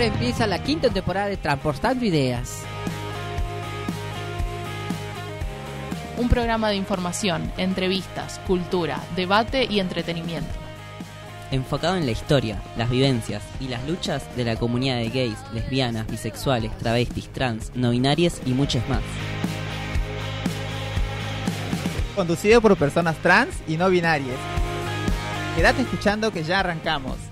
Ahora empieza la quinta temporada de Transportando Ideas. Un programa de información, entrevistas, cultura, debate y entretenimiento. Enfocado en la historia, las vivencias y las luchas de la comunidad de gays, lesbianas, bisexuales, travestis, trans, no binarias y muchas más. Conducido por personas trans y no binarias. Quédate escuchando que ya arrancamos.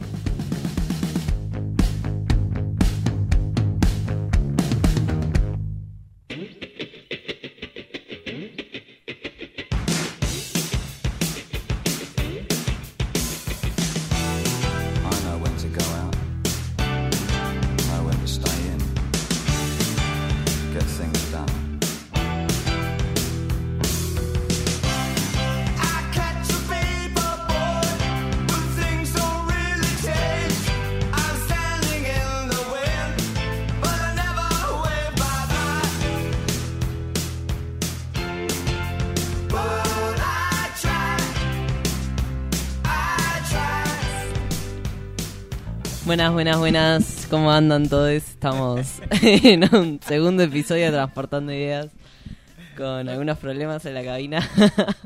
Buenas, buenas, buenas. ¿Cómo andan todos? Estamos en un segundo episodio de Transportando Ideas con algunos problemas en la cabina.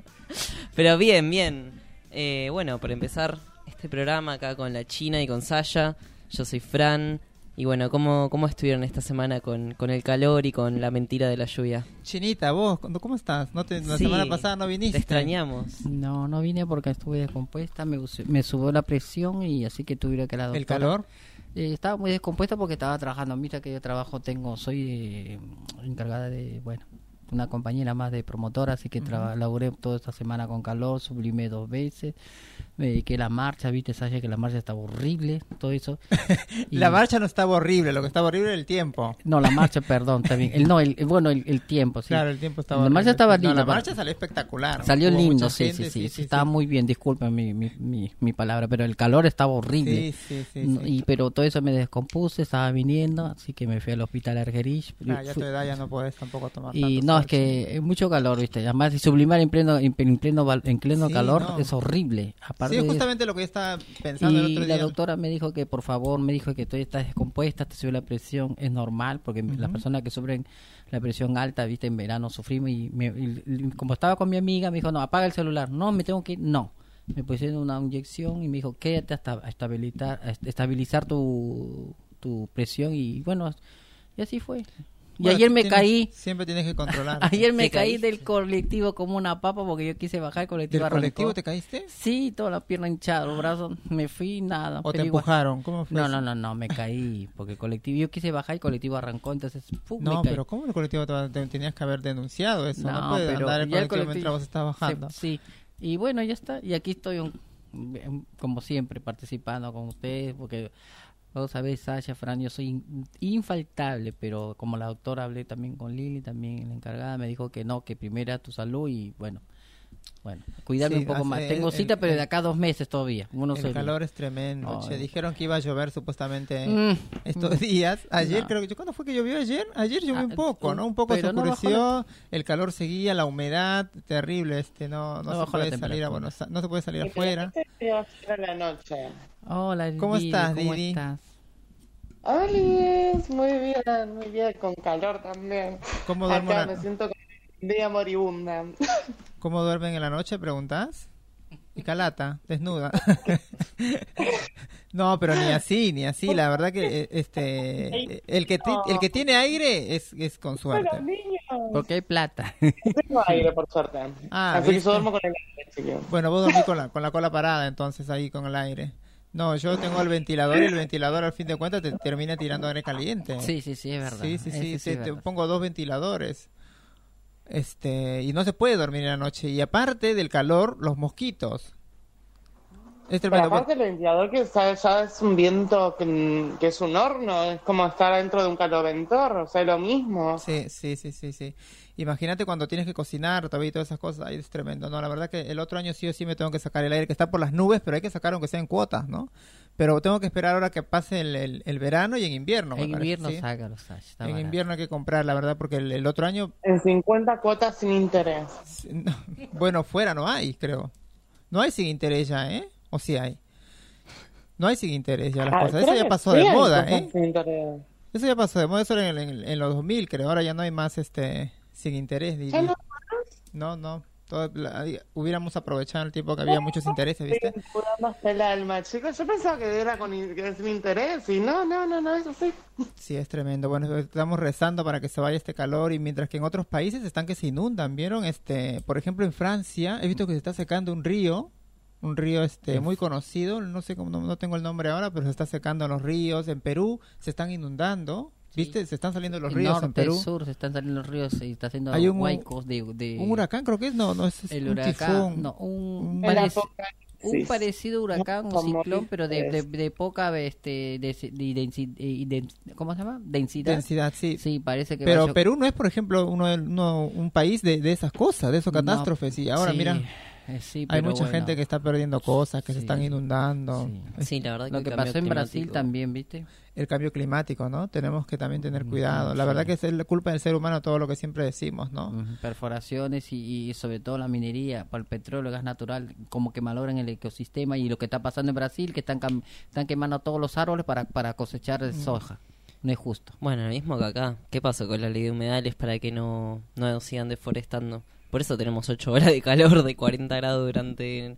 Pero bien, bien. Eh, bueno, para empezar este programa acá con la China y con Saya, yo soy Fran. Y bueno, ¿cómo, cómo estuvieron esta semana con, con el calor y con la mentira de la lluvia? Chinita, vos, ¿cómo estás? ¿No te- la Sí, semana pasada no viniste. Te extrañamos. No, no vine porque estuve descompuesta, me, me subió la presión y así que tuve que la doctora. ¿El calor? Eh, estaba muy descompuesta porque estaba trabajando. Mira que yo trabajo, tengo, soy eh, encargada de, bueno, una compañera más de promotora, así que laburé toda esta semana con calor, sublimé dos veces, me dediqué a la marcha, viste, Sasha, que la marcha estaba horrible, todo eso. Y- La marcha no estaba horrible, lo que estaba horrible era el tiempo. No, la marcha, perdón, también. El, no, el, el- bueno, el, el tiempo, sí. Claro, el tiempo estaba La horrible. marcha estaba No, linda. la marcha salió espectacular. Salió Hubo lindo, sí, gente, sí, sí, Estaba muy bien, disculpen mi, mi, mi, mi palabra, pero el calor estaba horrible. Sí, sí, sí. Y, pero todo eso me descompuse, estaba viniendo, así que me fui al hospital Argerich. Ah, ya tu edad ya no puedes tampoco tomar y tanto no, sol, es que es mucho calor, ¿viste? Además, y sublimar en pleno, en, en pleno, en pleno calor no. es horrible. Aparte Sí, de- justamente lo que yo estaba pensando el otro la día. doctora me dijo que por favor, me dijo que tú estás descompuesta, te sube la presión, es normal, porque las personas que sufren la presión alta, viste, en verano sufrimos y, me- y- y como estaba con mi amiga, me dijo, no, apaga el celular, no, me tengo que ir, no. Me pusieron una inyección y me dijo, quédate hasta estabilizar, estabilizar tu, tu presión y bueno, y así fue. Y ayer me tienes- caí, Siempre tienes que controlar. ayer me ¿Te caí caíste? del colectivo como una papa porque yo quise bajar el colectivo. ¿Del colectivo arrancó. te caíste? Sí, toda la pierna hinchada, los brazos, me fui nada. ¿O te igual- empujaron? ¿Cómo fue No, eso? no, no, no, me caí porque el colectivo, yo quise bajar y el colectivo arrancó, entonces ¡pum! me No, caí. pero ¿cómo el colectivo te, te- tenías que haber denunciado eso? No, No, puede pero andar el el colectivo colectivo- mientras vos estás bajando. Se- sí, y bueno, ya está, y aquí estoy un- como siempre participando con ustedes porque vos sabés, Sasha, Fran, yo soy in- infaltable, pero como la doctora hablé también con Lili, también la encargada, me dijo que no, que primero era tu salud y bueno, bueno, cuidarme Sí, un poco más. Tengo el- cita, pero el- de acá a dos meses todavía. Uno el calor es tremendo. Che. Dijeron que iba a llover supuestamente Mm. estos días. Ayer No. creo que... ¿Cuándo fue que llovió ayer? Ayer llovió Ah, un poco, ¿no? Un poco se pero no oscureció, el calor seguía, la humedad terrible. este No, no, No se puede salir a temperatura. Buenos no se puede salir afuera. la noche. Hola, ¿Cómo Didi, estás, ¿cómo Didi? estás? Hola, muy bien, muy bien, con calor también. ¿Cómo duermo Acá la- me siento como día moribunda. ¿Cómo duermen en la noche? ¿Preguntás? Y calata, desnuda. no, pero ni así, ni así. La verdad que eh, este el que ti- el que tiene aire es, es con suerte. Porque hay plata. no tengo aire por suerte. Ah, Así que yo duermo con el aire. Bueno, vos dormís con la, con la cola parada, entonces ahí con el aire. No, yo tengo el ventilador y el ventilador al fin de cuentas te termina tirando aire caliente. Sí, sí, sí, es verdad. Sí, sí, sí, Ese te, te pongo dos ventiladores. Este, y no se puede dormir en la noche. Y aparte del calor, los mosquitos. Es Pero tremendo. aparte el ventilador que ya, ya es un viento que, que es un horno, es como estar dentro de un caloventor, o sea, lo mismo. Sí, sí, sí, sí, sí. Imagínate cuando tienes que cocinar todavía y todas esas cosas, ahí es tremendo. No, la verdad que el otro año sí o sí me tengo que sacar el aire que está por las nubes, pero hay que sacar aunque sea en cuotas, ¿no? Pero tengo que esperar ahora que pase el, el- el verano y en invierno. En parece, invierno En barato. invierno hay que comprar, la verdad, porque el, el otro año, En 50 cuotas sin interés. no, bueno, fuera no hay, creo. No hay sin interés ya, ¿eh? ¿O sí hay? No hay sin interés ya las Ah, cosas. Eso ya pasó sí de moda, ¿eh? sin interés. Eso ya pasó de moda, eso era en, en- en los 2000, creo. Ahora ya no hay más este sin interés. Ya no No, no. Todo- la- hubiéramos aprovechado el tiempo que había muchos intereses, ¿viste? Hasta el alma, chicos. Yo pensaba que era con que sin interés y no, no, no, no, eso sí. Sí, es tremendo. Bueno, estamos rezando para que se vaya este calor y mientras que en otros países están que se inundan, ¿vieron? Este, por ejemplo, en Francia he visto que se está secando un río, un río este muy conocido, no sé cómo no, no tengo el nombre ahora, pero se está secando los ríos. En Perú se están inundando, ¿viste? Se están saliendo los el ríos norte, en Perú. el sur, se están saliendo los ríos y está haciendo Hay un- huaicos de, de- Un huracán creo que es, no, no es, es el un huracán, tifón. no, un, Un- El parec- apocalipsis. un parecido huracán, un ciclón, pero de, de, poca este, de, de densi- de- ¿cómo se llama? Densidad. densidad, sí. Sí, parece que Pero vaya- Perú no es, por ejemplo, uno, uno- un país de, de esas cosas, de esas No, catástrofes. Y ahora, sí, mira, eh, sí, hay mucha bueno. gente que está perdiendo cosas, que se están inundando. Sí. Es Sí, la verdad que Lo el que cambio pasó en Brasil climático- también, ¿viste? El cambio climático, ¿no? Tenemos que también tener cuidado. La sí. verdad que es la culpa del ser humano todo lo que siempre decimos, ¿no? Perforaciones y, y sobre todo la minería, por el petróleo, el gas natural, como que malogran el ecosistema y lo que está pasando en Brasil, que están, están quemando todos los árboles para, para cosechar Mm. soja. No es justo. Bueno, lo mismo que acá. ¿Qué pasó con la ley de humedales para que no, no sigan deforestando? Por eso tenemos 8 horas de calor de 40 grados durante,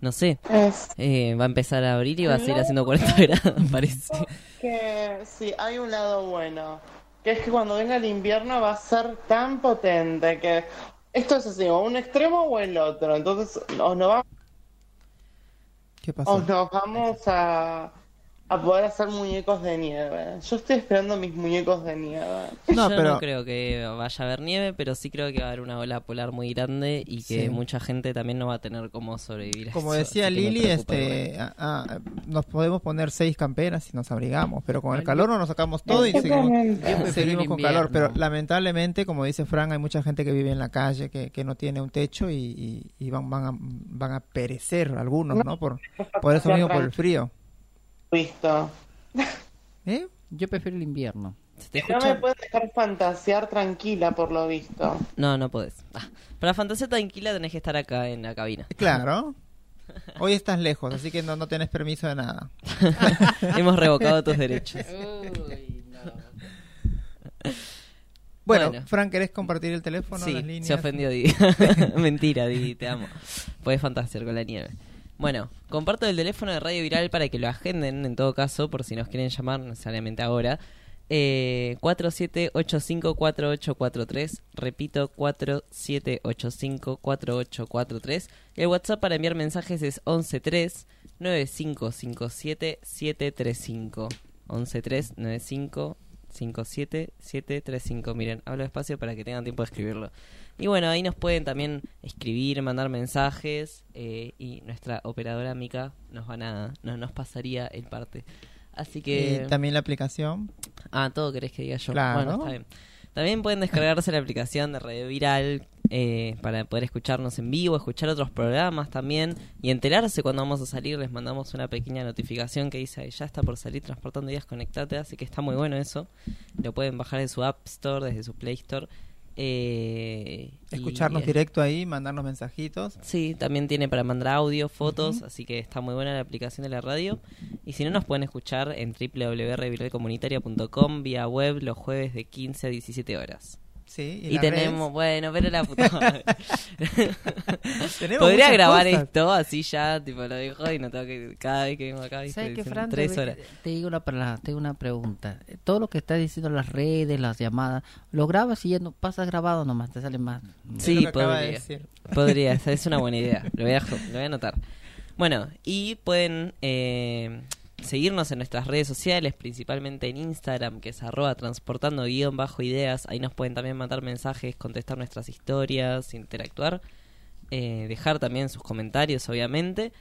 no sé, Es eh, va a empezar a abrir y va a seguir haciendo 40 grados, parece. que sí, hay un lado bueno. Que es que cuando venga el invierno va a ser tan potente que esto es así, o un extremo o el otro. Entonces, o nos, va- ¿Qué o pasó? nos vamos a, a poder hacer muñecos de nieve. Yo estoy esperando mis muñecos de nieve. No, Yo pero no creo que vaya a haber nieve, pero sí creo que va a haber una ola polar muy grande y que Sí. mucha gente también no va a tener cómo sobrevivir. a como eso, decía Lili, este, ah, ah, nos podemos poner seis camperas y nos abrigamos, pero con el calor no nos sacamos todo y seguimos, con calor. Pero lamentablemente, como dice Fran, hay mucha gente que vive en la calle, que, que no tiene un techo y, y- y van, van, a, van a perecer algunos, ¿no? Por, por eso mismo, por el frío. Visto. ¿Eh? Yo prefiero el invierno. ¿Se te No me puedes dejar fantasear tranquila por lo visto. No, no podés. Ah, para fantasía tranquila tenés que estar acá en la cabina. Claro. Hoy estás lejos, así que no, no tenés permiso de nada. Hemos revocado tus derechos. Bueno, Bueno. Fran, ¿querés compartir el teléfono, las Sí, líneas? se ofendió Didi. Mentira, Didi, te amo. Puedes fantasear con la nieve. Bueno, comparto el teléfono de Radio Viral para que lo agenden, en todo caso, por si nos quieren llamar, necesariamente ahora. Eh, 47854843, repito, 47854843. El WhatsApp para enviar mensajes es 113 9557735. 113 9557735. Miren, hablo despacio para que tengan tiempo de escribirlo. Y bueno, ahí nos pueden también escribir, mandar mensajes eh, y nuestra operadora Mica nos van a nos, nos pasaría el parte. Así que Y también la aplicación. Ah, todo querés que diga yo. Claro. Bueno, está bien. También pueden descargarse la aplicación de Radio Viral eh, para poder escucharnos en vivo, escuchar otros programas también y enterarse cuando vamos a salir. Les mandamos una pequeña notificación que dice ya está por salir Transportando Días, conectate. Así que está muy bueno eso. Lo pueden bajar de su App Store, desde su Play Store. Eh, y- Escucharnos directo ahí, mandarnos mensajitos. Sí, también tiene para mandar audio, fotos, así que está muy buena la aplicación de la radio. Y si no, nos pueden escuchar en www.viralcomunitaria.com vía web los jueves de 15 a 17 horas. Sí, Y, tenemos, bueno, pero la puta Podría grabar cosas. esto así ya, tipo lo dejo y no tengo que, cada vez que vengo acá, ¿viste? ¿Sabes qué, Dicen Fran? tres te, horas. te digo una, te digo una pregunta. Todo lo que estás diciendo, las redes, las llamadas, lo grabas y ya no pasas grabado nomás, te sale más. Sí, de podría. decir. Podría, es una buena idea. Lo voy a, lo voy a anotar. Bueno, y pueden eh, seguirnos en nuestras redes sociales, principalmente en Instagram, que es arroba transportando guion bajo ideas. Ahí nos pueden también mandar mensajes, contestar nuestras historias, interactuar. eh, dejar también sus comentarios, obviamente.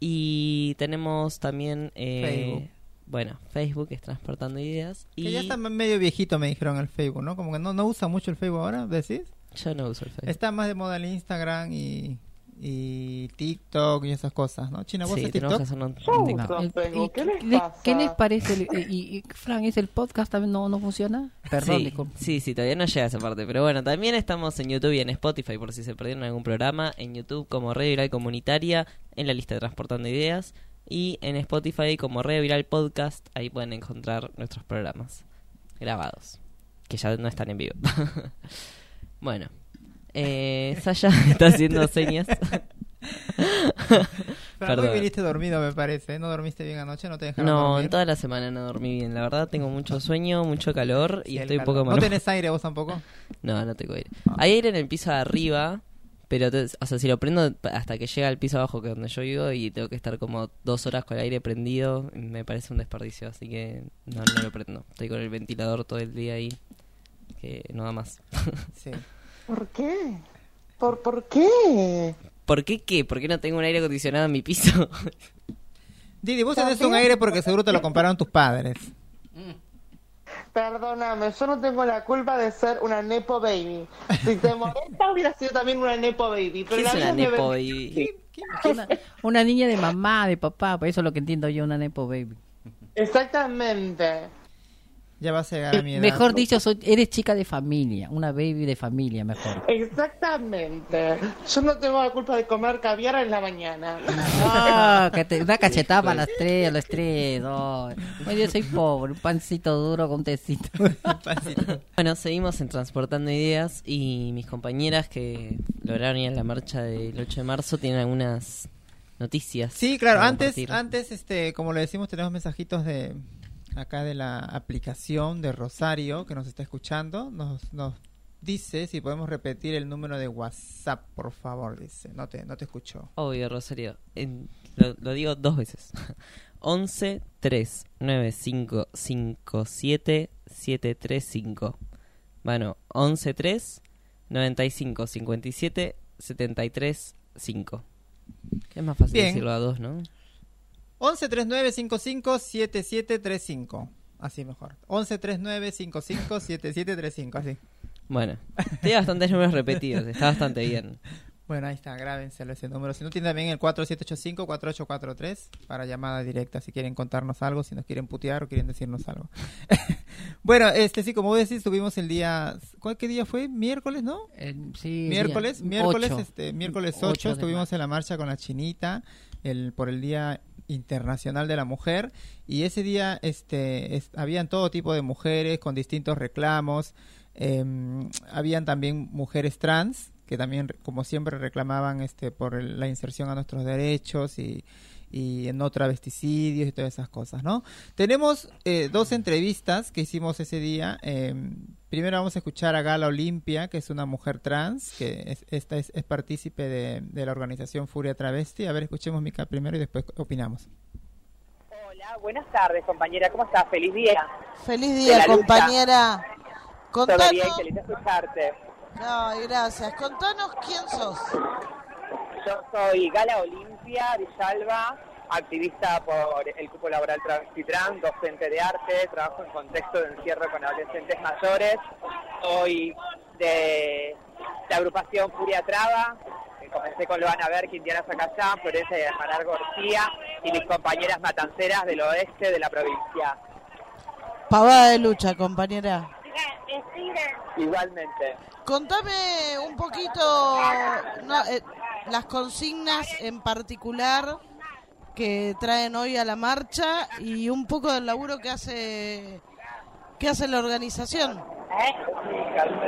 Y tenemos también... eh, Facebook. Bueno, Facebook es Transportando Ideas. Y Que ya está medio viejito, me dijeron el Facebook, ¿no? Como que no, no usa mucho el Facebook ahora, ¿decís? yo no uso el Facebook. Está más de moda el Instagram y, y TikTok y esas cosas, ¿no? China, ¿vos Sí, TikTok? un Yo Facebook, y- ¿qué les le- pasa? ¿Qué les parece? el- y, y, Fran, ¿es el podcast también no, no funciona? Perdón, sí, disculpe. sí, sí, todavía no llega a esa parte. Pero bueno, también estamos en YouTube y en Spotify por si se perdieron algún programa. En YouTube como Radio Viral Comunitaria, en la lista de Transportando Ideas. Y en Spotify como Red Viral Podcast, ahí pueden encontrar nuestros programas grabados, que ya no están en vivo. bueno, eh, Saya está haciendo señas. Pero hoy viniste dormido, me parece. ¿eh? ¿No dormiste bien anoche? ¿No te dejaron No, dormir? en toda la semana no dormí bien. La verdad tengo mucho sueño, mucho calor y Sí, estoy un poco ¿No malo. tenés aire vos tampoco? No, no tengo aire. Ah. Hay aire en el piso de arriba, pero, te- o sea, si lo prendo hasta que llega al piso abajo, que es donde yo vivo, y tengo que estar como dos horas con el aire prendido, me parece un desperdicio, así que no, no lo prendo. Estoy con el ventilador todo el día ahí, que no da más. Sí. ¿Por qué? ¿Por, ¿Por qué? ¿Por qué qué? ¿Por qué no tengo un aire acondicionado en mi piso? Didi, vos tenés un aire porque seguro te lo compraron tus padres. Perdóname, yo no tengo la culpa de ser una Nepo Baby. Si te molesta, hubiera sido también una Nepo Baby. Pero ¿Qué la es vida una Nepo Baby? Una, una niña de mamá, de papá, pues eso es lo que entiendo yo, una Nepo Baby. Exactamente. Ya vas a llegar a mi edad. Mejor dicho, soy, eres chica de familia, una baby de familia, mejor. Exactamente. Yo no tengo la culpa de comer caviar en la mañana. Ah, que te, una cachetada a las tres, a las tres, no. Ay, yo soy pobre, un pancito duro con un tecito. Bueno, seguimos en Transportando Ideas y mis compañeras que lograron ir a la marcha del 8 de marzo tienen algunas noticias. Sí, claro, para antes, compartir. antes, este, como le decimos, tenemos mensajitos de acá de la aplicación de Rosario que nos está escuchando. Nos, nos dice si podemos repetir el número de WhatsApp, por favor, dice. No te, no te escucho. Obvio, Rosario. En- lo, lo digo dos veces. 11 3 9 5 5 7 7 3 5. Bueno, 11 3 95 57 73 5. Es más fácil Bien. decirlo a dos, ¿no? 11 39 55 7735. Así mejor. 11 39 55 7735, así. Bueno, tiene bastantes números repetidos, está bastante bien. Bueno, ahí está, grábenselo ese número. Si no, tiene también el 4785-4843 para llamada directa si quieren contarnos algo, si nos quieren putear o quieren decirnos algo. bueno, este sí, como vos decís, tuvimos el día... ¿Cuál qué día fue? ¿Miércoles, no? Eh, sí, miércoles, miércoles, este, miércoles 8, Ocho de estuvimos marzo. en la marcha con la chinita el, por el Día Internacional de la Mujer y ese día este, es- habían todo tipo de mujeres con distintos reclamos, em, habían también mujeres trans que también como siempre reclamaban este por la inserción a nuestros derechos y, y no travesticidios y todas esas cosas, ¿no? Tenemos eh, dos entrevistas que hicimos ese día. eh, primero vamos a escuchar a Gala Olimpia, que es una mujer trans, que es, esta es, es partícipe de, de la organización Furia Travesti. A ver, escuchemos Mica primero y después opinamos. Hola, buenas tardes, compañera. ¿Cómo estás? Feliz día. Feliz día, compañera. Todo Contanos. bien, feliz de escucharte. Ay, gracias. Contanos quién sos. Yo soy Gala Olimpia Villalba, activista por el cupo laboral travesti trans, docente de arte, trabajo en contexto de encierro con adolescentes mayores. Soy de la agrupación Furia Traba, que comencé con Loana Berk, Indiana Zacayán, Florencia de Manar García y mis compañeras matanceras del oeste de la provincia. Pavada de lucha, compañera. Igualmente. Contame un poquito no, eh, las consignas en particular que traen hoy a la marcha y un poco del laburo que hace que hace la organización.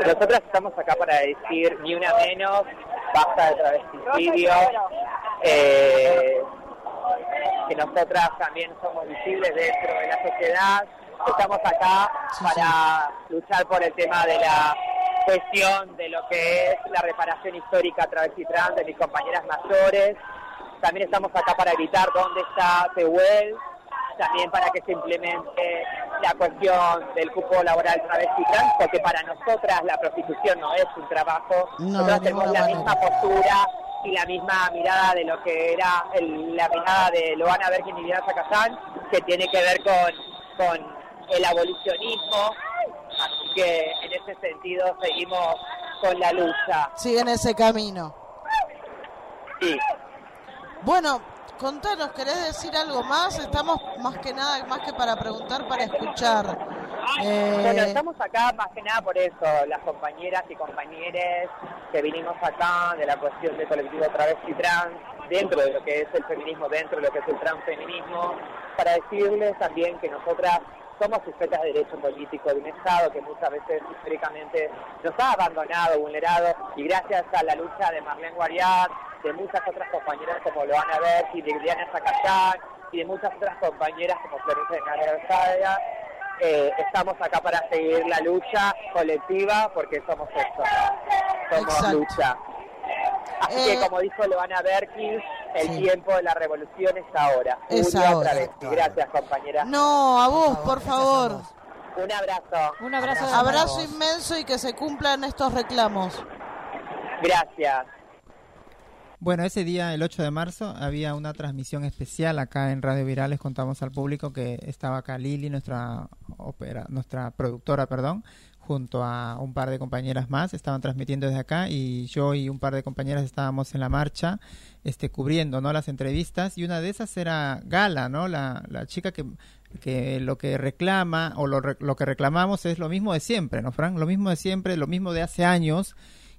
Nosotras estamos acá para decir ni una menos, basta de travesticidio, eh, que nosotras también somos visibles dentro de la sociedad. Estamos acá Sí, para luchar por el tema de la cuestión de lo que es la reparación histórica travesti trans de mis compañeras mayores. También estamos acá para evitar dónde está Tehuel, también para que se implemente la cuestión del cupo laboral travesti trans, porque para nosotras la prostitución no es un trabajo. No, nosotras de tenemos la misma postura y la misma mirada de lo que era el- la mirada de Loana Bergen y Diana Zacayán, que tiene que ver con, con el abolicionismo. Así que en ese sentido seguimos con la lucha. Siguen ese camino. Sí. Bueno, contanos, ¿querés decir algo más? Estamos más que nada, más que para preguntar, para escuchar. Eh, Bueno, estamos acá más que nada por eso, las compañeras y compañeros que vinimos acá de la cuestión del colectivo travesti trans, dentro de lo que es el feminismo, dentro de lo que es el transfeminismo, para decirles también que nosotras somos sujetas de derecho político de un Estado que muchas veces históricamente nos ha abandonado, vulnerado, y gracias a la lucha de Marlene Guariat, de muchas otras compañeras como Loana Berti, de Diana Zacayán, y de muchas otras compañeras como Florencia de Carrera eh, estamos acá para seguir la lucha colectiva porque somos esto, somos Exacto. lucha. Así Eh, que como dijo Loana Berkins, el sí. tiempo de la revolución es ahora. Es Julia ahora. Travesti. Gracias compañera. No, a vos, por favor. Un abrazo. Un abrazo. Abrazo inmenso y que se cumplan estos reclamos. Gracias. Bueno, ese día, el 8 de marzo, había una transmisión especial acá en Radio Virales. Contamos al público que estaba acá Lili, nuestra, opera, nuestra productora, perdón, junto a un par de compañeras más. Estaban transmitiendo desde acá y yo y un par de compañeras estábamos en la marcha este, cubriendo ¿no? las entrevistas. Y una de esas era Gala, ¿no? la, la chica que, que lo que reclama o lo, lo que reclamamos es lo mismo de siempre, ¿no, Frank? Lo mismo de siempre, lo mismo de hace años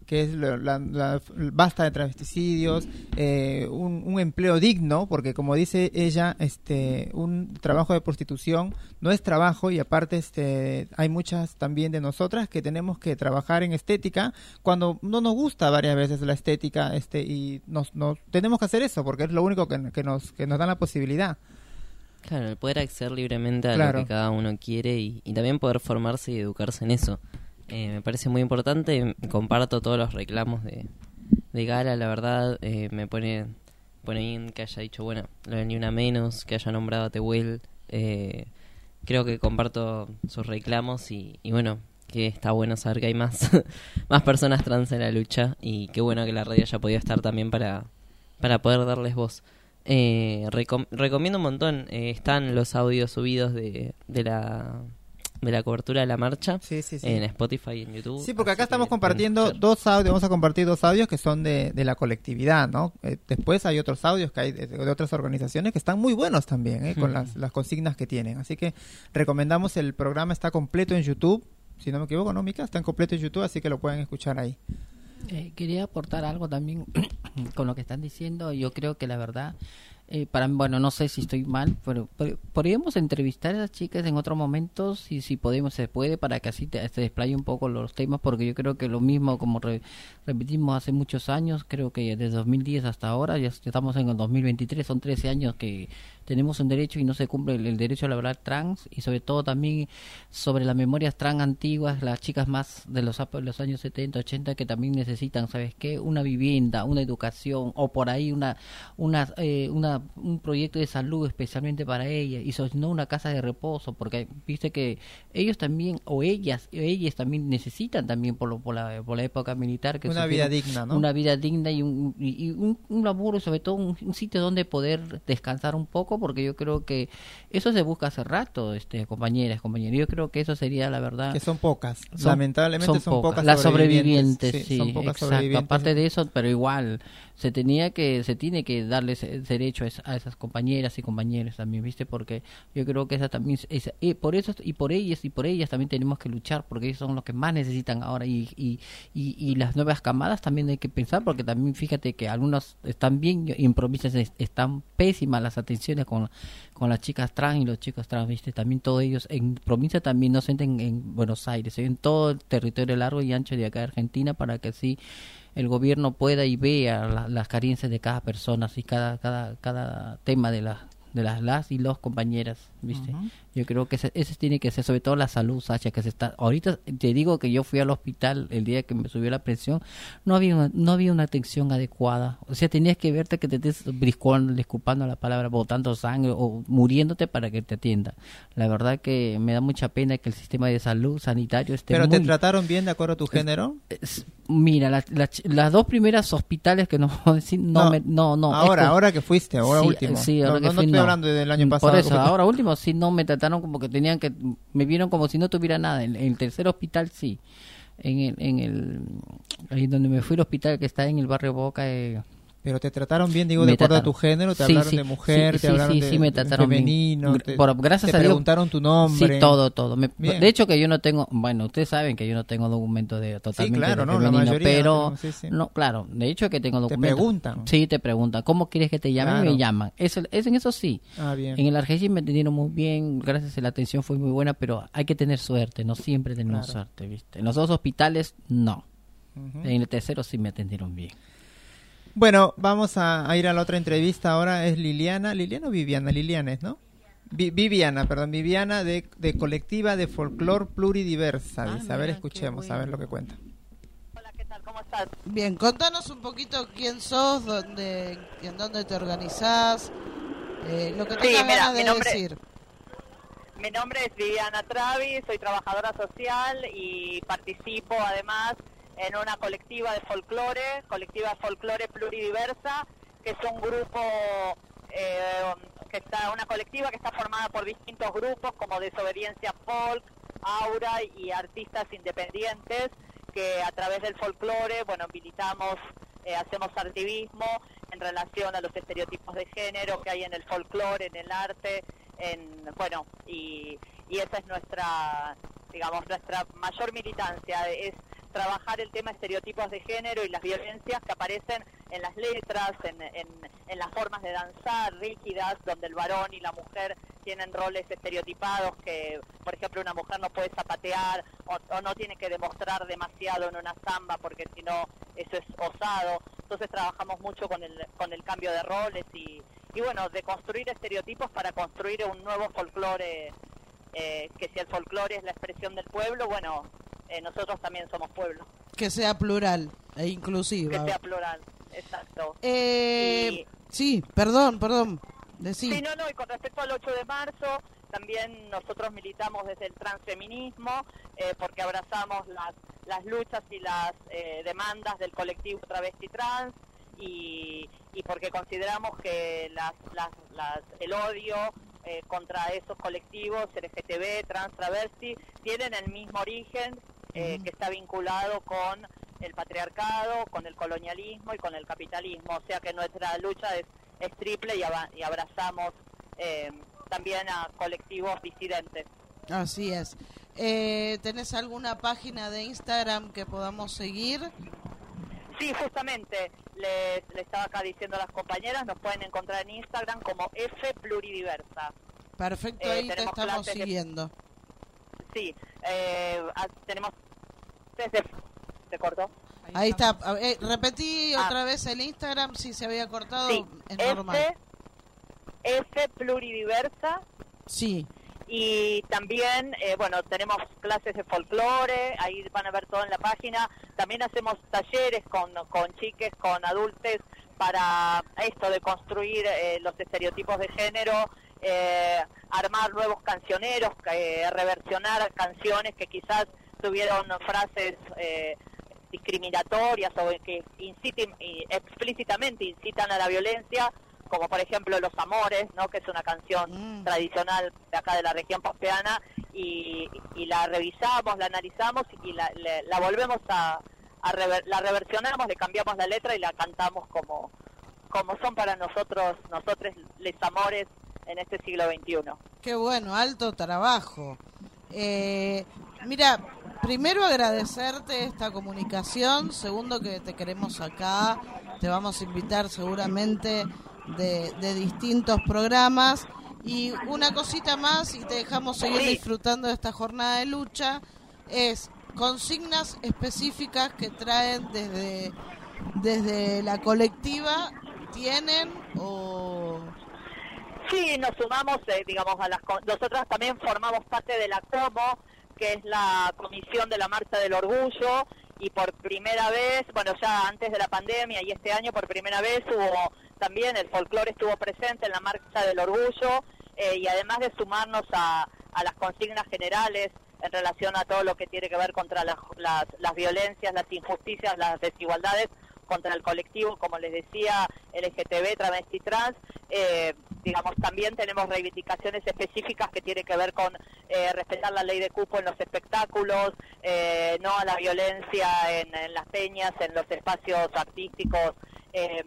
que es la, la- basta de travesticidios, eh, un, un empleo digno, porque como dice ella, este, un trabajo de prostitución no es trabajo y aparte este, hay muchas también de nosotras que tenemos que trabajar en estética cuando no nos gusta varias veces la estética este, y nos, nos tenemos que hacer eso porque es lo único que, que nos, que nos da la posibilidad. Claro, el poder acceder libremente a Claro. lo que cada uno quiere y, y también poder formarse y educarse en eso. Eh, me parece muy importante, comparto todos los reclamos de, de Gala, la verdad, eh, me pone, pone que haya dicho, bueno, lo ni una menos, que haya nombrado a Tehuel, eh, creo que comparto sus reclamos y, y bueno, que está bueno saber que hay más, más personas trans en la lucha y qué bueno que la radio haya podido estar también para, para poder darles voz. Eh, recom- recomiendo un montón. eh, están los audios subidos de, de la de la cobertura de la marcha Sí, sí, sí. en Spotify y en YouTube. Sí, porque acá estamos compartiendo escuchar. dos audios, vamos a compartir dos audios que son de, de la colectividad, ¿no? Eh, después hay otros audios que hay de, de otras organizaciones que están muy buenos también, ¿eh? con las, las consignas que tienen. Así que recomendamos, el programa está completo en YouTube, si no me equivoco, ¿no, Mica? Está en completo en YouTube, así que lo pueden escuchar ahí. Eh, quería aportar algo también con lo que están diciendo. Yo creo que la verdad, eh, para bueno, no sé si estoy mal, pero, podríamos entrevistar a esas chicas en otros momentos, si, si podemos, se puede, para que así te- se desplaye un poco los temas, porque yo creo que lo mismo, como re- repetimos hace muchos años, creo que desde 2010 hasta ahora, ya estamos en el 2023, son 13 años que tenemos un derecho y no se cumple el, el derecho laboral trans, y sobre todo también sobre las memorias trans antiguas, las chicas más de los, los años 70, 80 que también necesitan, ¿sabes qué? Una vivienda, una educación o por ahí una, una, eh, una un proyecto de salud especialmente para ellas y so- no una casa de reposo porque viste que ellos también o ellas ellas también necesitan también por, lo, por, la, por la época militar que Una vida digna, ¿no? una vida digna y un, y, y un, un laburo y sobre todo un, un sitio donde poder descansar un poco porque yo creo que eso se busca hace rato este compañeras compañeros yo creo que eso sería la verdad Que son pocas, son- lamentablemente son, pocas, las sobrevivientes, sí, son pocas exacto. sobrevivientes. Aparte de eso, pero igual se tenía que se tiene que darles ese derecho a, es- a esas compañeras y compañeros también, ¿viste? Porque yo creo que esa también y por eso y por ellas y por ellas también tenemos que luchar porque ellos son los que más necesitan ahora y y, y, y las nuevas camadas también hay que pensar porque también fíjate que algunos están bien y en provincias es- están pésimas las atenciones con con las chicas trans y los chicos trans, ¿viste? También todos ellos en provincia también no se en Buenos Aires, en todo el territorio largo y ancho de acá de Argentina para que así el gobierno pueda y vea la- las carencias de cada persona, así cada cada cada tema de las de las las y los compañeras, ¿viste? Yo creo que ese, ese tiene que ser sobre todo la salud, Sacha, que se está ahorita te digo que yo fui al hospital el día que me subió la presión, no había una, no había una atención adecuada. O sea, tenías que verte que te estés briscando, disculpando la palabra, botando sangre o muriéndote para que te atienda. La verdad que me da mucha pena que el sistema de salud sanitario esté ¿Pero te trataron bien de acuerdo a tu género? es- Mira, la- las dos primeras hospitales que no no, No, me, no, no. ahora, es como- ahora que fuiste, ahora Sí, último. Sí, ahora no, que no, no fui, estoy hablando del año pasado. Por eso, ahora último sí no me trataron como que tenían que, me vieron como si no tuviera nada. En, el tercer hospital sí. En el, en el, ahí donde me fui el hospital que está en el barrio Boca, eh, Pero te trataron bien, digo, Me de acuerdo a tu género, te Sí, hablaron sí, de mujer, sí, te sí, hablaron sí, de, me de trataron bien. femenino, te, Por- gracias te a Dios. preguntaron tu nombre. Sí, todo, todo. Me- de hecho que yo no tengo, bueno, ustedes saben que yo no tengo documento de totalmente claro, de ¿no? La femenino, mayoría pero no, claro, de hecho que tengo Te documento. preguntan. Sí, te preguntan, ¿cómo quieres que te llamen? Claro. Me llaman. Eso, eso en eso sí. Ah, bien. En el Argentina me atendieron muy bien, gracias a la atención fue muy buena, pero hay que tener suerte, no siempre tenemos Claro. suerte, ¿viste? En los dos hospitales no. En el tercero sí me atendieron bien. Bueno, vamos a, a ir a la otra entrevista ahora. Es Liliana. ¿Liliana o Viviana? Liliana es, ¿no? Vi- Viviana, perdón. Viviana de, de Colectiva de Folclor Pluridiversa. Ah, a ver, mira, escuchemos, a ver lo que cuenta. Hola, ¿qué tal? ¿Cómo estás? Bien, contanos un poquito quién sos, dónde, en dónde te organizás, eh, lo que Sí, tengas mira, ganas mi de nombre- decir. Mi nombre es Viviana Travi, soy trabajadora social y participo además en una colectiva de folclore, colectiva de folclore pluridiversa, que es un grupo, eh, que está, una colectiva que está formada por distintos grupos como Desobediencia Folk, Aura y artistas independientes que a través del folclore, bueno, militamos, eh, hacemos activismo en relación a los estereotipos de género que hay en el folclore, en el arte, en, bueno, y, y esa es nuestra, digamos, nuestra mayor militancia, es trabajar el tema estereotipos de género y las violencias que aparecen en las letras, en, las formas de danzar rígidas, donde el varón y la mujer tienen roles estereotipados, que por ejemplo una mujer no puede zapatear o, o no tiene que demostrar demasiado en una samba porque si no eso es osado. Entonces trabajamos mucho con el, con el cambio de roles y, y bueno, de construir estereotipos para construir un nuevo folclore, eh, que si el folclore es la expresión del pueblo, bueno, eh, nosotros también somos pueblo, Que sea plural e que inclusiva. sea plural, exacto. Eh, Y- Sí, perdón, perdón. Decí. Sí, no, no, y con respecto al 8 de marzo, también nosotros militamos desde el transfeminismo, eh, porque abrazamos las, las luchas y las eh, demandas del colectivo travesti trans, y, y porque consideramos que las, las, las, el odio eh, contra esos colectivos LGTB, trans, travesti, tienen el mismo origen eh, que está vinculado con el patriarcado, con el colonialismo y con el capitalismo. O sea que nuestra lucha es, es triple y, abrazamos eh, también a colectivos disidentes. Así es. Eh, ¿Tenés alguna página de Instagram que podamos seguir? Sí, justamente, les, les estaba acá diciendo a las compañeras, nos pueden encontrar en Instagram como F Pluridiversa. Perfecto, Eh, ahí te estamos siguiendo. Sí, eh, ah, tenemos... Desde, ¿Se cortó? Ahí está. Ver, repetí Ah. otra vez el Instagram, si se había cortado, Sí, es normal. F, F Pluridiversa Sí, Y también, eh, bueno, tenemos clases de folclore, ahí van a ver todo en la página. También hacemos talleres con, con chiques, con adultos, para esto de construir eh, los estereotipos de género, eh, armar nuevos cancioneros, eh, reversionar canciones que quizás tuvieron frases discriminatorias o que inciten, explícitamente incitan a la violencia, como por ejemplo Los Amores, ¿no? que es una canción Mm. tradicional de acá de la región pampeana, y, y la revisamos, la analizamos y la, volvemos a, a rever- la reversionamos, le cambiamos la letra y la cantamos como, como son para nosotros, nosotros les amores en este siglo XXI. qué bueno, alto trabajo. Eh, mira, primero agradecerte esta comunicación, segundo que te queremos acá, te vamos a invitar seguramente de, de distintos programas. Y una cosita más y te dejamos seguir disfrutando de esta jornada de lucha es consignas específicas que traen desde desde la colectiva tienen o Sí, nos sumamos, eh, digamos, a las... Nosotras también formamos parte de la COMO, que es la Comisión de la Marcha del Orgullo, y por primera vez, bueno, ya antes de la pandemia y este año por primera vez hubo también, el folclore estuvo presente en la Marcha del Orgullo, eh, y además de sumarnos a, a las consignas generales en relación a todo lo que tiene que ver contra las, las, las violencias, las injusticias, las desigualdades, contra el colectivo, como les decía, LGTB, travesti trans, eh, digamos, también tenemos reivindicaciones específicas que tienen que ver con eh, respetar la ley de cupo en los espectáculos, eh, no a la violencia en, las peñas, en los espacios artísticos, eh,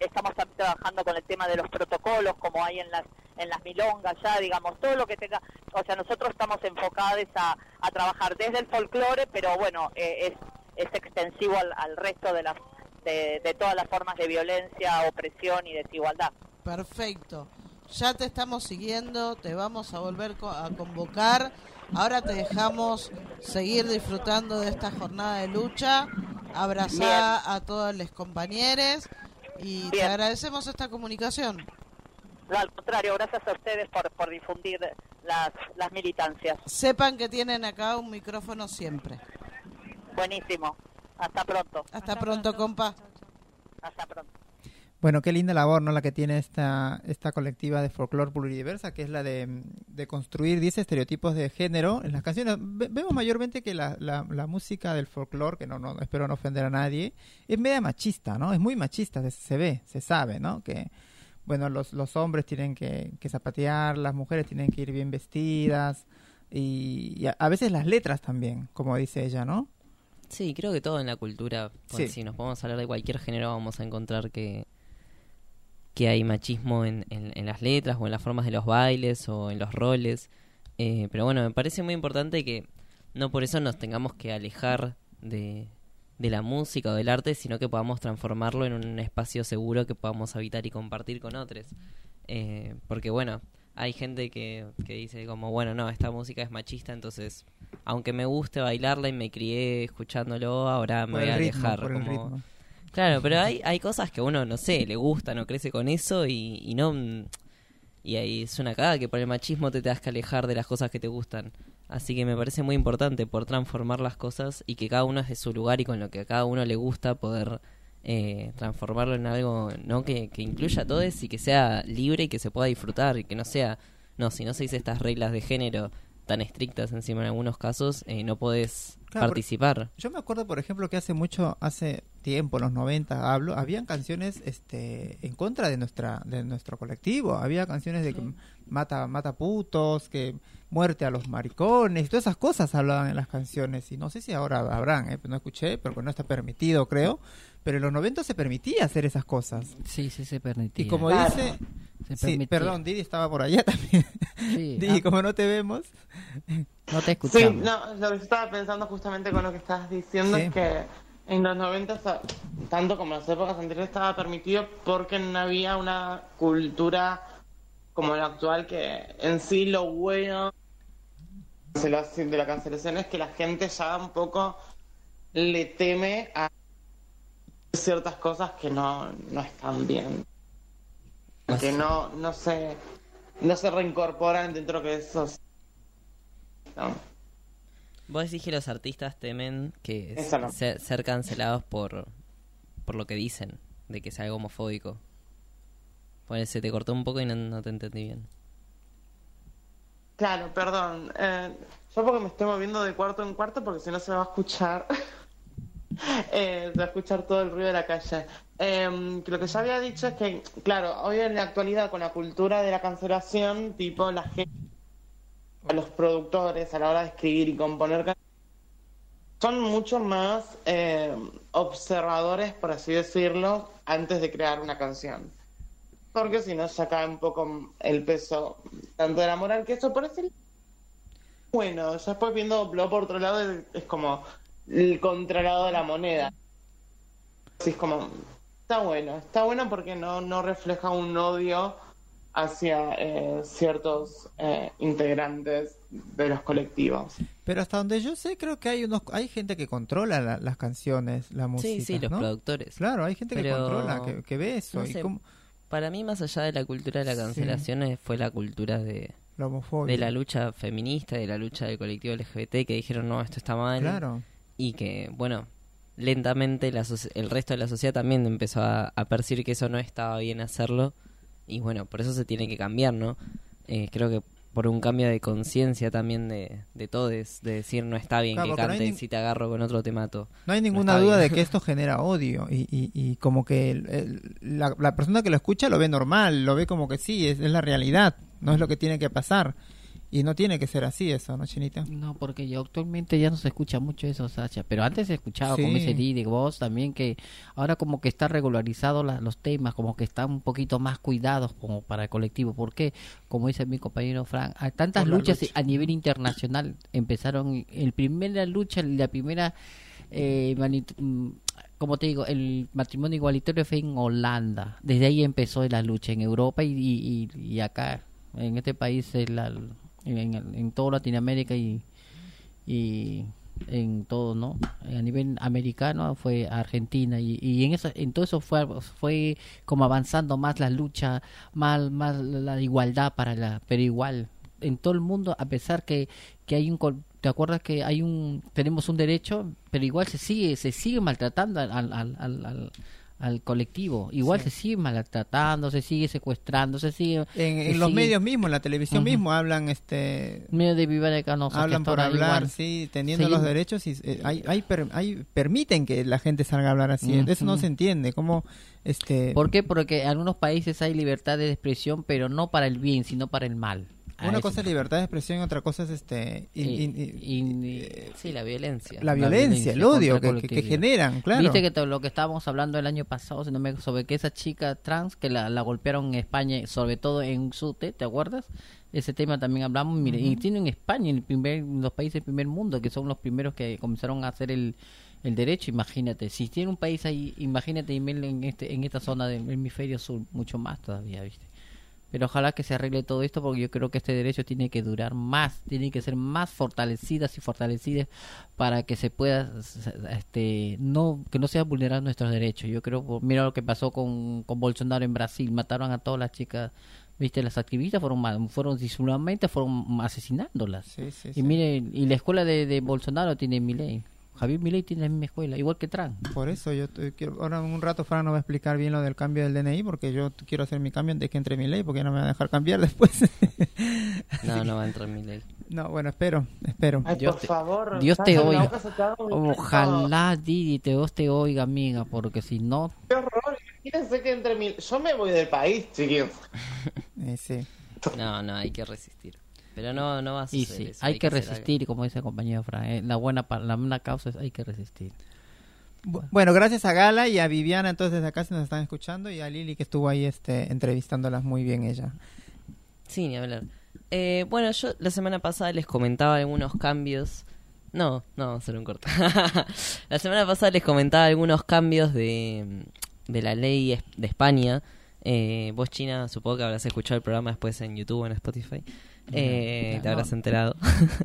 estamos también trabajando con el tema de los protocolos, como hay en las en las milongas ya, digamos, todo lo que tenga, o sea, nosotros estamos enfocados a, a trabajar desde el folclore, pero bueno, eh, es, es extensivo al resto de las de, de todas las formas de violencia, opresión y desigualdad. Perfecto. Ya te estamos siguiendo, te vamos a volver a convocar. Ahora te dejamos seguir disfrutando de esta jornada de lucha. Abrazar a todos los compañeros y te agradecemos esta comunicación. No, al contrario, gracias a ustedes por, por difundir las, las militancias. Sepan que tienen acá un micrófono siempre. Buenísimo. Hasta pronto. Hasta pronto, compa. Hasta pronto. Bueno, qué linda labor, ¿no? La que tiene esta, esta colectiva de folclore pluridiversa, que es la de, de construir 10 estereotipos de género en las canciones. Ve- vemos mayormente que la, la, la música del folclore, que no, no espero no ofender a nadie, es media machista, ¿no? Es muy machista, se, se ve, se sabe, ¿no? Que, bueno, los, los hombres tienen que, que zapatear, las mujeres tienen que ir bien vestidas, y, y a, a veces las letras también, como dice ella, ¿no? Sí, creo que todo en la cultura, pues, Sí. si nos podemos hablar de cualquier género, vamos a encontrar que, que hay machismo en, en- en las letras o en las formas de los bailes o en los roles. Eh, pero bueno, me parece muy importante que no por eso nos tengamos que alejar de, de la música o del arte, sino que podamos transformarlo en un espacio seguro que podamos habitar y compartir con otros. Eh, porque bueno, hay gente que, que dice como, bueno, no, esta música es machista, entonces, aunque me guste bailarla y me crié escuchándolo, ahora me Por voy a ritmo, alejar. como-. Claro, pero hay, hay cosas que uno, no sé, le gusta, no crece con eso y, y no... Y ahí es una cagada que por el machismo te tengas que alejar de las cosas que te gustan. Así que me parece muy importante por transformar las cosas y que cada uno es de su lugar y con lo que a cada uno le gusta poder eh, transformarlo en algo no que, que incluya a todos y que sea libre y que se pueda disfrutar y que no sea, no, si no se dice estas reglas de género tan estrictas encima en algunos casos, eh, no podés Claro, participar. Yo me acuerdo, por ejemplo, que hace mucho, hace tiempo, en los 90, hablo, habían canciones este, en contra de nuestra de nuestro colectivo. Había canciones de que mata mata putos, que muerte a los maricones, todas esas cosas hablaban en las canciones. Y no sé si ahora habrán, ¿eh? no escuché, porque no está permitido, creo. Pero en los 90 se permitía hacer esas cosas. Sí, sí se permitía. Y como Claro. dice... Se Sí, permitía. perdón, Didi estaba por allá también. Sí, Didi, ah. como no te vemos... No te Sí, escuchamos. no, lo que yo estaba pensando justamente con lo que estabas diciendo Sí. es que en los 90, sa- tanto como en las épocas anteriores, estaba permitido porque no había una cultura como la actual que en sí lo bueno de la, de la cancelación es que la gente ya un poco le teme a ciertas cosas que no, no están bien. Que no, no se no se reincorporan dentro que esos ¿no? Vos decís que los artistas temen que no. se- ser cancelados por, por lo que dicen, de que sea algo homofóbico. Pues se te cortó un poco y no, no te entendí bien. Claro, perdón. Eh, yo porque me estoy moviendo de cuarto en cuarto porque si no se va a escuchar. eh, se va a escuchar todo el ruido de la calle. Que lo que ya había dicho es que, claro, hoy en la actualidad con la cultura de la cancelación, tipo la gente, a los productores a la hora de escribir y componer son mucho más eh, observadores, por así decirlo, antes de crear una canción. Porque si no, se cae un poco el peso tanto de la moral que eso parece bueno. Ya después viéndolo por otro lado es, es como el contralado de la moneda. Así es como, está bueno, está bueno porque no, no refleja un odio hacia eh, ciertos eh, integrantes de los colectivos. Pero hasta donde yo sé, creo que hay unos hay gente que controla la- las canciones, la música. Sí, sí, los ¿no? productores. Claro, hay gente que controla, que, que ve eso. no y sé, cómo- Para mí, más allá de la cultura de la cancelación, eh, fue la cultura de, la homofobia. de la lucha feminista, de la lucha del colectivo LGBT, que dijeron, no, esto está mal. Claro. Y que, bueno, lentamente la el resto de la sociedad también empezó a, a percibir que eso no estaba bien hacerlo. Y bueno, por eso se tiene que cambiar, ¿no? Eh, creo que por un cambio de conciencia también de, de todos, de decir no está bien Claro, que porque no si te agarro con otro te mato. No hay ninguna duda bien. de que esto genera odio y, y, y como que el- el- la, la persona que lo escucha lo ve normal, lo ve como que sí, es, es la realidad, no es lo que tiene que pasar. Y no tiene que ser así eso, ¿no, Chinita? No, porque yo actualmente ya no se escucha mucho eso, Sacha. Pero antes se escuchaba como Sí. ese de voz también, que ahora como que está regularizado la- los temas, como que están un poquito más cuidados como para el colectivo. Porque, como dice mi compañero Frank, hay tantas luchas lucha. a nivel internacional. Empezaron, el primera lucha, la primera, eh, mm, como te digo, el matrimonio igualitario fue en Holanda. Desde ahí empezó la lucha en Europa y, y, y- y acá, en este país, la- en, en, toda Latinoamérica y, y en todo, ¿no? A nivel americano fue Argentina y, y en eso, en todo eso fue, fue como avanzando más la lucha, más, más la igualdad para la, pero igual en todo el mundo a pesar que, que hay un te acuerdas que hay un tenemos un derecho pero igual se sigue se sigue maltratando al al, al, al, al- colectivo igual Sí. se sigue maltratando se sigue secuestrando se sigue En, se en los medios mismos, en la televisión Ujú. mismo, hablan este medio de vivir acá no hablan por hablar, igual. sí, teniendo los derechos y eh, hay, hay, per- hay- permiten que la gente salga a hablar así. Ujú. Eso no se entiende. ¿Cómo este ¿Por qué? Porque en algunos países hay libertad de expresión, pero no para el bien, sino para el mal. Una cosa es libertad de expresión y otra cosa es este in- in- in- in- Sí, la violencia. la la violencia, el odio que, generan, claro. Viste que lo que estábamos hablando el año pasado, si no me sobre que esa chica trans que la, la golpearon en España, sobre todo en Sute, ¿te acuerdas? Ese tema también hablamos, mire, y tiene en España, en el primer, los países del primer mundo, que son los primeros que comenzaron a hacer el, el derecho, imagínate, si tiene un país ahí, imagínate en este en esta zona del hemisferio sur, mucho más todavía, ¿viste? Pero ojalá que se arregle todo esto porque yo creo que este derecho tiene que durar más, tiene que ser más fortalecidas y fortalecidas para que se pueda, este, no que no sean vulnerados nuestros derechos. Yo creo, mira lo que pasó con, con Bolsonaro en Brasil, mataron a todas las chicas, viste, las activistas fueron fueron fueron asesinándolas. Sí, sí, y sí. mire, y la escuela de, de Bolsonaro tiene Milei. Javier Milei tiene la misma escuela, igual que Trump. Por eso yo te- quiero, ahora en un rato Fran nos va a explicar bien lo del cambio del DNI porque yo quiero hacer mi cambio antes que entre mi ley porque no me va a dejar cambiar después. No, no va a entrar en mi ley. no, bueno, espero, espero. Ay, Dios por te- favor. Dios te oiga. Ojalá Didi te, Dios te oiga, amiga, porque si no, Qué horror. Imagínense que entre mil. Yo me voy del país, chiquillos. Eh, sí. No, no, hay que resistir. Pero no, no va a Y suceder sí, eso, hay que algo. resistir, como dice el compañero Fran. eh, la buena pa- la buena causa es hay que resistir. Bu- Bueno, gracias a Gala y a Viviana entonces desde acá se nos están escuchando y a Lili que estuvo ahí este entrevistándolas muy bien ella. Sí, ni hablar. Eh, bueno, yo la semana pasada les comentaba algunos cambios. No, no, solo un corto. la semana pasada les comentaba algunos cambios de, de la ley de España. Eh, vos, China, supongo que habrás escuchado el programa después en YouTube o en Spotify. Eh, Ya, te habrás no. enterado.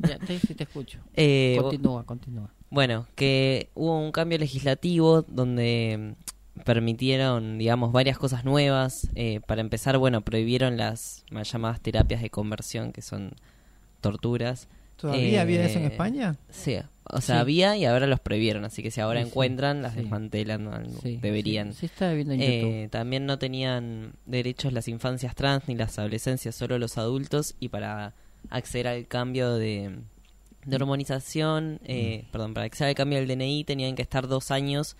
Ya, te, sí te escucho. Eh, continúa, continúa. Bueno, que hubo un cambio legislativo donde mm, permitieron, digamos, varias cosas nuevas. Eh, para empezar, bueno, prohibieron las mal llamadas terapias de conversión, que son torturas. ¿Todavía había eso en Eh, España? Sí, o sea, Sí. había y ahora los prohibieron, así que si ahora Sí, encuentran, las sí. desmantelan, deberían. Estaba viendo en Eh, también no tenían derechos las infancias trans ni las adolescencias, solo los adultos. Y para acceder al cambio de, de hormonización, eh, perdón, para acceder al cambio del DNI tenían que estar dos años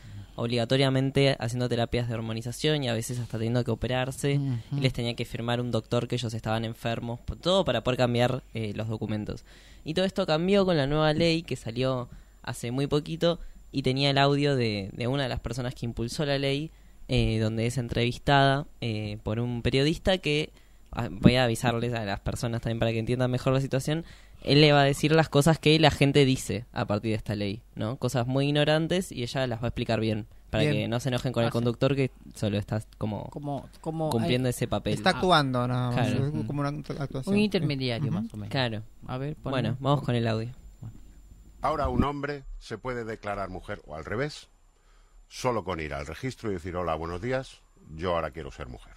obligatoriamente haciendo terapias de hormonización y a veces hasta teniendo que operarse. Y les tenía que firmar un doctor que ellos estaban enfermos, todo para poder cambiar eh, los documentos. Y todo esto cambió con la nueva ley que salió hace muy poquito y tenía el audio de, de una de las personas que impulsó la ley, eh, donde es entrevistada eh, por un periodista que, ah, voy a avisarles a las personas también para que entiendan mejor la situación, él le va a decir las cosas que la gente dice a partir de esta ley, ¿no? Cosas muy ignorantes y ella las va a explicar bien, para Bien. que no se enojen con Ah, el conductor que solo está como, Como, como cumpliendo hay ese papel. Está actuando nada más, Claro. es como una actuación. un intermediario más o menos. Claro. A ver, ponle. Bueno, vamos con el audio. Ahora un hombre se puede declarar mujer o al revés, solo con ir al registro y decir hola, buenos días, yo ahora quiero ser mujer.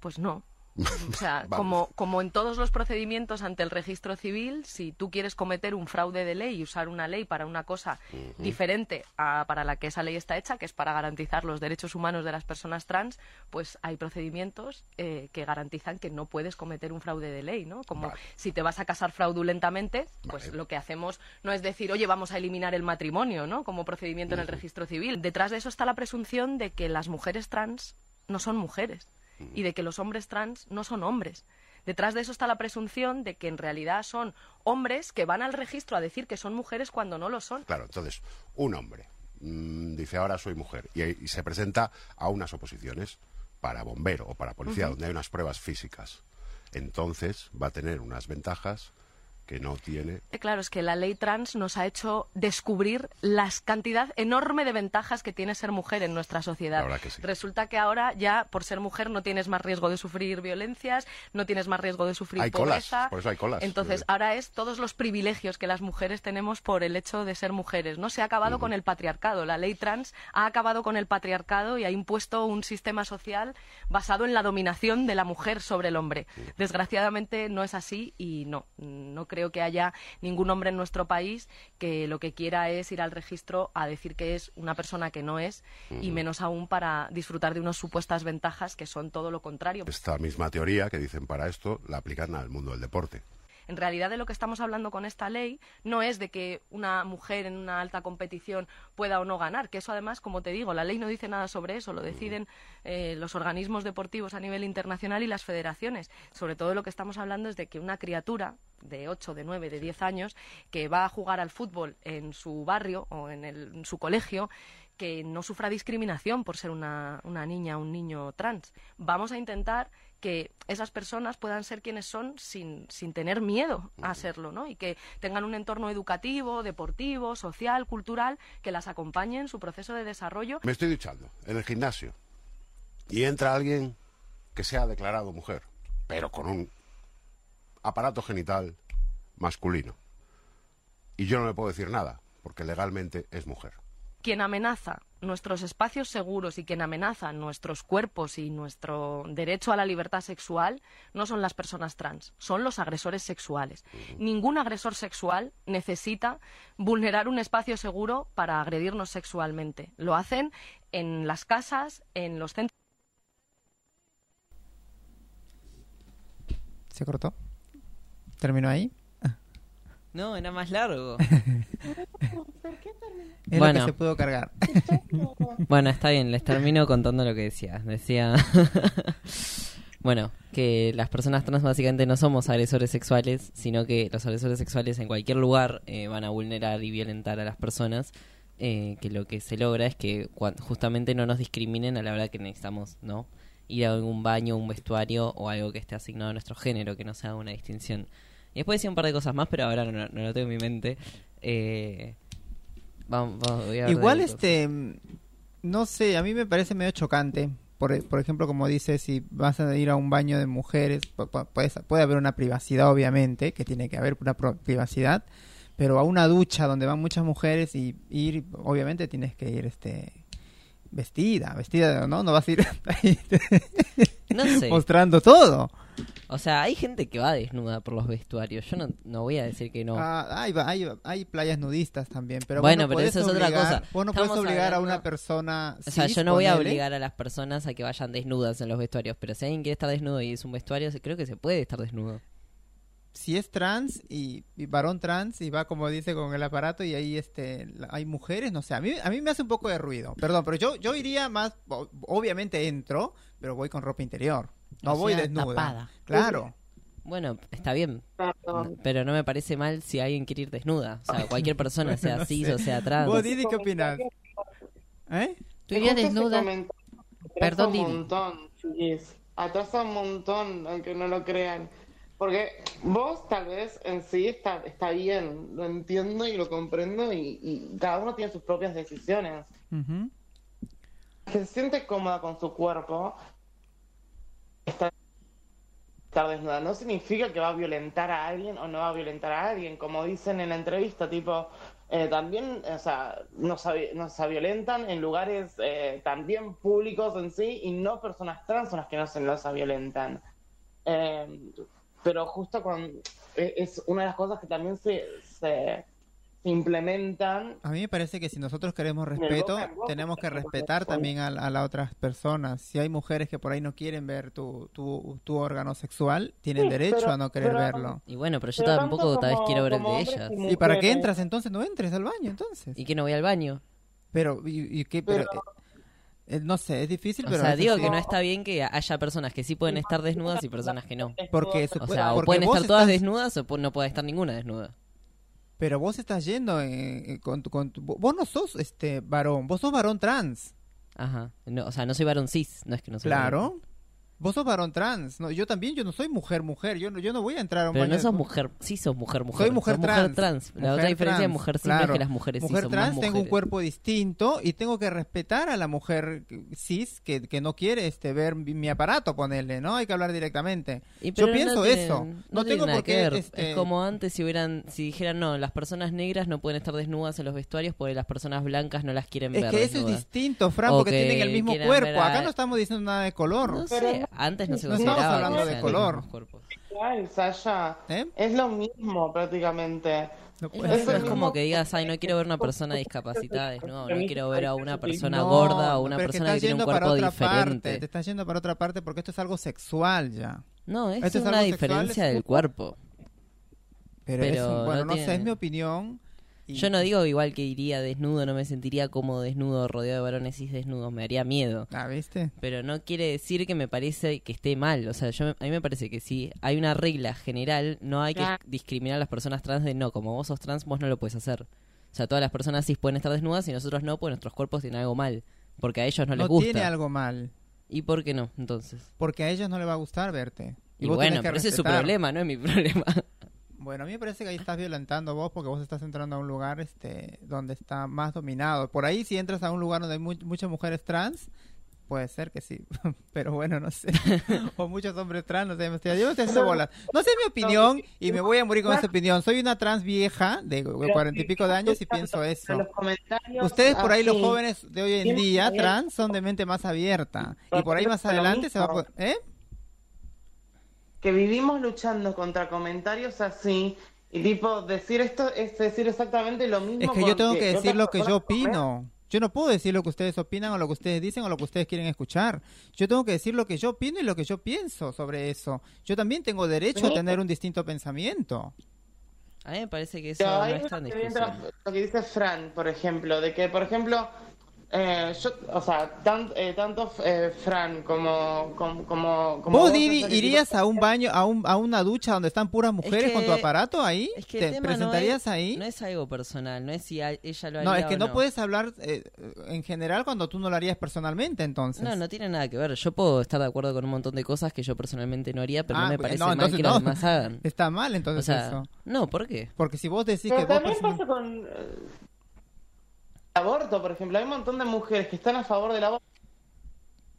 Pues no. O sea, como, como en todos los procedimientos ante el registro civil, si tú quieres cometer un fraude de ley y usar una ley para una cosa diferente a para la que esa ley está hecha, que es para garantizar los derechos humanos de las personas trans, pues hay procedimientos eh, que garantizan que no puedes cometer un fraude de ley, ¿no? Como Vale. si te vas a casar fraudulentamente, pues Vale. lo que hacemos no es decir, oye, vamos a eliminar el matrimonio, ¿no? Como procedimiento en el registro civil. Detrás de eso está la presunción de que las mujeres trans no son mujeres y de que los hombres trans no son hombres. detrás de eso está la presunción de que en realidad son hombres que van al registro a decir que son mujeres cuando no lo son. Claro, entonces, un hombre mm, dice ahora soy mujer y, y se presenta a unas oposiciones para bombero o para policía, donde hay unas pruebas físicas. Entonces va a tener unas ventajas que no tiene Eh, Claro, es que la ley trans nos ha hecho descubrir la cantidad enorme de ventajas que tiene ser mujer en nuestra sociedad. Que sí. Resulta que ahora ya por ser mujer no tienes más riesgo de sufrir violencias, no tienes más riesgo de sufrir Hay colas, pobreza. por eso hay colas. Entonces, ahora es todos los privilegios que las mujeres tenemos por el hecho de ser mujeres. No se ha acabado con el patriarcado. La ley trans ha acabado con el patriarcado y ha impuesto un sistema social basado en la dominación de la mujer sobre el hombre. Desgraciadamente no es así y no, no creo que haya ningún hombre en nuestro país que lo que quiera es ir al registro a decir que es una persona que no es y menos aún para disfrutar de unas supuestas ventajas que son todo lo contrario. esta misma teoría que dicen para esto, la aplican al mundo del deporte. En realidad de lo que estamos hablando con esta ley no es de que una mujer en una alta competición pueda o no ganar, que eso además, como te digo, la ley no dice nada sobre eso, lo deciden eh, los organismos deportivos a nivel internacional y las federaciones. Sobre todo lo que estamos hablando es de que una criatura de 8, de 9, de 10 años que va a jugar al fútbol en su barrio o en, el- en su colegio que no sufra discriminación por ser una, una niña o un niño trans. Vamos a intentar que esas personas puedan ser quienes son sin, sin tener miedo a serlo, ¿no? Y que tengan un entorno educativo, deportivo, social, cultural, que las acompañe en su proceso de desarrollo. Me estoy duchando en el gimnasio y entra alguien que se ha declarado mujer, pero con un aparato genital masculino. Y yo no le puedo decir nada, porque legalmente es mujer. Quien amenaza nuestros espacios seguros y quien amenaza nuestros cuerpos y nuestro derecho a la libertad sexual no son las personas trans, son los agresores sexuales. Ningún agresor sexual necesita vulnerar un espacio seguro para agredirnos sexualmente. Lo hacen en las casas, en los centros. ¿Se cortó? ¿Terminó ahí? No, era más largo. Es lo que se pudo cargar. bueno, está bien, les termino contando lo que decía. Decía, bueno, que las personas trans básicamente no somos agresores sexuales, sino que los agresores sexuales en cualquier lugar eh, van a vulnerar y violentar a las personas. eh, que lo que se logra es que justamente no nos discriminen a la hora que necesitamos, ¿no? Ir a algún baño, un vestuario o algo que esté asignado a nuestro género, que no se haga una distinción. Y después decía un par de cosas más, pero ahora no, no lo tengo en mi mente. Eh, vamos, vamos, voy a Igual este, no sé, a mí me parece medio chocante. Por, por ejemplo, como dice, si vas a ir a un baño de mujeres, pu- pu- puede, puede haber una privacidad, obviamente, que tiene que haber una privacidad, pero a una ducha donde van muchas mujeres y ir, obviamente tienes que ir este vestida, vestida, ¿no? No vas a ir ahí No sé. mostrando todo. O sea, hay gente que va desnuda por los vestuarios. Yo no, no voy a decir que no. Ah, hay, hay, hay playas nudistas también, pero Bueno, pero eso es otra cosa. Vos no puedes obligar a una persona. o sea, cis, yo no voy a obligar a las personas a que vayan desnudas en los vestuarios, pero si alguien quiere estar desnudo y es un vestuario, creo que se puede estar desnudo. si es trans y, y varón trans y va como dice con el aparato y ahí este la- hay mujeres no sé a mí a mí me hace un poco de ruido perdón pero yo yo iría más obviamente entro pero voy con ropa interior no O voy sea, desnuda tapada. claro Bueno, está bien. Perdón. Pero no me parece mal si alguien quiere ir desnuda. O sea, cualquier persona, sea no cis sé. o sea trans. vos Didi qué opinas ¿Eh? Tú irías desnuda. Perdón, atrasa un Didi. montón, chiquis. Atrasa un montón, aunque no lo crean. Porque vos tal vez en sí está, está bien, lo entiendo y lo comprendo y, y cada uno tiene sus propias decisiones. Ujú. Se siente cómoda con su cuerpo, estar, desnuda. No significa que va a violentar a alguien o no va a violentar a alguien, como dicen en la entrevista, tipo, eh, también, o sea, nos, nos violentan en lugares eh, también públicos en sí y no personas trans son las que no se nos violentan. Eh, pero justo con eh, es una de las cosas que también se implementan a mí me parece que si nosotros queremos respeto boca en boca, tenemos que respetar también a, a las otras personas si hay mujeres que por ahí no quieren ver tu, tu, tu órgano sexual tienen Sí, derecho pero- a no querer pero- verlo Y bueno, pero yo Pero tampoco tal vez quiero ver el de ellas. y ¿Y para qué entras entonces? No entres al baño entonces. ¿Y que no voy al baño? Pero, ¿y, y qué? Pero, Pero- eh, Eh, no sé, es difícil, O pero... sea, es digo que no está bien que haya personas que sí pueden estar desnudas y personas que no. Porque, O sea, o porque pueden estar todas estás- desnudas o no puede estar ninguna desnuda. Pero vos estás yendo eh, eh, con, tu- con tu- vos no sos este varón, vos sos varón trans. Ajá. No, o sea, no soy varón cis, no es que no soy varón. Vos sos varón trans. No, yo también, yo no soy mujer, mujer. Yo no, yo no voy a entrar a un Pero baño no de- sos mujer, sí sos mujer, mujer. Soy mujer Sos trans. La Mujer otra diferencia de trans, mujer simple es claro. que las mujeres sí Mujer son trans más tengo un mujeres. cuerpo distinto y tengo que respetar a la mujer cis que, que no quiere este ver mi, mi aparato, ponerle, ¿no? Hay que hablar directamente. Y pero yo pienso no tienen- eso. No, No, tiene tengo nada por que qué ver. este, Es como antes si hubieran, si dijeran no, las personas negras no pueden estar desnudas en los vestuarios porque las personas blancas no las quieren Es ver. que eso es desnudas. distinto, Fran, O porque que tienen el mismo quieran cuerpo. a- Acá no estamos diciendo nada de color. No sé, antes no se No consideraba estamos hablando de color. los mismos cuerpos. Igual, Sasha. ¿Eh? Es lo mismo prácticamente. Es, Es es como que digas, ay, no quiero ver una persona discapacitada desnuda, no quiero ver a una persona No, gorda o una pero persona que tiene un cuerpo otra diferente. parte. Te estás yendo para otra parte porque esto es algo sexual ya. No, es Esto es una sexual, diferencia es- del cuerpo. Pero, es un- Pero bueno, no no, sé, es mi opinión. Y- Yo no digo igual que iría desnudo, no me sentiría como desnudo, rodeado de varones cis desnudos, me haría miedo. Ah, ¿viste? Pero no quiere decir que me parece que esté mal. O sea, yo, a mí me parece que si hay una regla general, no hay que discriminar a las personas trans de no, como vos sos trans, vos no lo puedes hacer. O sea, todas las personas cis pueden estar desnudas y nosotros no, pues nuestros cuerpos tienen algo mal. Porque a ellos no, les No gusta. tiene algo mal. ¿Y por qué no, entonces? Porque a ellos no les va a gustar verte. Y, vos bueno, pero ese es su problema, no es mi problema. Bueno, a mí me parece que ahí estás violentando vos porque vos estás entrando a un lugar este donde está más dominado. Por ahí si entras a un lugar donde hay mu- muchas mujeres trans, puede ser que sí. Pero bueno, no sé. o muchos hombres trans, no sé, me estoy, yo me estoy haciendo bolas. No sé mi opinión y me voy a morir con esa opinión. Soy una trans vieja de cuarenta y pico de años y pienso eso. Ustedes por ahí los así. jóvenes de hoy en día trans son de mente más abierta y por ahí más adelante se va a poder- ¿eh? Que vivimos luchando contra comentarios así y tipo decir esto es decir exactamente lo mismo Es que yo tengo que decir lo que yo opino. Yo no puedo decir lo que ustedes opinan o lo que ustedes dicen o lo que ustedes quieren escuchar. Yo tengo que decir lo que yo opino y lo que yo pienso sobre eso. Yo también tengo derecho a tener un distinto pensamiento. A mí me parece que eso no ahí es es tan lo que discusión. lo que dice Fran, por ejemplo, de que, por ejemplo, eh, yo, o sea, tan- eh, tanto eh, Fran como, como, como, como ¿Vos, Didi, irías tipo- a un baño, a, un, a una ducha donde están puras mujeres que- con tu aparato ahí? Es que el ¿Te tema presentarías no es, ahí? No es algo personal, no es si a- ella lo haría No, es que o no, puedes hablar eh, en general cuando tú no lo harías personalmente, entonces. No, no tiene nada que ver. Yo puedo estar de acuerdo con un montón de cosas que yo personalmente no haría, pero Ah, no me pues, parece no, mal entonces que no. los demás hagan. Está mal entonces O sea, eso. No, ¿por qué? Porque si vos decís Pero que vos... también pasa con eh, aborto, por ejemplo. Hay un montón de mujeres que están a favor del aborto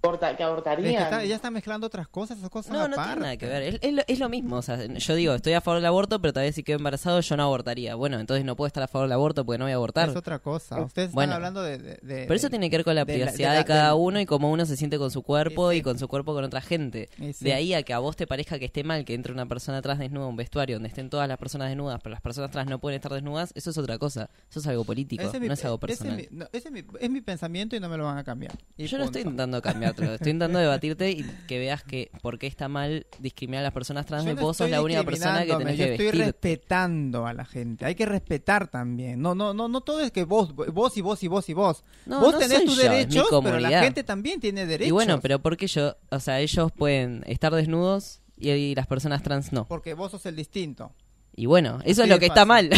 aborta- que Es abortarían. que está- ella está mezclando otras cosas, esas cosas No, no aparte. tiene nada que ver. Es, es lo, es lo mismo. O sea, yo digo, estoy a favor del aborto, pero tal vez si quedo embarazado yo no abortaría. Bueno, entonces no puedo estar a favor del aborto porque no voy a abortar. Es otra cosa. Ustedes Bueno. están hablando de... de- de- Pero eso tiene que ver con la de la- privacidad de, cada uno y cómo uno se siente con su cuerpo y con su cuerpo con otra gente. Sí. De ahí a que a vos te parezca que esté mal que entre una persona trans desnuda a un vestuario donde estén todas las personas desnudas, pero las personas trans no pueden estar desnudas, eso es otra cosa. Eso es algo político, Ese es mi- no es algo ese es personal. mi- no, ese es mi, es mi pensamiento y no me lo van a cambiar. Y Yo no estoy intentando estoy intentando debatirte y que veas que por qué está mal discriminar a las personas trans, no vos sos la única persona que tenés yo estoy respetando a la gente. Hay que respetar también. No, no, no, no todo es que vos, vos y vos y vos y vos. No, vos no tenés tus yo, derechos, pero la gente también tiene derechos. Y bueno, pero ¿por qué yo? O sea, ellos pueden estar desnudos y, y las personas trans no. Porque vos sos el distinto. Y bueno, eso es lo que está mal.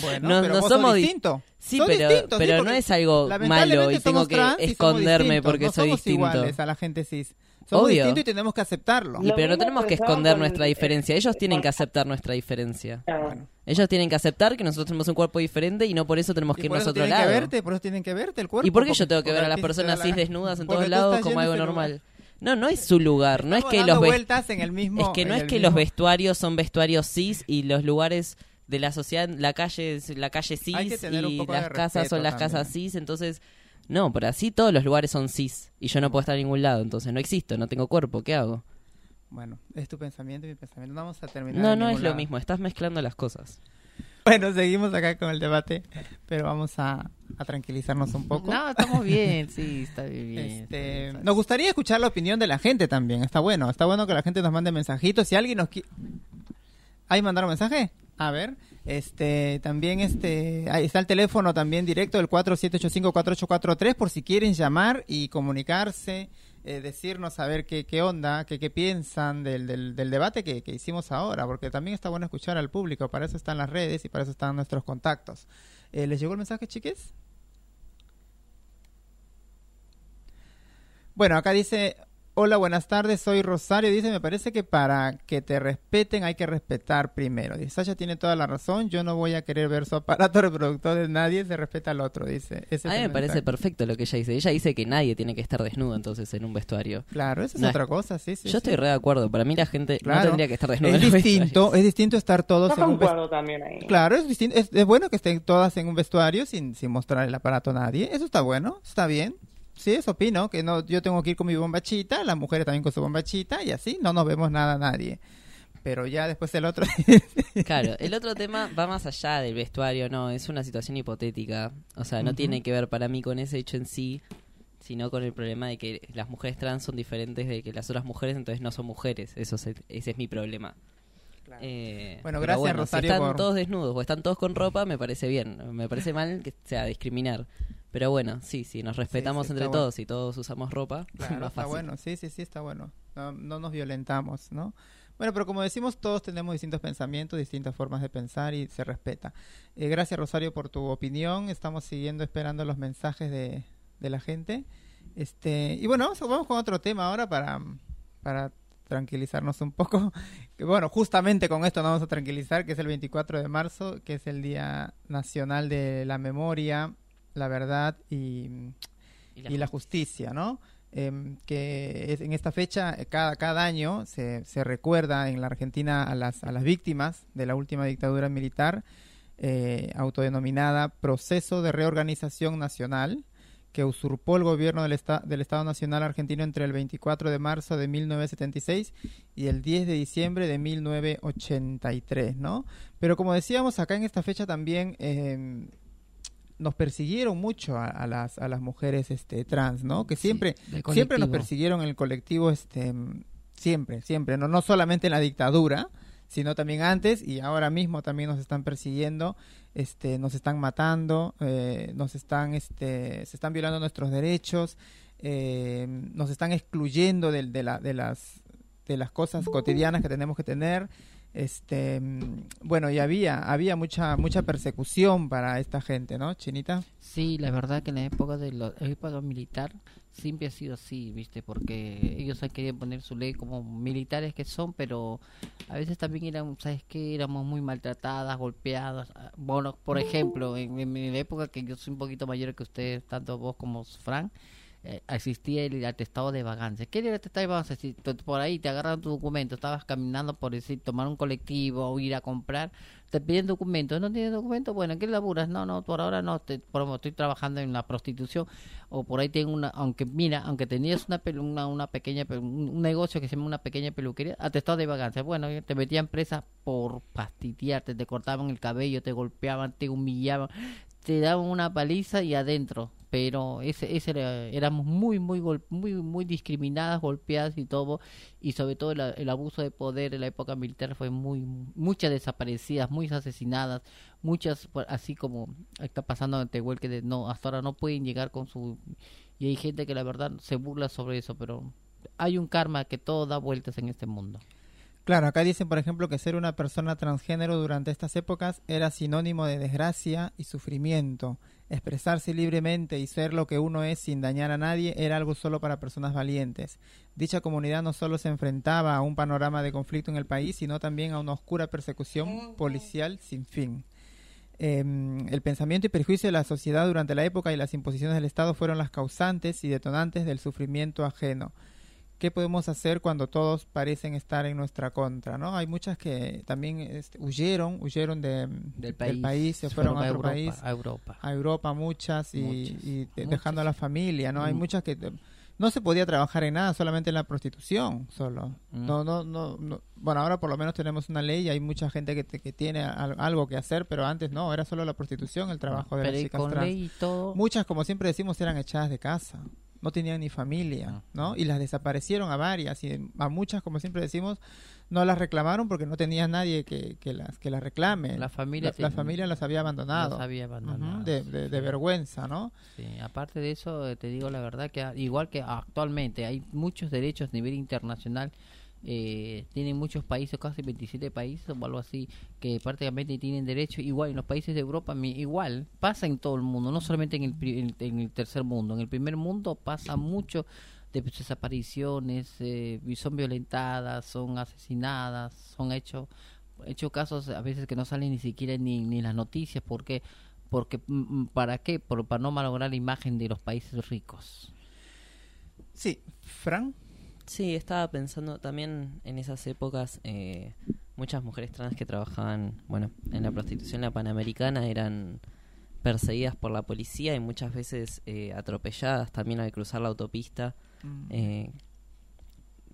Bueno, no pero no vos sos somos di- distinto. Sí, Sos pero, distinto, sí, pero no es algo malo y tengo que esconderme distintos, porque no soy somos distinto. iguales a la gente cis. Somos Obvio. distintos y tenemos que aceptarlo. Y pero no tenemos que esconder nuestra diferencia. Ellos tienen que aceptar nuestra diferencia. Ellos tienen que aceptar que nosotros tenemos un cuerpo diferente y no por eso tenemos que irnos a otro tienen lado. que verte, por eso tienen que verte el cuerpo. ¿Y por qué yo tengo que ver a las personas cis la- desnudas en porque todos lados como algo normal? No, no es su lugar. No es que dando los ves- vueltas en el mismo- Es que no es que mismo- los vestuarios son vestuarios cis y los lugares de la sociedad, la calle es la calle cis y las casas son las casas cis, entonces no, por así todos los lugares son cis y yo no puedo estar en ningún lado, entonces no existo, no tengo cuerpo, ¿qué hago? Bueno, es tu pensamiento y mi pensamiento. No vamos a terminar. No, no es lo mismo, estás mezclando las cosas. Bueno, seguimos acá con el debate, pero vamos a, a tranquilizarnos un poco. No, estamos bien, sí, está bien. Este, nos gustaría escuchar la opinión de la gente también. Está bueno, está bueno que la gente nos mande mensajitos. Si alguien nos quiere... ¿Ahí mandaron mensaje? A ver, este, también este, ahí está el teléfono también directo del 4785-4843 por si quieren llamar y comunicarse, eh, decirnos a ver qué, qué onda, qué, qué piensan del, del, del debate que, que hicimos ahora, porque también está bueno escuchar al público, para eso están las redes y para eso están nuestros contactos. Eh, ¿Les llegó el mensaje, chiques? Bueno, acá dice, hola, buenas tardes, soy Rosario. Dice, me parece que para que te respeten hay que respetar primero. Dice, Sasha tiene toda la razón, yo no voy a querer ver su aparato reproductor de nadie, se respeta al otro, dice. Ese es A mí me parece perfecto lo que ella dice. Ella dice que nadie tiene que estar desnudo entonces en un vestuario. Claro, eso es No otra cosa, sí, sí. Yo sí. estoy re de acuerdo. Para mí la gente no tendría que estar desnuda. Es en distinto, es distinto estar todos en un vestuario. también ahí. Claro, es distinto, es, es bueno que estén todas en un vestuario sin, sin mostrar el aparato a nadie. Eso está bueno, está bien. Sí, eso opino, que no, yo tengo que ir con mi bombachita, las mujeres también con su bombachita y así no nos vemos nada a nadie. Pero ya después el otro... Claro, el otro tema va más allá del vestuario, no, es una situación hipotética. O sea, no tiene que ver para mí con ese hecho en sí, sino con el problema de que las mujeres trans son diferentes de que las otras mujeres, entonces no son mujeres. Eso es, ese es mi problema. Eh, Bueno, gracias, Rosario, Si están por- todos desnudos o están todos con ropa, me parece bien. Me parece mal que sea discriminar. Pero bueno, sí, sí, nos respetamos sí, entre está bueno. todos y todos usamos ropa. Claro, más está fácil. bueno, sí, sí, sí, está bueno. No, no nos violentamos, ¿no? Bueno, pero como decimos, todos tenemos distintos pensamientos, distintas formas de pensar y se respeta. Eh, gracias, Rosario, por tu opinión. Estamos siguiendo, esperando los mensajes de, de la gente. Este, y bueno, vamos, vamos con otro tema ahora para, para tranquilizarnos un poco. Que, bueno, justamente con esto nos vamos a tranquilizar, que es el 24 de marzo, que es el Día Nacional de la Memoria, la Verdad y, Y la y la justicia, ¿no? Em, que es- en esta fecha, eh, cada, cada año, se, se recuerda en la Argentina a las, a las víctimas de la última dictadura militar, eh, autodenominada Proceso de Reorganización Nacional, que usurpó el gobierno del, esta- del Estado Nacional Argentino entre el 24 de marzo de 1976 y el 10 de diciembre de 1983, ¿no? Pero como decíamos, acá en esta fecha también em, nos persiguieron mucho a, a las, a las mujeres este, trans, ¿no? Que siempre, siempre nos persiguieron en el colectivo, este, siempre, siempre, no, no solamente en la dictadura, sino también antes y ahora mismo también nos están persiguiendo, este, nos están matando, eh, nos están, este, se están violando nuestros derechos, eh, nos están excluyendo de, de, la, de las de las cosas cotidianas que tenemos que tener este mm, bueno y había había mucha mucha persecución para esta gente no chinita Sí, la verdad que en la época de la época militar siempre ha sido así, ¿viste? Porque ellos han querido poner su ley como militares que son, pero a veces también eran, ¿sabes qué? Éramos muy maltratadas, golpeadas. Ah, Bueno, por ejemplo, en, en mi época, que yo soy un poquito mayor que ustedes, tanto vos como Fran, eh, existía el atestado de vagancia. ¿Qué era el atestado de vagancia? Si por ahí te agarran tu documento, estabas caminando por decir, tomar un colectivo o ir a comprar, te piden documentos. ¿No tienes documento? Bueno, ¿en qué laburas? No, no, por ahora no, te, por estoy trabajando en la prostitución o por ahí tengo una, aunque mira, aunque tenías una, una, una pequeña, pe- un negocio que se llama una pequeña peluquería, atestado de vagancia. Bueno, te metían presa por fastidiarte, te cortaban el cabello, te golpeaban, te humillaban, te daban una paliza y adentro. Pero ese, ese era- éramos muy, muy, gol- muy, muy discriminadas, golpeadas y todo. Y sobre todo el, abuso de poder en la época militar fue muy, muchas desaparecidas, muchas asesinadas, muchas, así como está pasando en Tehuel, que de- no, hasta ahora no pueden llegar con su... Y hay gente que la verdad se burla sobre eso, pero hay un karma que todo da vueltas en este mundo. Claro, acá dicen, por ejemplo, que ser una persona transgénero durante estas épocas era sinónimo de desgracia y sufrimiento. Expresarse libremente y ser lo que uno es sin dañar a nadie era algo solo para personas valientes. Dicha comunidad no solo se enfrentaba a un panorama de conflicto en el país, sino también a una oscura persecución policial sin fin. Em, el pensamiento y perjuicio de la sociedad durante la época y las imposiciones del Estado fueron las causantes y detonantes del sufrimiento ajeno. ¿Qué podemos hacer cuando todos parecen estar en nuestra contra? ¿no? Hay muchas que también este, huyeron, huyeron de, del, país, se, fueron, a otro Europa, país, a Europa. a Europa muchas y, Muchas, y de- muchas. dejando a la familia, ¿no? Hay Mm. muchas que no se podía trabajar en nada, solamente en la prostitución, solo. Mm. No, no, no, no. Bueno, ahora por lo menos tenemos una ley y hay mucha gente que, te- que tiene al- algo que hacer, pero antes no, era solo la prostitución, el trabajo de Pero las chicas con trans. ley y todo. Muchas, como siempre decimos, eran echadas de casa. No tenían ni familia, ¿no? Y las desaparecieron a varias y a muchas, como siempre decimos, no las reclamaron porque no tenía nadie que, que las que las reclame. La familia la, familia las había abandonado. Las había abandonado, de, de- de sí. vergüenza, ¿no? Sí, aparte de eso, eh, te digo la verdad que igual que actualmente hay muchos derechos a nivel internacional, eh, tienen muchos países, casi 27 países o algo así, que prácticamente tienen derecho, igual. En los países de Europa, igual, pasa en todo el mundo, no solamente en el, en, el tercer mundo, en el primer mundo pasa mucho de desapariciones, eh, son violentadas, son asesinadas, son hechos hecho casos a veces que no salen ni siquiera ni, ni las noticias. Porque porque mm, mm, para qué Por- para no malograr la imagen de los países ricos. Sí, Fran. Sí, estaba pensando también en esas épocas, eh, muchas mujeres trans que trabajaban, bueno, en la prostitución la panamericana eran perseguidas por la policía y muchas veces eh, atropelladas también al cruzar la autopista. Mm. Eh,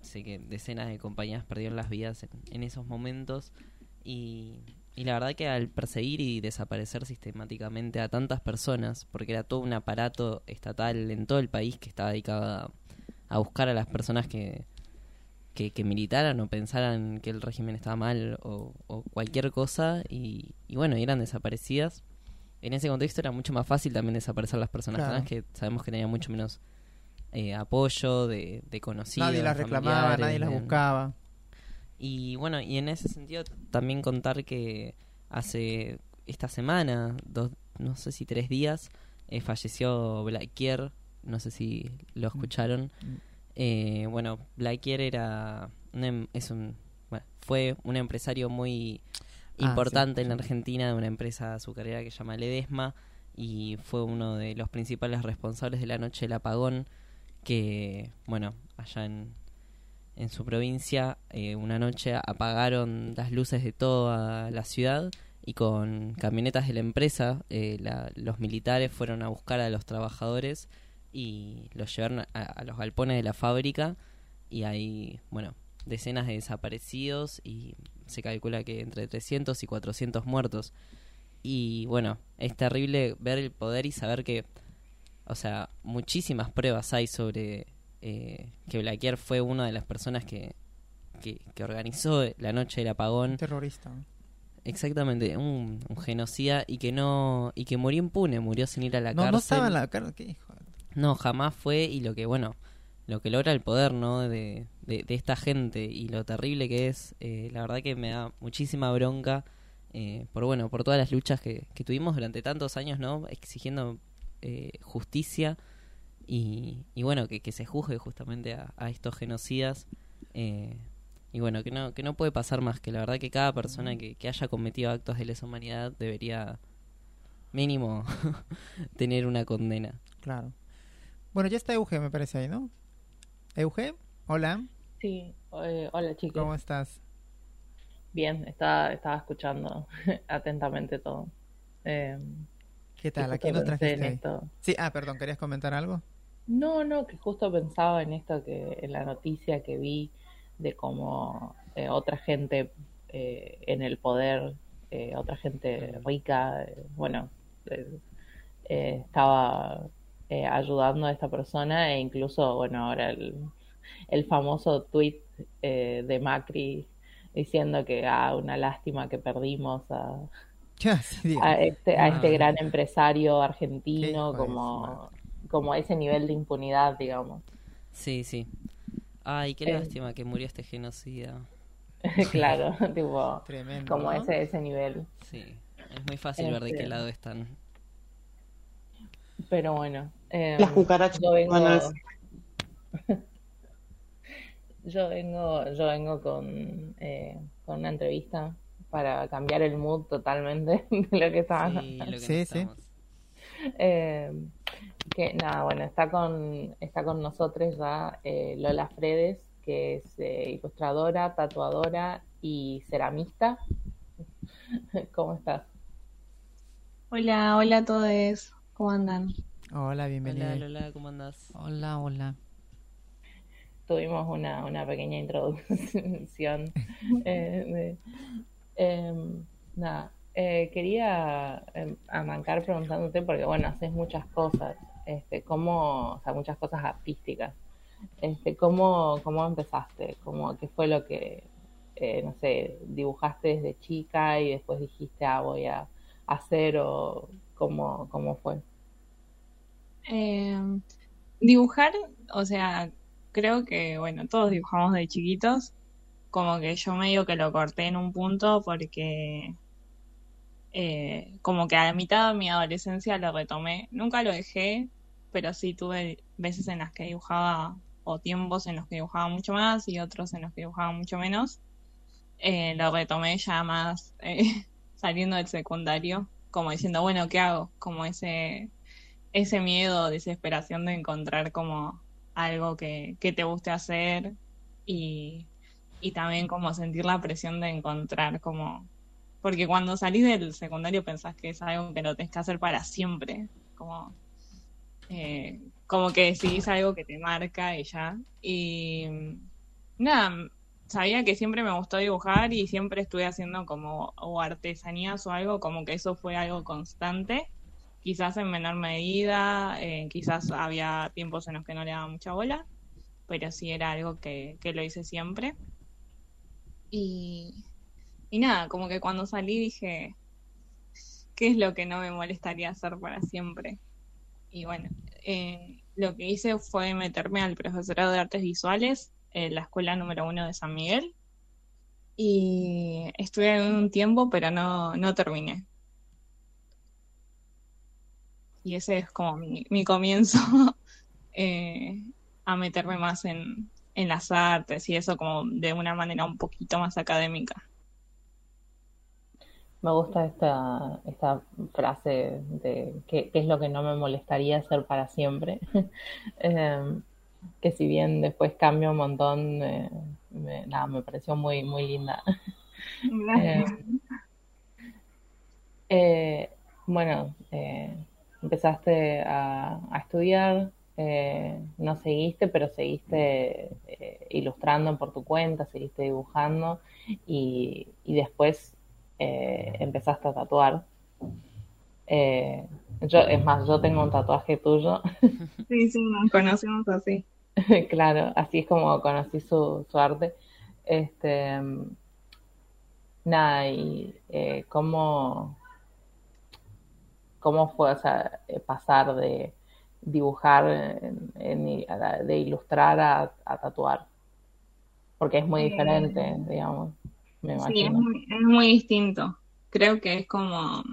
sé que decenas de compañeras perdieron las vidas en, en esos momentos y, y la verdad que al perseguir y desaparecer sistemáticamente a tantas personas, porque era todo un aparato estatal en todo el país que estaba dedicado a, a buscar a las personas que, que, que militaran o pensaran que el régimen estaba mal o, o cualquier cosa y, y bueno, eran desaparecidas. En ese contexto era mucho más fácil también desaparecer las personas Claro. trans que sabemos que tenían mucho menos eh, apoyo de, de conocidos. Nadie las reclamaba, nadie las buscaba. y bueno, y en ese sentido también contar que hace esta semana, dos, no sé si tres días, eh, falleció Blackier, no sé si lo escucharon. Eh, bueno, Blackier era un em- es un bueno, fue un empresario muy Ah, importante sí, en la. Argentina de una empresa azucarera que se llama Ledesma y fue uno de los principales responsables de la noche del apagón que bueno allá en, en su provincia eh, una noche apagaron las luces de toda la ciudad y con camionetas de la empresa eh, la- los militares fueron a buscar a los trabajadores y los llevaron a, a los galpones de la fábrica y hay bueno decenas de desaparecidos y se calcula que entre 300 y 400 muertos y bueno es terrible ver el poder y saber que o sea, muchísimas pruebas hay sobre eh, que Blaquier fue una de las personas que, que, que organizó la noche del apagón. Terrorista. Exactamente, un, un genocida y que no y que murió impune, murió sin ir a la No, cárcel. no estaba en la cárcel. ¿Qué hijo? No, jamás fue y lo que, bueno, lo que logra el poder, ¿no? De, de, esta gente y lo terrible que es, eh, la verdad que me da muchísima bronca eh, por, bueno, por todas las luchas que, que tuvimos durante tantos años, ¿no? Exigiendo eh, justicia y, y bueno, que, que se juzgue justamente a, a estos genocidas. eh, y bueno, que no, que no puede pasar más, que la verdad que cada persona que, que haya cometido actos de lesa humanidad debería mínimo tener una condena. Claro. Bueno, ya está Euge, me parece ahí, ¿no? Euge, hola. Sí, eh, hola chicos. ¿Cómo estás? Bien, estaba, estaba escuchando atentamente todo. Eh, ¿Qué tal? ¿A quién nos trajiste esto. Sí, ah, perdón, ¿querías comentar algo? No, no, que justo pensaba en esto que en la noticia que vi de cómo eh, otra gente eh, en el poder, eh, otra gente rica, bueno, estaba eh, ayudando a esta persona e incluso, bueno, ahora el, el famoso tweet eh, de Macri diciendo que ah, una lástima que perdimos a, sí, a este, a este gran empresario argentino como, como ese nivel de impunidad, digamos. Sí, sí. Ay, qué Eh. lástima que murió este genocida. claro, tipo, Tremendo, como ¿no? ese, ese nivel. Sí, es muy fácil ver de Este. qué lado están. Pero bueno. Eh, Las cucarachas Yo vengo, yo vengo, yo vengo con, eh, con una entrevista para cambiar el mood totalmente de lo que estaba. Sí, lo que Sí, sí. Eh, que nada, bueno, está con, está con nosotros ya eh, Lola Fredes, que es eh, ilustradora, tatuadora y ceramista. ¿Cómo estás? Hola, hola a todos. ¿Cómo andan? Hola, bienvenida. Hola, Lola, ¿cómo andás? hola hola Tuvimos una, una pequeña introducción. eh, de- em, nada, eh, quería em, arrancar preguntándote, porque bueno, haces muchas cosas. este, cómo, o sea, muchas cosas artísticas. Este, ¿cómo, cómo empezaste? ¿Cómo, ¿Qué fue lo que, eh, no sé, dibujaste desde chica y después dijiste, ah, voy a hacer o cómo, cómo fue? Eh, dibujar, o sea, creo que, bueno, todos dibujamos de chiquitos. Como que yo medio que lo corté en un punto porque eh, como que a la mitad de mi adolescencia lo retomé. Nunca lo dejé, pero sí tuve veces en las que dibujaba, o tiempos en los que dibujaba mucho más y otros en los que dibujaba mucho menos. Eh, lo retomé ya más eh, saliendo del secundario, como diciendo, bueno, ¿qué hago? Como ese, ese miedo, desesperación de encontrar como algo que, que te guste hacer y, y también como sentir la presión de encontrar como porque cuando salís del secundario pensás que es algo que lo tenés que hacer para siempre, como, eh, como que decidís algo que te marca y ya. Y nada, sabía que siempre me gustó dibujar y siempre estuve haciendo como o artesanías o algo, como que eso fue algo constante, quizás en menor medida, eh, quizás había tiempos en los que no le daba mucha bola, pero sí era algo que, que lo hice siempre. Y, y nada, como que cuando salí dije, ¿qué es lo que no me molestaría hacer para siempre? Y bueno, eh, lo que hice fue meterme al profesorado de artes visuales en la escuela número uno de San Miguel. Y estuve un tiempo, pero no, no terminé. Y ese es como mi, mi comienzo eh, a meterme más en, en las artes y eso como de una manera un poquito más académica. Me gusta esta, esta frase de qué, es lo que no me molestaría hacer para siempre. Em, que si bien después cambia un montón, eh, me, nada, me pareció muy, muy linda. Gracias. Em, eh, bueno, eh, empezaste a, a estudiar, eh, no seguiste, pero seguiste eh, ilustrando por tu cuenta, seguiste dibujando y, y después eh, empezaste a tatuar. Yo, es más, yo tengo un tatuaje tuyo. Sí, sí, nos conocemos así. Claro, así es como conocí su, su arte. Este, nada, y cómo, cómo fue, o sea, eh, pasar de dibujar, en- en- de ilustrar a, a tatuar, porque es muy Eh, diferente, digamos, me Sí, es imagino. muy, es muy distinto. Creo que es como,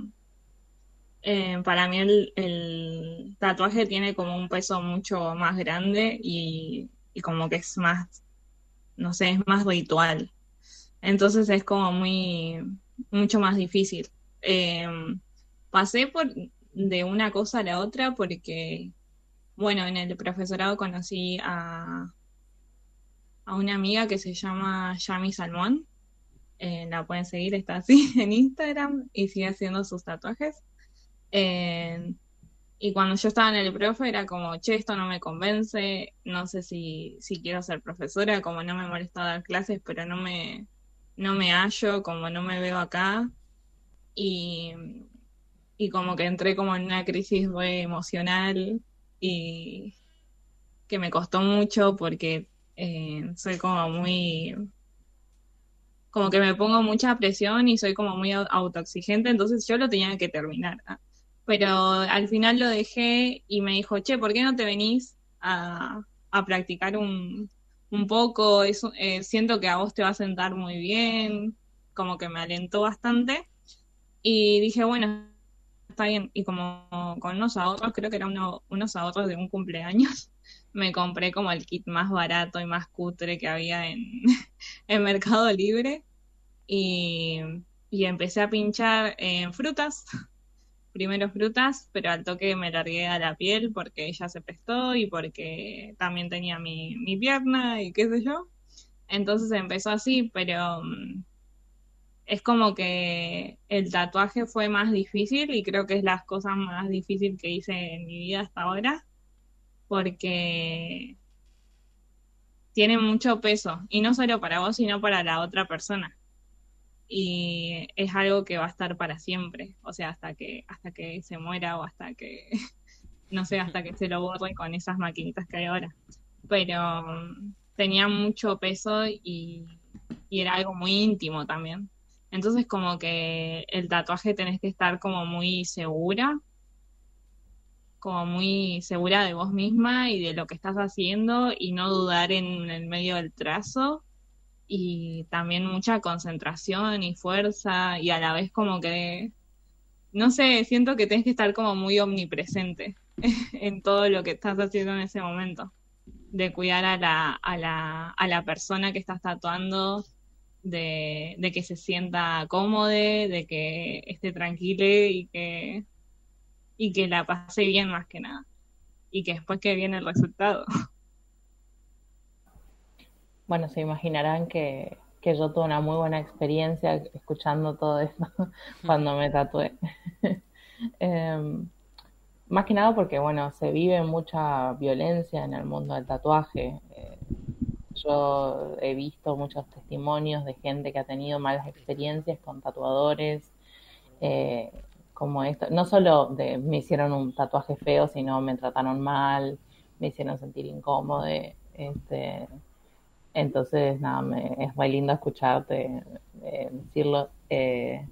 eh, para mí el, el tatuaje tiene como un peso mucho más grande y, y como que es más, no sé, es más ritual. Entonces es como muy, mucho más difícil. Eh, pasé por de una cosa a la otra porque, bueno, en el profesorado conocí a, a una amiga que se llama Yami Salmón. Eh, la pueden seguir, está así en Instagram y sigue haciendo sus tatuajes. Eh, y cuando yo estaba en el profe era como, che, esto no me convence, no sé si, si quiero ser profesora, como no me molesta dar clases, pero no me, no me hallo, como no me veo acá. Y, y como que entré como en una crisis re emocional y que me costó mucho porque eh, soy como muy, como que me pongo mucha presión y soy como muy au- autoexigente, entonces yo lo tenía que terminar. ¿ah? Pero al final lo dejé y me dijo, che, ¿por qué no te venís a, a practicar un, un poco? Es, eh, siento que a vos te va a sentar muy bien, como que me alentó bastante. Y dije, bueno, está bien. Y como con unos ahorros, creo que eran uno- unos ahorros de un cumpleaños, me compré como el kit más barato y más cutre que había en, en Mercado Libre. Y, y empecé a pinchar en frutas, primero frutas, pero al toque me largué a la piel porque ella se prestó y porque también tenía mi, mi pierna y qué sé yo. Entonces empezó así, pero mm, es como que el tatuaje fue más difícil y creo que es las cosas más difíciles que hice en mi vida hasta ahora, porque tiene mucho peso, y no solo para vos, sino para la otra persona. Y es algo que va a estar para siempre, o sea, hasta que, hasta que se muera o hasta que, no sé hasta que se lo borre con esas maquinitas que hay ahora. Pero mm, tenía mucho peso y era algo muy íntimo también. Entonces como que el tatuaje tenés que estar como muy segura, como muy segura de vos misma y de lo que estás haciendo y no dudar en el medio del trazo. Y también mucha concentración y fuerza y a la vez como que, no sé, siento que tenés que estar como muy omnipresente en todo lo que estás haciendo en ese momento, de cuidar a la, a la, a la persona que estás tatuando, de, que se sienta cómodo, de que esté tranquila y que, y que la pase bien más que nada. Y que después que viene el resultado. Bueno, se imaginarán que, que yo tuve una muy buena experiencia escuchando todo esto cuando me tatué. Em, más que nada porque, bueno, se vive mucha violencia en el mundo del tatuaje. Eh, yo he visto muchos testimonios de gente que ha tenido malas experiencias con tatuadores, eh, como esto. No solo de me hicieron un tatuaje feo, sino me trataron mal, me hicieron sentir incómodo. Este, entonces, nada, me, es muy lindo escucharte eh, decirlo. Eh,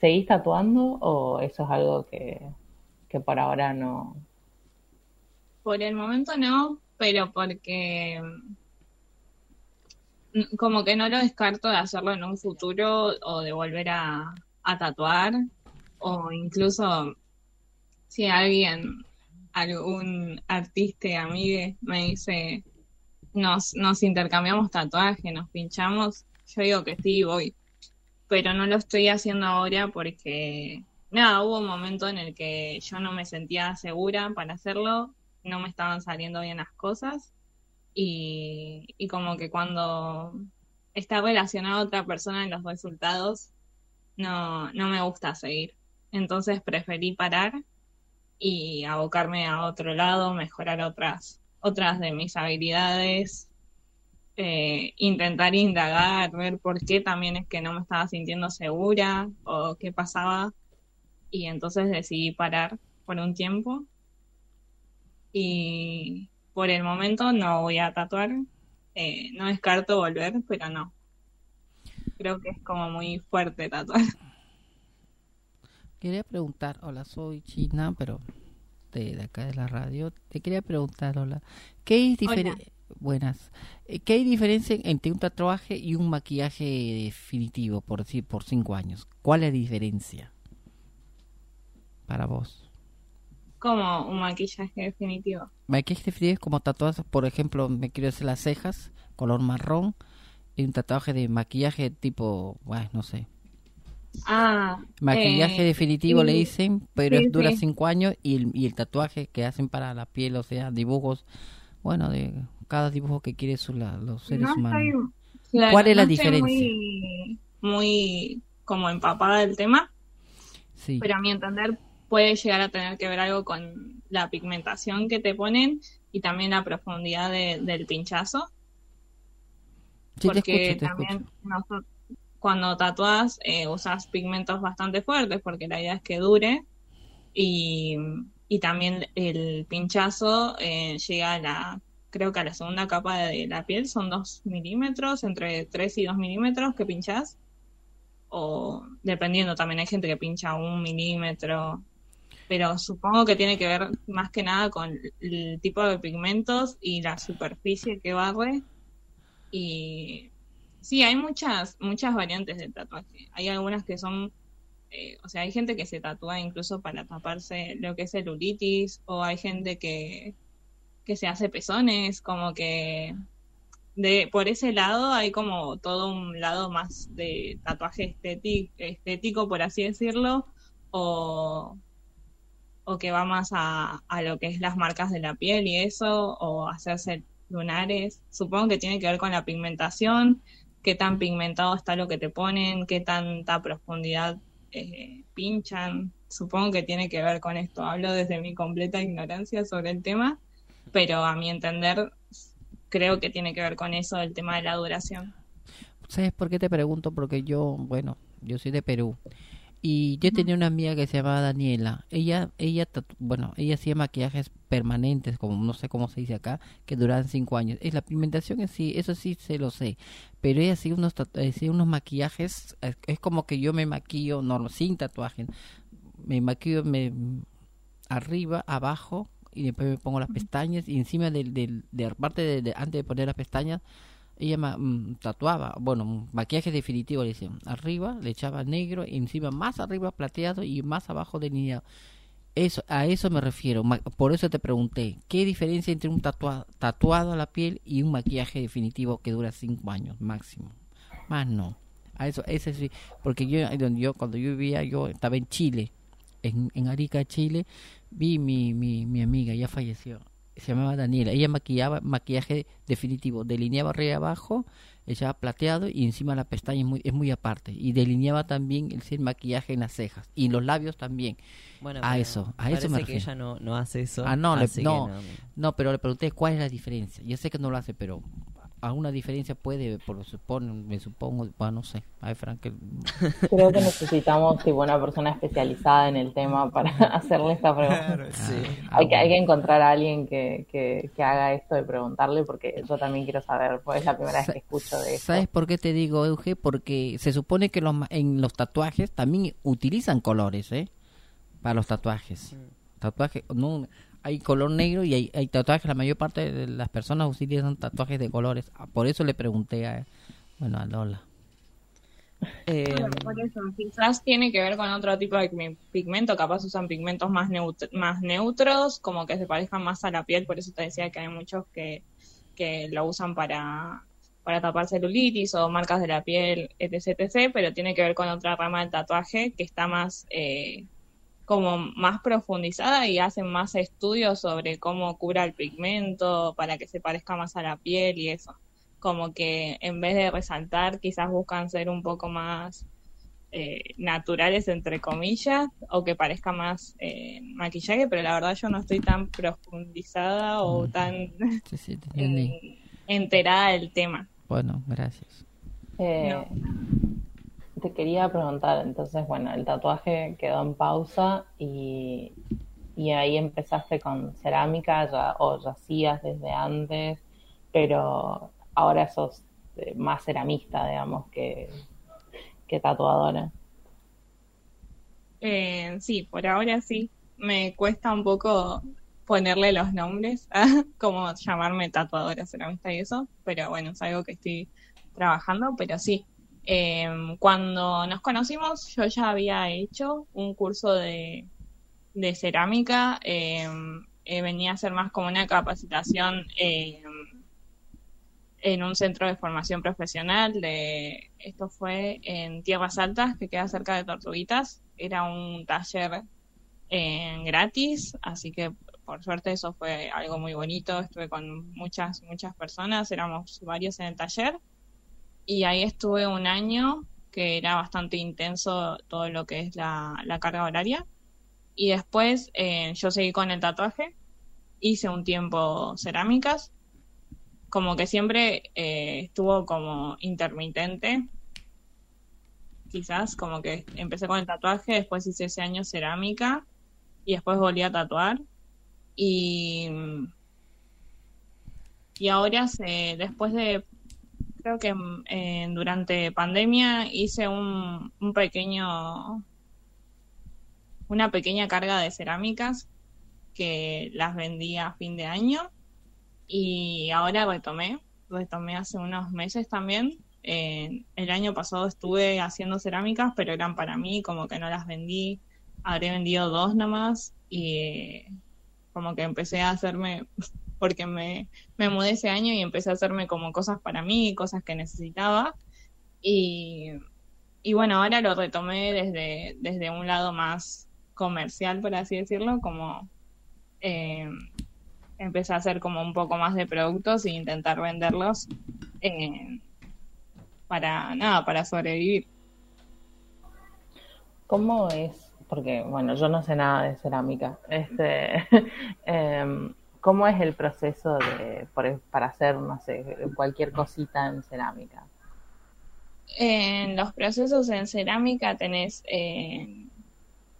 ¿Seguís tatuando o eso es algo que, que por ahora no? Por el momento no, pero porque como que no lo descarto de hacerlo en un futuro o de volver a, tatuar o incluso si alguien, algún artista amigo me dice nos, nos intercambiamos tatuajes, nos pinchamos, yo digo que sí, voy. Pero no lo estoy haciendo ahora porque, nada, hubo un momento en el que yo no me sentía segura para hacerlo, no me estaban saliendo bien las cosas y, y como que cuando está relacionada otra persona en los resultados, no, no me gusta seguir. Entonces preferí parar y abocarme a otro lado, mejorar otras, otras de mis habilidades, eh, intentar indagar, ver por qué también es que no me estaba sintiendo segura o qué pasaba. Y entonces decidí parar por un tiempo. Y por el momento no voy a tatuar. Eh, no descarto volver, pero no. Creo que es como muy fuerte tatuar. Quería preguntar, hola, soy China, pero de, de acá de la radio. Te quería preguntar, hola, ¿qué hay diferen- Hola. Buenas. Eh, ¿Qué hay diferencia entre un tatuaje y un maquillaje definitivo, por decir, por cinco años? ¿Cuál es la diferencia para vos? Como un maquillaje definitivo. Maquillaje definitivo es como tatuajes, por ejemplo, me quiero hacer las cejas, color marrón, y un tatuaje de maquillaje tipo, bueno, no sé. Ah, Maquillaje eh, definitivo le dicen, pero sí, dura sí. cinco años y el, y el tatuaje que hacen para la piel, o sea, dibujos, bueno, de cada dibujo que quieren su- la- los seres No humanos. estoy- claro, ¿Cuál es la no diferencia? Muy, muy como empapada del tema, Sí. pero a mi entender puede llegar a tener que ver algo con la pigmentación que te ponen y también la profundidad de- del pinchazo. Sí, te porque escucho, te también cuando tatúas eh, usas pigmentos bastante fuertes porque la idea es que dure y, y también el pinchazo eh, llega a la creo que a la segunda capa de la piel son 2 milímetros, entre 3 y 2 milímetros que pinchas o dependiendo también hay gente que pincha un milímetro pero supongo que tiene que ver más que nada con el tipo de pigmentos y la superficie que barre y sí, hay muchas, muchas variantes de tatuaje. Hay algunas que son, eh, o sea, hay gente que se tatúa incluso para taparse lo que es celulitis, o hay gente que, que se hace pezones, como que de por ese lado hay como todo un lado más de tatuaje estético, estético por así decirlo, o, o que va más a, a lo que es las marcas de la piel y eso, o hacerse lunares. Supongo que tiene que ver con la pigmentación, qué tan pigmentado está lo que te ponen, qué tanta profundidad eh, pinchan. Supongo que tiene que ver con esto. Hablo desde mi completa ignorancia sobre el tema, pero a mi entender creo que tiene que ver con eso el tema de la duración. ¿Sabes por qué te pregunto? Porque yo, bueno, yo soy de Perú Y yo tenía una amiga que se llamaba Daniela. Ella, ella, bueno, ella hacía maquillajes permanentes, como no sé cómo se dice acá, que duran cinco años. Es la pigmentación en sí, eso sí se lo sé. Pero ella hacía unos, tatu- hacía unos maquillajes, es, es como que yo me maquillo normal, sin tatuaje. Me maquillo me, arriba, abajo, y después me pongo las pestañas, y encima del, del, de la parte de, de- antes de poner las pestañas, ella mm, tatuaba, bueno, maquillaje definitivo le decían, arriba le echaba negro, encima más arriba plateado y más abajo delineado. Eso, a eso me refiero, por eso te pregunté, ¿qué diferencia entre un tatua- tatuado a la piel y un maquillaje definitivo que dura cinco años máximo? Más no. A eso, ese sí, porque yo, donde yo cuando yo vivía, yo estaba en Chile, en, en Arica, Chile, vi mi, mi, mi amiga, ya falleció, se llamaba Daniela, ella maquillaba maquillaje definitivo, delineaba arriba y abajo, echaba plateado y encima la pestaña es muy, es muy aparte, y delineaba también el, el maquillaje en las cejas, y los labios también. Bueno, a eso, a eso me que refiero. ella no, no hace eso. Ah, no, le- que no, no. no, pero le pregunté cuál es la diferencia. Yo sé que no lo hace, pero alguna diferencia puede, por lo supone, me supongo, bueno, no sé. A ver, Frank, que- Creo que necesitamos tipo una persona especializada en el tema para hacerle esta pregunta. Claro, sí. Hay que, hay que encontrar a alguien que, que, que haga esto y preguntarle porque yo también quiero saber, pues es la primera vez que escucho de esto. ¿Sabes por qué te digo, Euge? Porque se supone que los, ma- en los tatuajes también utilizan colores, ¿eh? Para los tatuajes. Tatuajes, no, hay color negro y hay, hay tatuajes, la mayor parte de las personas utilizan tatuajes de colores. Ah, Por eso le pregunté a, bueno, a Lola. Eh, por eso, quizás tiene que ver con otro tipo de pigme- pigmento, capaz usan pigmentos más, neut- más neutros, como que se parezcan más a la piel, por eso te decía que hay muchos que, que lo usan para, para tapar celulitis o marcas de la piel, etc, etc, pero tiene que ver con otra rama del tatuaje que está más, eh, como más profundizada y hacen más estudios sobre cómo cura el pigmento para que se parezca más a la piel y eso como que en vez de resaltar, quizás buscan ser un poco más eh, naturales, entre comillas, o que parezca más eh, maquillaje, pero la verdad yo no estoy tan profundizada o tan Sí, sí, enterada del tema. Bueno, gracias. Eh, Te quería preguntar, entonces, bueno, el tatuaje quedó en pausa y, y ahí empezaste con cerámica ya, o ya hacías desde antes, pero ahora sos eh, más ceramista, digamos, que, que tatuadora. Eh, sí, por ahora sí. Me cuesta un poco ponerle los nombres, como llamarme tatuadora ceramista y eso, pero bueno, es algo que estoy trabajando, pero sí. Eh, cuando nos conocimos, yo ya había hecho un curso de, cerámica, eh, eh, venía a ser más como una capacitación eh, en un centro de formación profesional. De, esto fue en Tierras Altas, que queda cerca de Tortuguitas. Era un taller gratis, así que por suerte eso fue algo muy bonito. Estuve con muchas, muchas personas, éramos varios en el taller. Y ahí estuve un año que era bastante intenso todo lo que es la, la carga horaria. Y después eh, yo seguí con el tatuaje, hice un tiempo cerámicas, como que siempre eh, estuvo como intermitente, quizás, como que empecé con el tatuaje, después hice ese año cerámica y después volví a tatuar. Y, y ahora, se, después de, creo que eh, durante pandemia hice un, un pequeño, una pequeña carga de cerámicas que las vendí a fin de año y ahora retomé, retomé hace unos meses también. Eh, el año pasado estuve haciendo cerámicas, pero eran para mí, como que no las vendí, habré vendido dos nomás y eh, como que empecé a hacerme, porque me, me mudé ese año y empecé a hacerme como cosas para mí, cosas que necesitaba y, y bueno, ahora lo retomé desde, desde un lado más comercial, por así decirlo, como eh, empecé a hacer como un poco más de productos e intentar venderlos eh, para nada, para sobrevivir. ¿Cómo es? Porque, bueno, yo no sé nada de cerámica. Este, em, ¿Cómo es el proceso de, por- para hacer, no sé, cualquier cosita en cerámica? En los procesos en cerámica tenés, eh,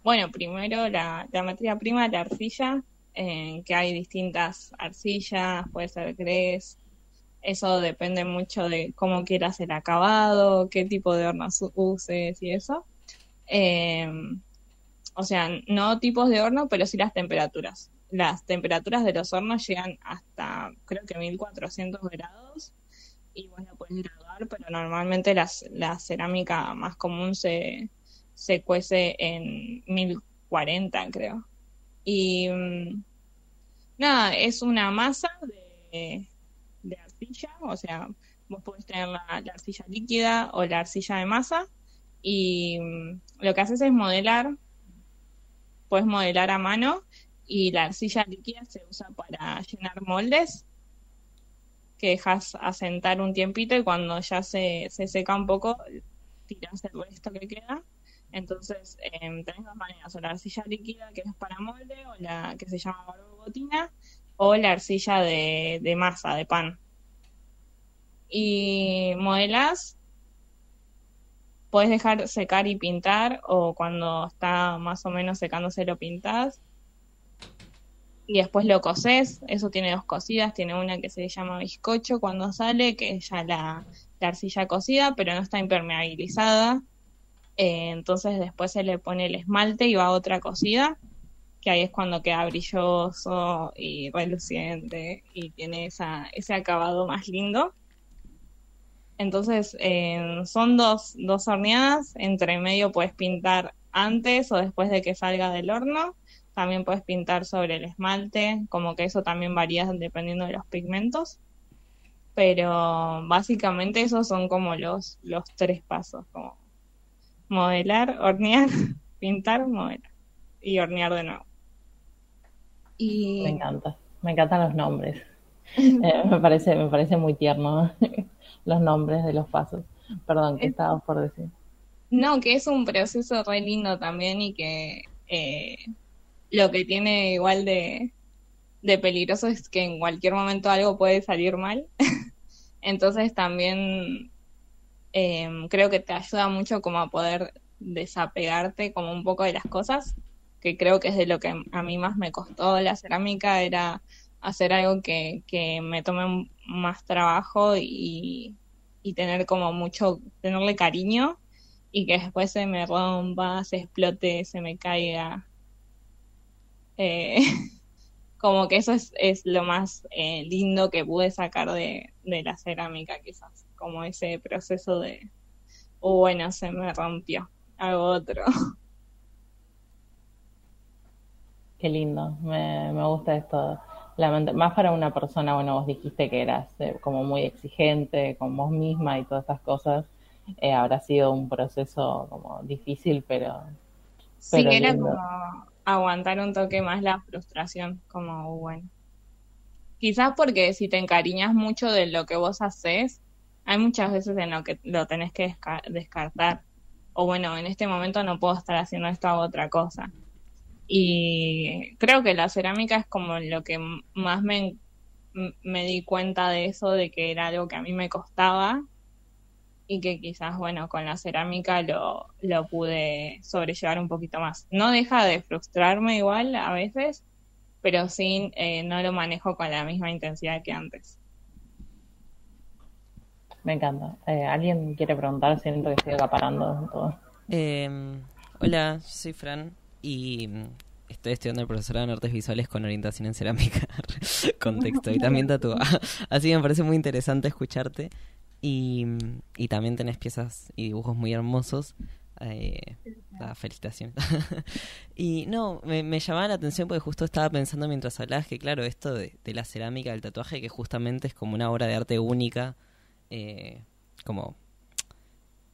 bueno, primero la, la materia prima, la arcilla, eh, que hay distintas arcillas, puede ser grés, eso depende mucho de cómo quieras el acabado, qué tipo de horno su- uses y eso. Eh, o sea, no tipos de horno, pero sí las temperaturas. Las temperaturas de los hornos llegan hasta, creo que 1400 grados y vos la puedes graduar, pero normalmente las, la cerámica más común se, se cuece en 1040, creo. Y mm, nada, es una masa de, arcilla, o sea, vos podés tener la, la arcilla líquida o la arcilla de masa y mm, lo que haces es modelar, puedes modelar a mano y la arcilla líquida se usa para llenar moldes que dejas asentar un tiempito y cuando ya se, se seca un poco, tiras el resto que queda. Entonces, em, tenés dos maneras, o la arcilla líquida que es para molde, o la que se llama barbotina, o la arcilla de, de masa, de pan. Y modelas, puedes dejar secar y pintar, o cuando está más o menos secándose lo pintás. Y después lo cosés, eso tiene dos cocidas, tiene una que se llama bizcocho cuando sale, que es ya la, la arcilla cocida, pero no está impermeabilizada. Eh, entonces después se le pone el esmalte y va a otra cocida, que ahí es cuando queda brilloso y reluciente y tiene esa, ese acabado más lindo. Entonces eh, son dos, dos horneadas, entre medio puedes pintar antes o después de que salga del horno. También puedes pintar sobre el esmalte, como que eso también varía dependiendo de los pigmentos. Pero básicamente esos son como los, los tres pasos, como modelar, hornear, pintar, modelar y hornear de nuevo. Y Me encanta, me encantan los nombres. Eh, me parece, me parece muy tierno los nombres de los pasos. Perdón, ¿qué estabas por decir? No, que es un proceso re lindo también y que eh, lo que tiene igual de, de peligroso es que en cualquier momento algo puede salir mal. Entonces también eh, creo que te ayuda mucho como a poder desapegarte como un poco de las cosas, que creo que es de lo que a mí más me costó la cerámica, era hacer algo que, que me tome más trabajo y, y tener como mucho, tenerle cariño y que después se me rompa, se explote, se me caiga. Eh, como que eso es, es lo más eh, lindo que pude sacar de, de la cerámica, quizás, como ese proceso de, oh, bueno, se me rompió, hago otro. Qué lindo, me, me gusta esto. Lamenta- más para una persona, bueno, vos dijiste que eras eh, como muy exigente con vos misma y todas estas cosas. Eh, habrá sido un proceso como difícil, pero, Sí, que era lindo. como aguantar un toque más la frustración, como bueno. Quizás porque si te encariñas mucho de lo que vos haces, hay muchas veces en lo que lo tenés que desca- descartar. O bueno, en este momento no puedo estar haciendo esto, hago otra cosa. Y creo que la cerámica es como lo que más me, me di cuenta de eso, de que era algo que a mí me costaba y que quizás, bueno, con la cerámica lo, lo pude sobrellevar un poquito más. No deja de frustrarme igual a veces, pero sí eh, no lo manejo con la misma intensidad que antes. Me encanta. Eh, ¿Alguien quiere preguntar? Siento que estoy acaparando todo. Eh, hola, soy Fran y mm, estoy estudiando el profesorado en artes visuales con orientación en cerámica, contexto y también tatúa. Así que me parece muy interesante escucharte y, y también tenés piezas y dibujos muy hermosos. Eh, nada, felicitaciones. y no, me, me llamaba la atención porque justo estaba pensando mientras hablabas que claro, esto de, de la cerámica, del tatuaje, que justamente es como una obra de arte única, eh, como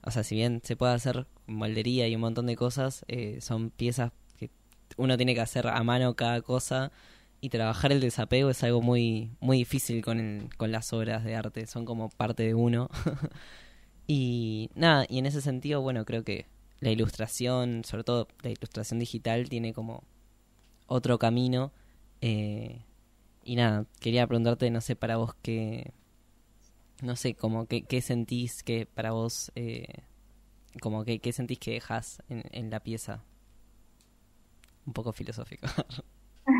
o sea, si bien se puede hacer moldería y un montón de cosas, eh, son piezas que uno tiene que hacer a mano cada cosa y trabajar el desapego es algo muy muy difícil con el- con las obras de arte, son como parte de uno. y nada, y en ese sentido, bueno, creo que la ilustración, sobre todo la ilustración digital, tiene como otro camino. eh, y nada, quería preguntarte, no sé, para vos qué, no sé, como que, qué sentís que para vos, eh, como que qué sentís que dejas en, en la pieza. Un poco filosófico.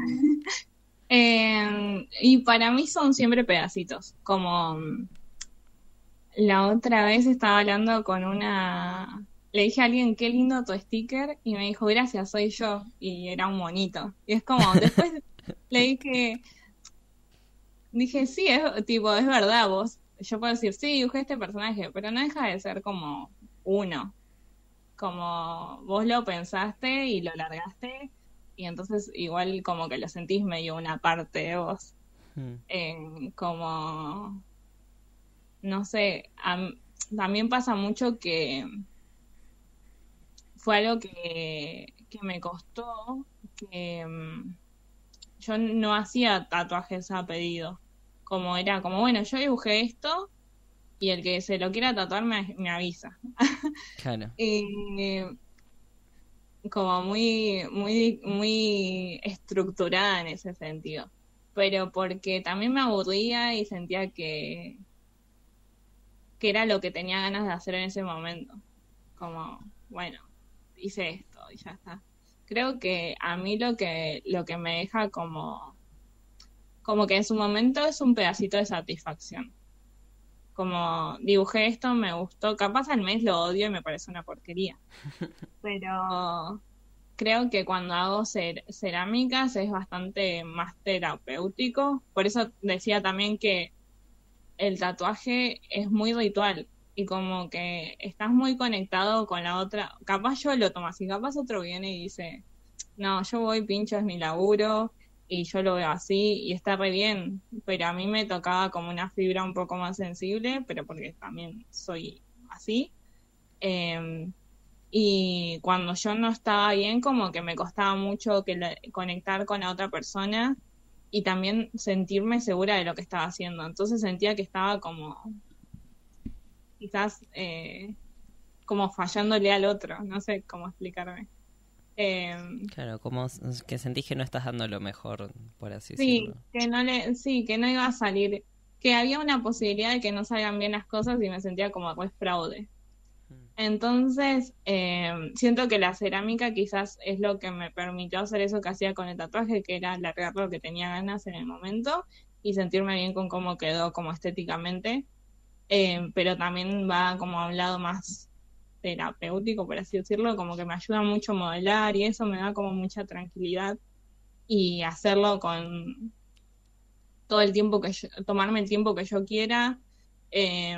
Eh, y para mí son siempre pedacitos, como la otra vez estaba hablando con una... Le dije a alguien, qué lindo tu sticker, y me dijo, gracias, soy yo, y era un monito. Y es como, después le dije, dije, sí, es, tipo, es verdad, vos, yo puedo decir, sí, dibujé este personaje, pero no deja de ser como uno, como vos lo pensaste y lo largaste, y entonces igual como que lo sentís medio una parte de vos. Eh, como, no sé, am- también pasa mucho que fue algo que, que me costó, que mm, yo no hacía tatuajes a pedido. Como era, como bueno, yo dibujé esto y el que se lo quiera tatuar me, me avisa. Claro. Y como muy, muy, muy estructurada en ese sentido. Pero porque también me aburría y sentía que, que era lo que tenía ganas de hacer en ese momento. Como, bueno, hice esto y ya está. Creo que a mí lo que, lo que me deja como, como que en su momento es un pedacito de satisfacción. Como dibujé esto, me gustó. Capaz al mes lo odio y me parece una porquería. Pero creo que cuando hago cer- cerámicas es bastante más terapéutico. Por eso decía también que el tatuaje es muy ritual y como que estás muy conectado con la otra. Capaz yo lo tomo así, capaz otro viene y dice, no, yo voy, pincho, es mi laburo y yo lo veo así y está re bien, pero a mí me tocaba como una fibra un poco más sensible, pero porque también soy así. Em, y cuando yo no estaba bien, como que me costaba mucho que la- conectar con la otra persona y también sentirme segura de lo que estaba haciendo. Entonces sentía que estaba como, quizás, eh, como fallándole al otro, no sé cómo explicarme. Em, Claro, como que sentís que no estás dando lo mejor, por así Sí, decirlo. que no le, sí, que no iba a salir, que había una posibilidad de que no salgan bien las cosas y me sentía como pues fraude. Entonces, eh, siento que la cerámica quizás es lo que me permitió hacer eso que hacía con el tatuaje, que era largar lo que tenía ganas en el momento y sentirme bien con cómo quedó como estéticamente, Eh, pero también va como a un lado más terapéutico, por así decirlo, como que me ayuda mucho a modelar y eso me da como mucha tranquilidad y hacerlo con todo el tiempo que yo, tomarme el tiempo que yo quiera. Eh,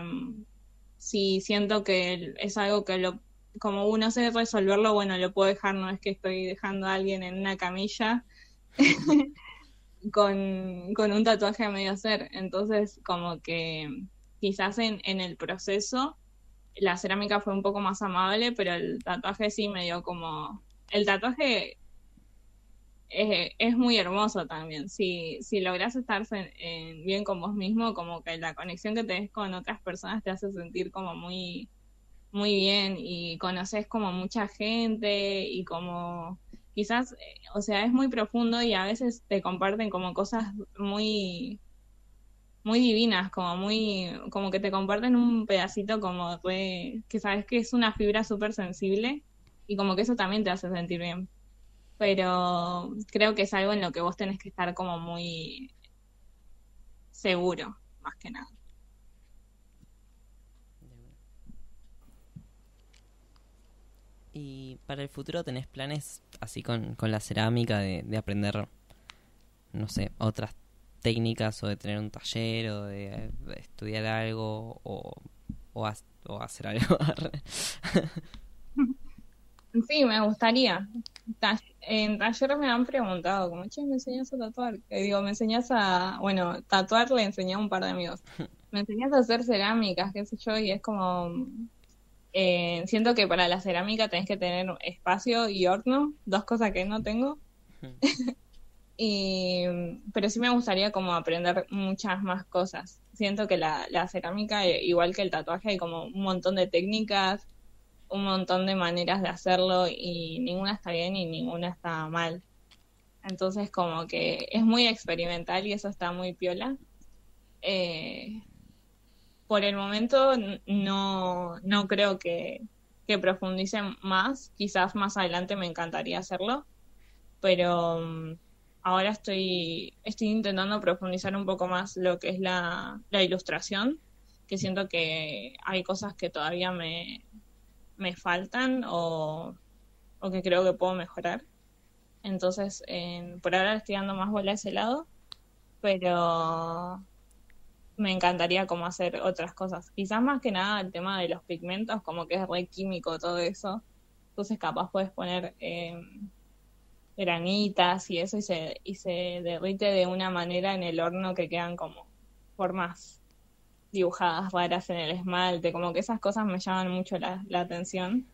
si siento que es algo que lo, como uno sé resolverlo, bueno, lo puedo dejar, no es que estoy dejando a alguien en una camilla con, con un tatuaje a medio hacer. Entonces, como que quizás en, en el proceso la cerámica fue un poco más amable, pero el tatuaje sí me dio como... El tatuaje es, es muy hermoso también. Si, si logras estar en- en- bien con vos mismo, como que la conexión que tenés con otras personas te hace sentir como muy, muy bien y conoces como mucha gente y como quizás, eh, o sea, es muy profundo y a veces te comparten como cosas muy muy divinas, como muy, como que te comparten un pedacito como re- que sabes que es una fibra súper sensible y como que eso también te hace sentir bien. Pero creo que es algo en lo que vos tenés que estar como muy seguro, más que nada. Y para el futuro tenés planes así con, con la cerámica de, de aprender, no sé, otras técnicas o de tener un taller o de, eh, estudiar algo o, o, ha- o hacer algo. Sí, me gustaría. Ta- en talleres me han preguntado, como, che, ¿me enseñas a tatuar? Eh, digo, me enseñas a, bueno, tatuar le enseñé a un par de amigos. Me enseñas a hacer cerámicas, qué sé yo, y es como, eh, siento que para la cerámica tenés que tener espacio y horno, dos cosas que no tengo. Y, pero sí me gustaría como aprender muchas más cosas. Siento que la, la cerámica, eh, igual que el tatuaje, hay como un montón de técnicas, un montón de maneras de hacerlo y ninguna está bien y ninguna está mal. Entonces como que es muy experimental y eso está muy piola. Eh, por el momento no, no creo que, que profundice más. Quizás más adelante me encantaría hacerlo, pero mm, ahora estoy, estoy intentando profundizar un poco más lo que es la, la ilustración, que siento que hay cosas que todavía me, me faltan o, o que creo que puedo mejorar. Entonces, en- por ahora estoy dando más bola a ese lado, pero me encantaría como hacer otras cosas. Quizás más que nada el tema de los pigmentos, como que es re químico todo eso. Entonces capaz puedes poner eh, granitas y eso y se, y se derrite de una manera en el horno que quedan como formas dibujadas raras en el esmalte, como que esas cosas me llaman mucho la, la atención.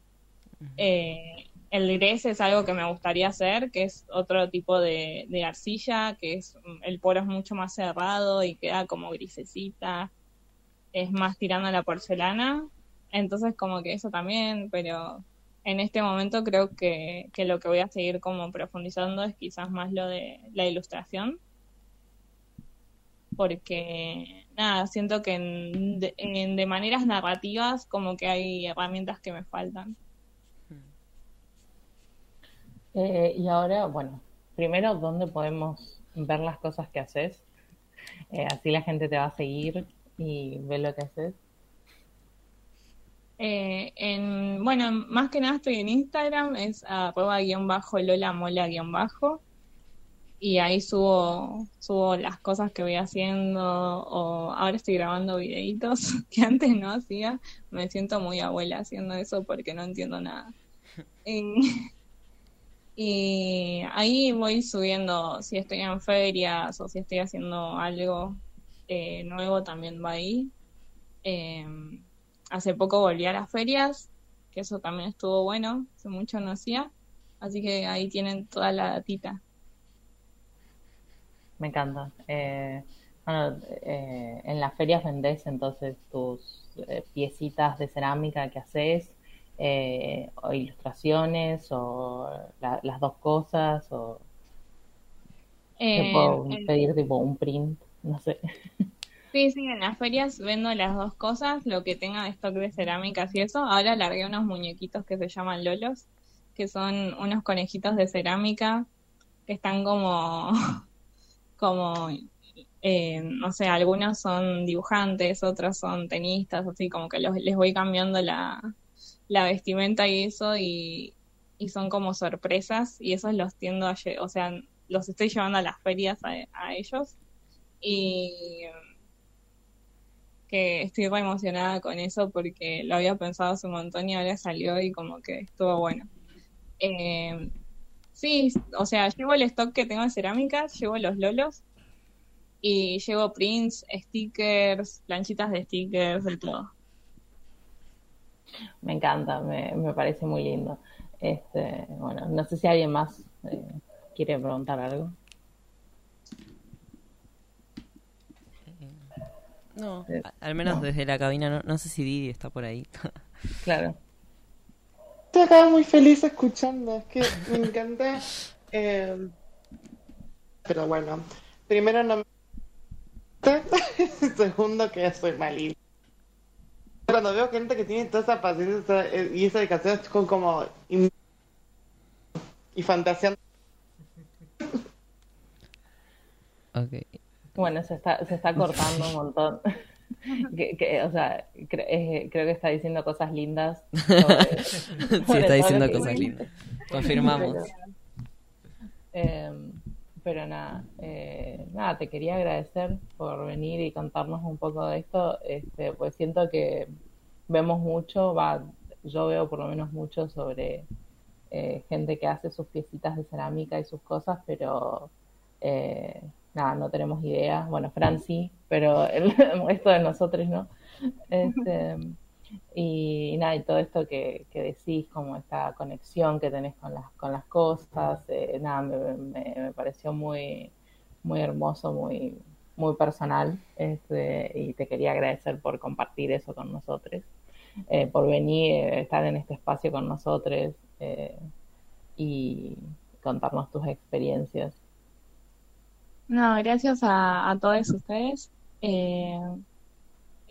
Eh, el gres es algo que me gustaría hacer, que es otro tipo de, de arcilla, que es el poro es mucho más cerrado y queda como grisecita, es más tirando a la porcelana, entonces como que eso también, pero en este momento creo que, que lo que voy a seguir como profundizando es quizás más lo de la ilustración, porque nada, siento que en- de, en- de maneras narrativas como que hay herramientas que me faltan. Eh, y ahora, bueno, primero, ¿dónde podemos ver las cosas que haces? Eh, así la gente te va a seguir y ve lo que haces. Eh, en, bueno, más que nada estoy en Instagram, es arroba guion bajo Lola Mola guion bajo. Y ahí subo, subo las cosas que voy haciendo, o ahora estoy grabando videitos que antes no hacía. Me siento muy abuela haciendo eso porque no entiendo nada. Y, y ahí voy subiendo, si estoy en ferias o si estoy haciendo algo eh, nuevo, también va ahí. Em, hace poco volví a las ferias, que eso también estuvo bueno, hace mucho no hacía, así que ahí tienen toda la datita. Me encanta. Eh, bueno, eh, en las ferias vendés entonces tus eh, piecitas de cerámica que haces, eh, o ilustraciones, o la- las dos cosas, o te Eh, puedo pedir tipo un print, no sé. sí, sí, en las ferias vendo las dos cosas, lo que tenga de stock de cerámicas y eso. Ahora largué unos muñequitos que se llaman lolos, que son unos conejitos de cerámica que están como, como, eh, no sé, algunos son dibujantes, otros son tenistas, así como que los, les voy cambiando la, la vestimenta y eso y, y son como sorpresas y esos los tiendo a, o sea, los estoy llevando a las ferias a, a ellos y que estoy re emocionada con eso porque lo había pensado hace un montón y ahora salió y como que estuvo bueno. Eh, sí, o sea, llevo el stock que tengo de cerámicas, llevo los lolos y llevo prints, stickers, planchitas de stickers, de todo. Me encanta, me, me parece muy lindo. Este, bueno, no sé si alguien más eh, quiere preguntar algo. No, a- al menos desde la cabina, no, no sé si Didi está por ahí. Claro. Estoy acá muy feliz escuchando, es que me encanta. eh, pero bueno, primero no me. Segundo, que soy malísima. Cuando veo gente que tiene toda esa paciencia esa- eh, y esa dedicación, estoy como. Y, y fantaseando. Ok. Bueno, se está, se está cortando un montón. Que, que, o sea, cre- eh, creo que está diciendo cosas lindas. sobre- Sí, sobre está diciendo cosas lindas. Confirmamos. Pero, eh, pero nada, eh, nada, te quería agradecer por venir y contarnos un poco de esto, este, pues siento que vemos mucho, va, yo veo por lo menos mucho sobre eh, gente que hace sus piecitas de cerámica y sus cosas, pero eh, nada, no tenemos idea. Bueno, Fran sí, pero el de nosotros no. Este, y nada, y todo esto que, que decís, como esta conexión que tenés con las, con las cosas, eh, nada, me, me- me pareció muy, muy hermoso, muy, muy personal, este, y te quería agradecer por compartir eso con nosotros, eh, por venir, eh, estar en este espacio con nosotros eh, y contarnos tus experiencias. No, gracias a, a todos ustedes. Eh,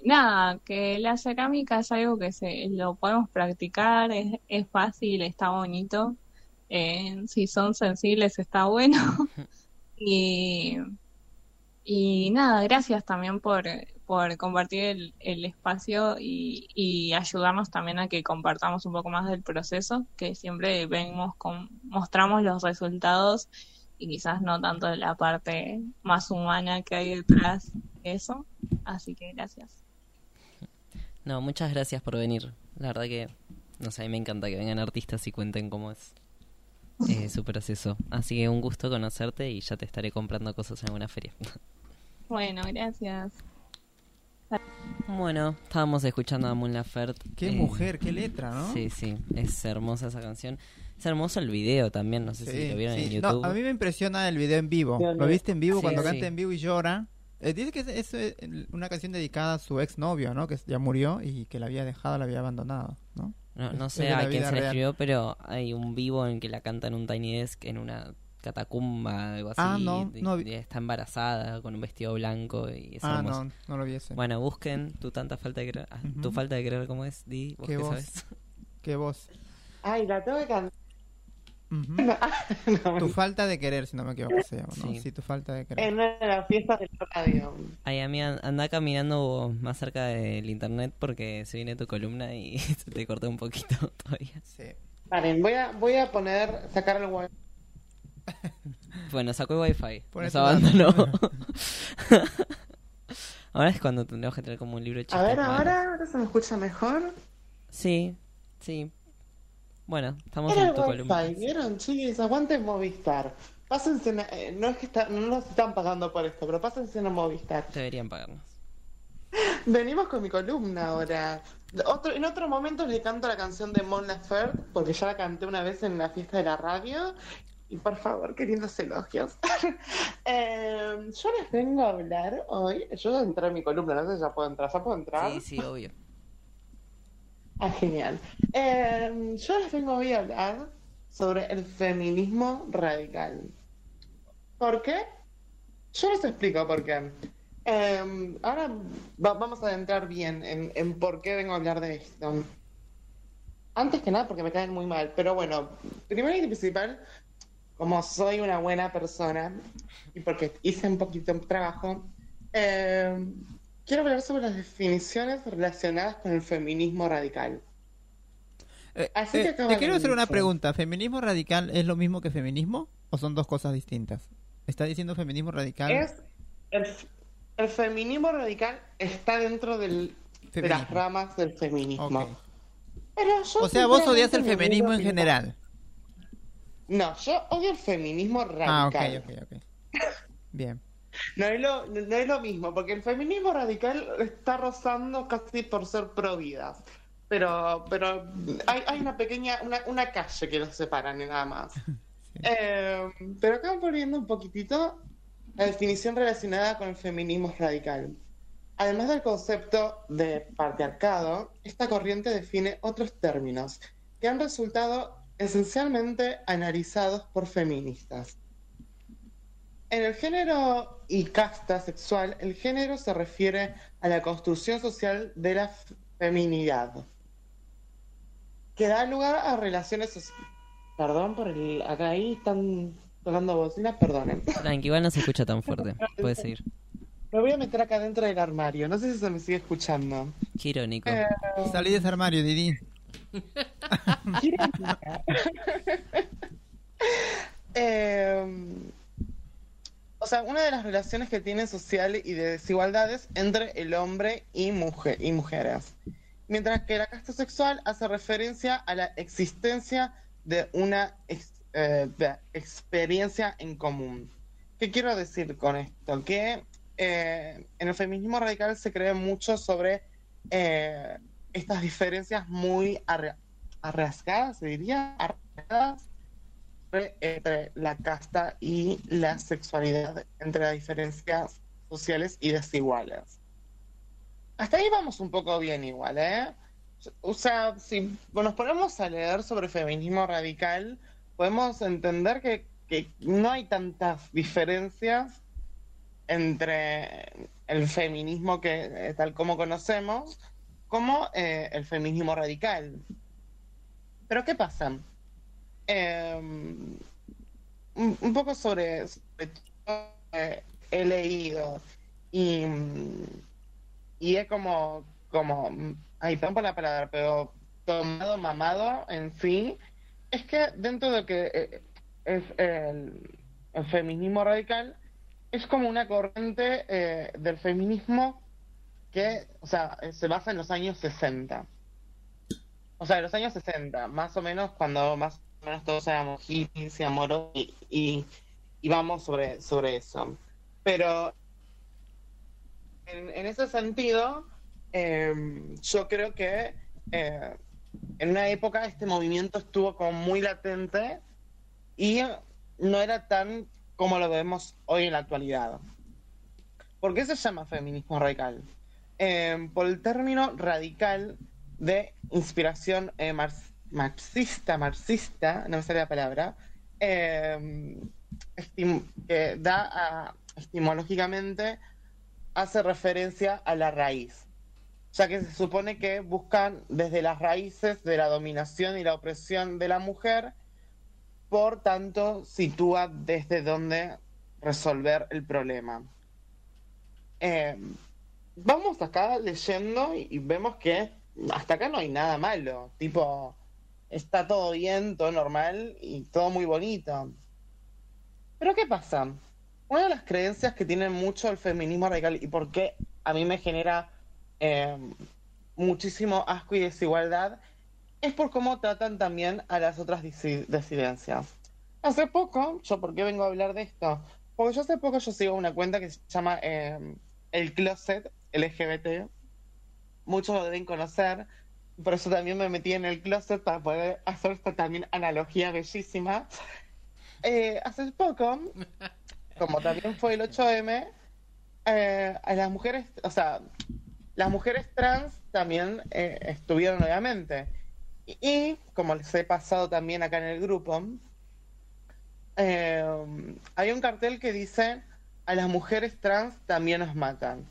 nada, que la cerámica es algo que se lo podemos practicar, es, es fácil, está bonito. Eh, si son sensibles está bueno. y, y nada, gracias también por, por compartir el, el espacio y, y ayudarnos también a que compartamos un poco más del proceso, que siempre vemos con, mostramos los resultados y quizás no tanto de la parte más humana que hay detrás de eso. Así que gracias. No, muchas gracias por venir. La verdad que, no sé, a mí me encanta que vengan artistas y cuenten cómo es eh, su proceso. Así que un gusto conocerte y ya te estaré comprando cosas en alguna feria. Bueno, gracias. Bueno, estábamos escuchando a Mon Laferte. Qué mujer, qué letra, ¿no? Sí, sí, es hermosa esa canción. Es hermoso el video también, no sé si lo vieron sí. en No, YouTube. a mí me impresiona el video en vivo. ¿Lo viste en vivo Sí, cuando sí. canta en vivo y llora? Eh, dice que es, es, eh, una canción dedicada a su exnovio, ¿no? Que ya murió y que la había dejado, la había abandonado, ¿no? No, no sé a la quién se le real. escribió, pero hay un vivo en que la canta en un Tiny Desk en una catacumba, algo así. Ah, no, no y está embarazada con un vestido blanco y es Ah, hermoso. no, no lo vi ese. Bueno, busquen tu tanta falta de creer. ah. Tu falta de creer, ¿cómo es? Di, vos Qué que voz. sabes. Qué voz. Ay, la tengo que cantar. Ujú. tu falta de querer, si no me equivoco, se llama, ¿no? Sí. Sí, tu falta de querer. En una de las fiestas del radio. Ay, a mí an- anda caminando más cerca del internet porque se viene tu columna y se te cortó un poquito todavía. Sí. Paren, voy a, voy a poner, sacar el wifi. Bueno, sacó el wifi. Ponete Nos una- abandonó. ahora es cuando tendremos que tener como un libro de A ver, malos. ahora, ahora se me escucha mejor. Sí, sí. Bueno, estamos Era en tu columna. wifi, ¿vieron, chiquis? Aguanten Movistar. Pásense, en- eh, no es que está- no nos están pagando por esto, pero pásense en Movistar. Deberían pagarnos. Venimos con mi columna ahora. Otro, en otro momento le canto la canción de Mon Laferte, porque ya la canté una vez en la fiesta de la radio. Y por favor, qué lindos elogios. Eh, yo les vengo a hablar hoy. Yo entré en mi columna, no sé si ya puedo entrar. ¿Ya puedo entrar? Sí, sí, obvio. Ah, genial. Eh, yo les vengo hoy a hablar sobre el feminismo radical. ¿Por qué? Yo les explico por qué. Eh, ahora va- vamos a adentrar bien en, en por qué vengo a hablar de esto. Antes que nada, porque me caen muy mal. Pero bueno, primero y principal, como soy una buena persona y porque hice un poquito de trabajo, eh, quiero hablar sobre las definiciones relacionadas con el feminismo radical. Así que Eh, acaba te quiero hacer una pregunta. ¿Feminismo radical es lo mismo que feminismo o son dos cosas distintas? ¿Está diciendo feminismo radical? Es el, el feminismo radical está dentro del, de las ramas del feminismo. Ok. Pero yo O sea, vos odias el feminismo en que- general. No, yo odio el feminismo Ah, ok, radical. ok, ok. Bien. No es, lo, no es lo mismo, porque el feminismo radical está rozando casi por ser pro vidas. Pero, pero hay, hay una pequeña, una, una calle que los separan y nada más. Eh, pero acá poniendo un poquitito la definición relacionada con el feminismo radical. Además del concepto de patriarcado, esta corriente define otros términos que han resultado esencialmente analizados por feministas. En el género y casta sexual, el género se refiere a la construcción social de la feminidad, que da lugar a relaciones sociales. Perdón por el. Acá ahí están tocando bocinas, perdonen. Tranqui, igual no se escucha tan fuerte. Puedes seguir. Me voy a meter acá dentro del armario, no sé si se me sigue escuchando. Qué irónico. Eh, Salí de ese armario, Didi. Eh, o sea, una de las relaciones que tienen social y de desigualdades entre el hombre y, mujer, y mujeres. Mientras que la casta sexual hace referencia a la existencia de una eh, experiencia en común. ¿Qué quiero decir con esto? Que eh, en el feminismo radical se cree mucho sobre eh, estas diferencias muy arra- se diría, arrascadas entre- entre la casta y la sexualidad, entre las diferencias sociales y desiguales. Hasta ahí vamos un poco bien igual, ¿eh? O sea, si nos ponemos a leer sobre feminismo radical, podemos entender que, que no hay tantas diferencias entre, el feminismo que eh, tal como conocemos, como eh, el feminismo radical. Pero ¿qué pasa? Eh, un, poco sobre, sobre eh, he leído y, y he como, como, ay, perdón por la palabra, pero tomado, mamado, en fin, es que dentro de lo que eh, es el, feminismo radical, es como una corriente del feminismo que, o sea, se basa en los años 60. O sea, en los años 60, más o menos cuando más o menos todos éramos hippies y amoros y, y, y vamos sobre, sobre eso. Pero en, en ese sentido, eh, yo creo que eh, en una época este movimiento estuvo como muy latente y no era tan como lo vemos hoy en la actualidad. ¿Por qué se llama feminismo radical? Eh, por el término radical de inspiración eh, mar- marxista, marxista, no me sale la palabra, eh, que da etimológicamente, hace referencia a la raíz, ya que se supone que buscan desde las raíces de la dominación y la opresión de la mujer, por tanto sitúa desde dónde resolver el problema. Eh, vamos acá leyendo y, vemos que hasta acá no hay nada malo, tipo, está todo bien, todo normal y todo muy bonito. Pero ¿qué pasa? Una de las creencias que tiene mucho el feminismo radical y por qué a mí me genera eh, muchísimo asco y desigualdad es por cómo tratan también a las otras disi- disidencias. Hace poco, ¿yo por qué vengo a hablar de esto? Porque yo hace poco yo sigo una cuenta que se llama eh, El Closet LGBT. Muchos lo deben conocer. Por eso también me metí en el closet para poder hacer esta también analogía bellísima. Eh, hace poco, como también fue el 8M, eh, las mujeres, o sea, las mujeres trans también eh, estuvieron obviamente. Y, y, como les he pasado también acá en el grupo, eh, hay un cartel que dice a las mujeres trans también nos matan.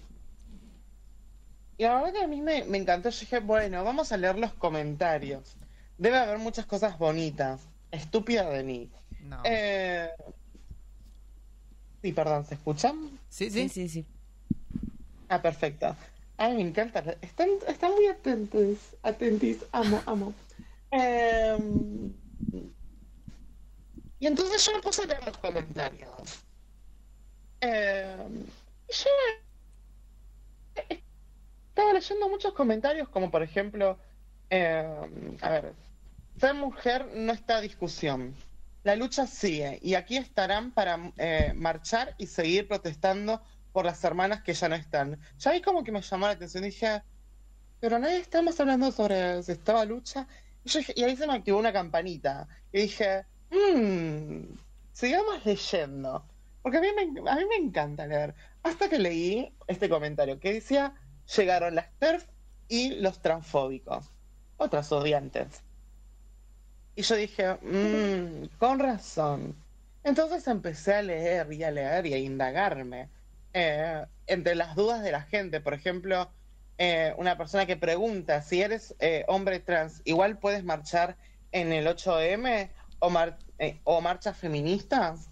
Y la verdad que a mí me, me encantó. Yo dije, bueno, vamos a leer los comentarios. Debe haber muchas cosas bonitas. Estúpida de mí. No. Eh, Sí, perdón, ¿se escuchan? Sí, sí. Sí, sí, Ah, perfecto. Ay, me encanta. Están, están muy atentos. Atentis. Amo, amo. Eh, y entonces yo me puse a leer los comentarios. Eh, y yo estaba leyendo muchos comentarios, como por ejemplo, eh, a ver, ser mujer no está discusión. La lucha sigue y aquí estarán para eh, marchar y seguir protestando por las hermanas que ya no están. Ya ahí como que me llamó la atención, dije, pero nadie estamos hablando sobre si estaba lucha. Y, yo dije- y ahí se me activó una campanita. Y dije, mmm, sigamos leyendo. Porque a mí, me, a mí me encanta leer. Hasta que leí este comentario que decía, llegaron las TERF y los transfóbicos. Otras odiantes. Y yo dije, mmm, con razón. Entonces empecé a leer y a leer y a indagarme. eh, entre las dudas de la gente, por ejemplo, eh, una persona que pregunta si eres eh, hombre trans, igual puedes marchar en el 8M o, o marchas feministas.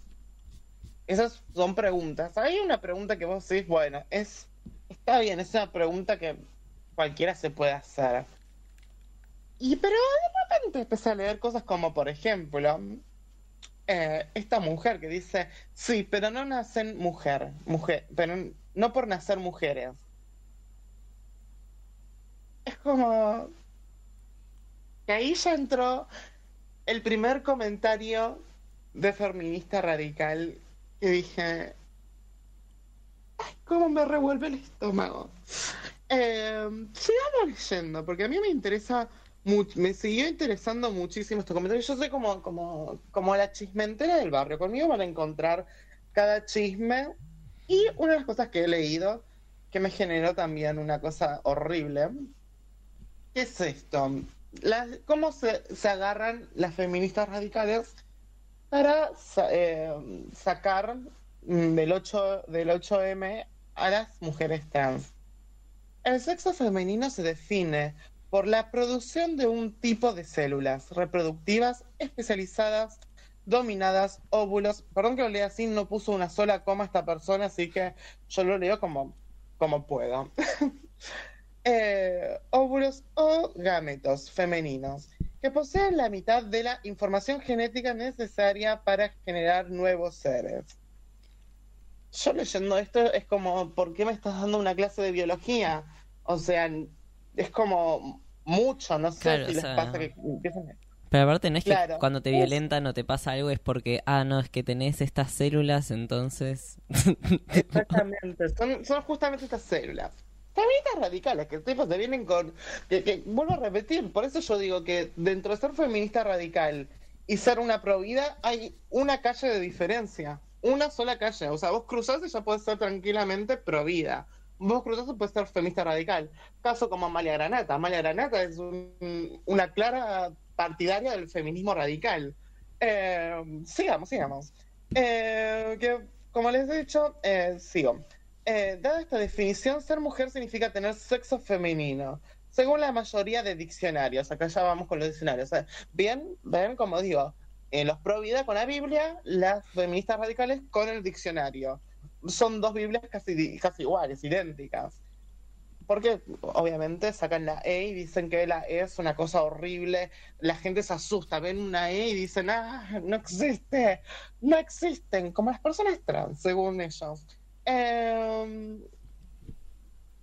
Esas son preguntas. Hay una pregunta que vos decís, bueno, es está bien, es una pregunta que cualquiera se puede hacer. Y pero de repente empecé a leer cosas como, por ejemplo, eh, esta mujer que dice, sí, pero no nacen mujer, mujer, pero no por nacer mujeres. Es como que ahí ya entró el primer comentario de feminista radical que dije, ay, cómo me revuelve el estómago. Eh, sigamos leyendo, porque a mí me interesa me siguió interesando muchísimo estos comentarios. Yo soy como, como, como la chismentera del barrio. Conmigo van a encontrar cada chisme. Y una de las cosas que he leído que me generó también una cosa horrible. ¿Qué es esto? ¿Cómo se, se agarran las feministas radicales para eh, sacar del 8 del 8M a las mujeres trans. El sexo femenino se define por la producción de un tipo de células reproductivas especializadas, dominadas, óvulos. Perdón que lo lea así, no puso una sola coma esta persona, así que yo lo leo como, como puedo. Eh, óvulos o gametos femeninos que poseen la mitad de la información genética necesaria para generar nuevos seres. Yo leyendo esto es como, ¿por qué me estás dando una clase de biología? O sea, es como mucho, no sé Claro, si les sea, pasa que empiezan Pero aparte no es que cuando te Es- violentan o te pasa algo es porque, ah, no, es que tenés estas células, entonces... Exactamente, son, son justamente estas células. Feministas radicales, que tipo te vienen con. Que, que- vuelvo a repetir, por eso yo digo que dentro de ser feminista radical y ser una provida hay una calle de diferencia. Una sola calle. O sea, vos cruzás y ya puedes ser tranquilamente provida. Vos cruzás y puedes ser feminista radical. Caso como Amalia Granata. Amalia Granata es un- una clara partidaria del feminismo radical. Eh, sigamos, sigamos. Eh, que, como les he dicho, eh, sigo. Eh, dada esta definición, ser mujer significa tener sexo femenino, según la mayoría de diccionarios. Acá ya vamos con los diccionarios. ¿eh? Bien, ven, como digo, en los pro vida con la Biblia, las feministas radicales con el diccionario. Son dos Biblias casi, casi iguales, idénticas. Porque obviamente sacan la E y dicen que la E es una cosa horrible, la gente se asusta, ven una E y dicen, ah, no existe, no existen, como las personas trans, según ellos. Eh,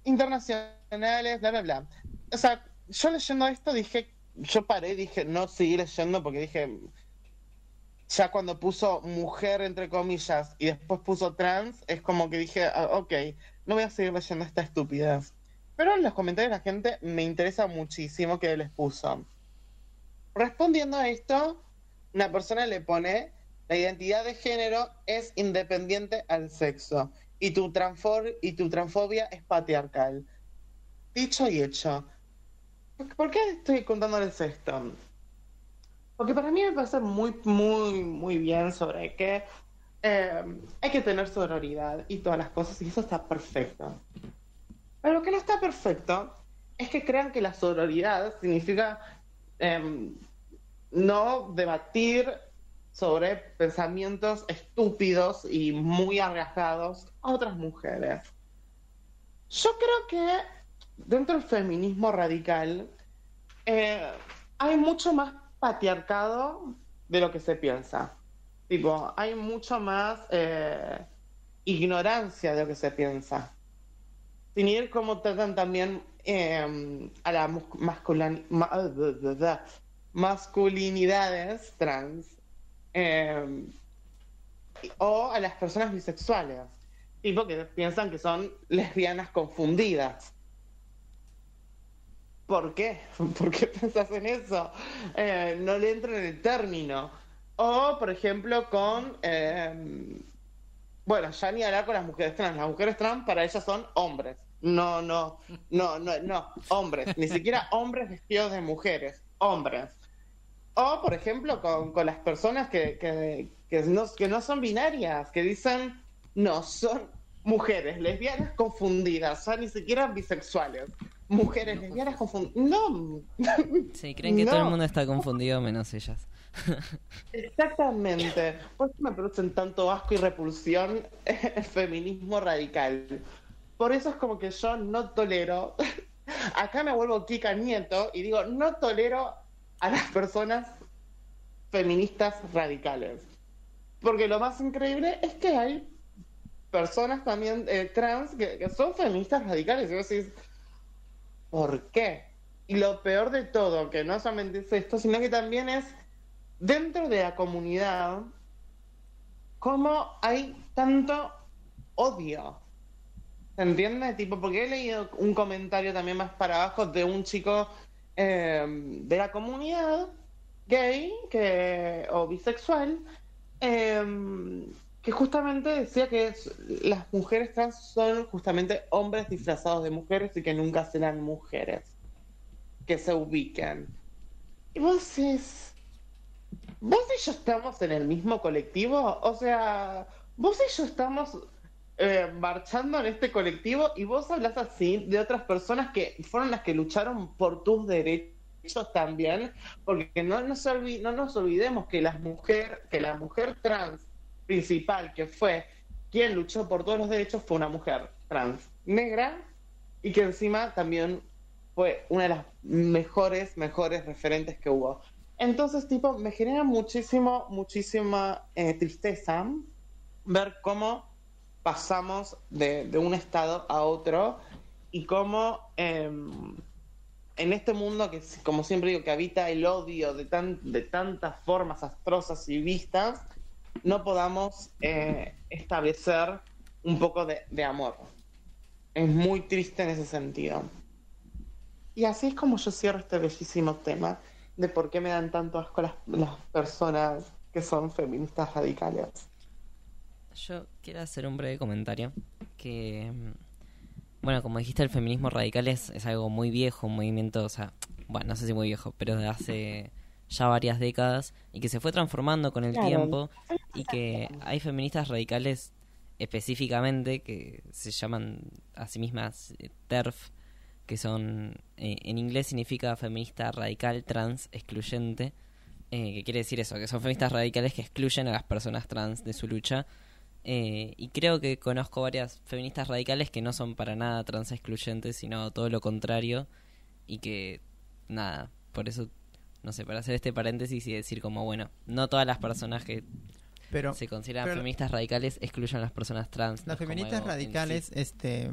internacionales, bla, bla, bla. O sea, yo leyendo esto dije, yo paré, dije, no seguí leyendo porque dije, ya cuando puso mujer entre comillas y después puso trans, es como que dije, ah, ok, no voy a seguir leyendo esta estupidez. Pero en los comentarios de la gente me interesa muchísimo que les puso. Respondiendo a esto, una persona le pone, la identidad de género es independiente al sexo y tu, y tu transfobia es patriarcal. Dicho y hecho. ¿Por qué estoy contándoles esto? Porque para mí me parece muy, muy, muy bien sobre que eh, hay que tener sororidad y todas las cosas, y eso está perfecto. Pero lo que no está perfecto es que crean que la sororidad significa em, no debatir sobre pensamientos estúpidos y muy arriesgados a otras mujeres. Yo creo que dentro del feminismo radical eh, hay mucho más patriarcado de lo que se piensa. Tipo, hay mucho más eh, ignorancia de lo que se piensa. Sin ir como tratan también eh, a las ma- masculinidades trans eh, o a las personas bisexuales, tipo que piensan que son lesbianas confundidas. ¿Por qué? ¿Por qué pensás en eso? Eh, no le entran en el término. O, por ejemplo, con... eh, bueno, ya ni hablar con las mujeres trans. Las mujeres trans para ellas son hombres. No, no, no, no, no, hombres. Ni siquiera hombres vestidos de mujeres. Hombres. O, por ejemplo, con, con las personas que, que, que no, que no son binarias, que dicen, no, son mujeres lesbianas confundidas, o ni siquiera bisexuales. Mujeres lesbianas confundidas. No. Sí, creen que todo el mundo está confundido menos ellas. Exactamente. Por eso me producen tanto asco y repulsión el feminismo radical. Por eso es como que yo no tolero. Acá me vuelvo Kika Nieto y digo, no tolero a las personas feministas radicales. Porque lo más increíble es que hay personas también eh, trans que, que son feministas radicales. Y vos decís, ¿por qué? Y lo peor de todo, que no solamente es esto, sino que también es dentro de la comunidad, cómo hay tanto odio. ¿Se entiende? Tipo, porque he leído un comentario también más para abajo de un chico eh, de la comunidad gay que, o bisexual eh, que justamente decía que es- las mujeres trans son justamente hombres disfrazados de mujeres y que nunca serán mujeres que se ubiquen. Y vos decís, ¿Vos y yo estamos en el mismo colectivo? O sea, vos y yo estamos eh, marchando en este colectivo y vos hablas así de otras personas que fueron las que lucharon por tus derechos también, porque no nos, no nos olvidemos que la mujer, que la mujer trans principal que fue quien luchó por todos los derechos fue una mujer trans negra y que encima también fue una de las mejores, mejores referentes que hubo. Entonces, tipo, me genera muchísimo, muchísima eh, tristeza ver cómo pasamos de, un estado a otro y cómo em, en este mundo que, como siempre digo, que habita el odio de, tan, de tantas formas astrosas y vistas, no podamos eh, establecer un poco de, amor. Es muy triste en ese sentido. Y así es como yo cierro este bellísimo tema de por qué me dan tanto asco las, las personas que son feministas radicales. Yo quiero hacer un breve comentario que, mm, bueno, como dijiste, el feminismo radical es, es algo muy viejo, un movimiento, o sea, bueno, no sé si muy viejo, pero de hace ya varias décadas y que se fue transformando con el Claro. tiempo y que hay feministas radicales específicamente que se llaman a sí mismas eh, TERF, que son, eh, en inglés significa feminista radical trans excluyente, eh, que quiere decir eso, que son feministas radicales que excluyen a las personas trans de su lucha. Eh, y creo que conozco varias feministas radicales que no son para nada trans excluyentes, sino todo lo contrario. Y que, nada, por eso, no sé, para hacer este paréntesis y decir como, bueno, no todas las personas que Pero- se consideran pero- feministas radicales excluyen a las personas trans. Las feministas sí. radicales, este,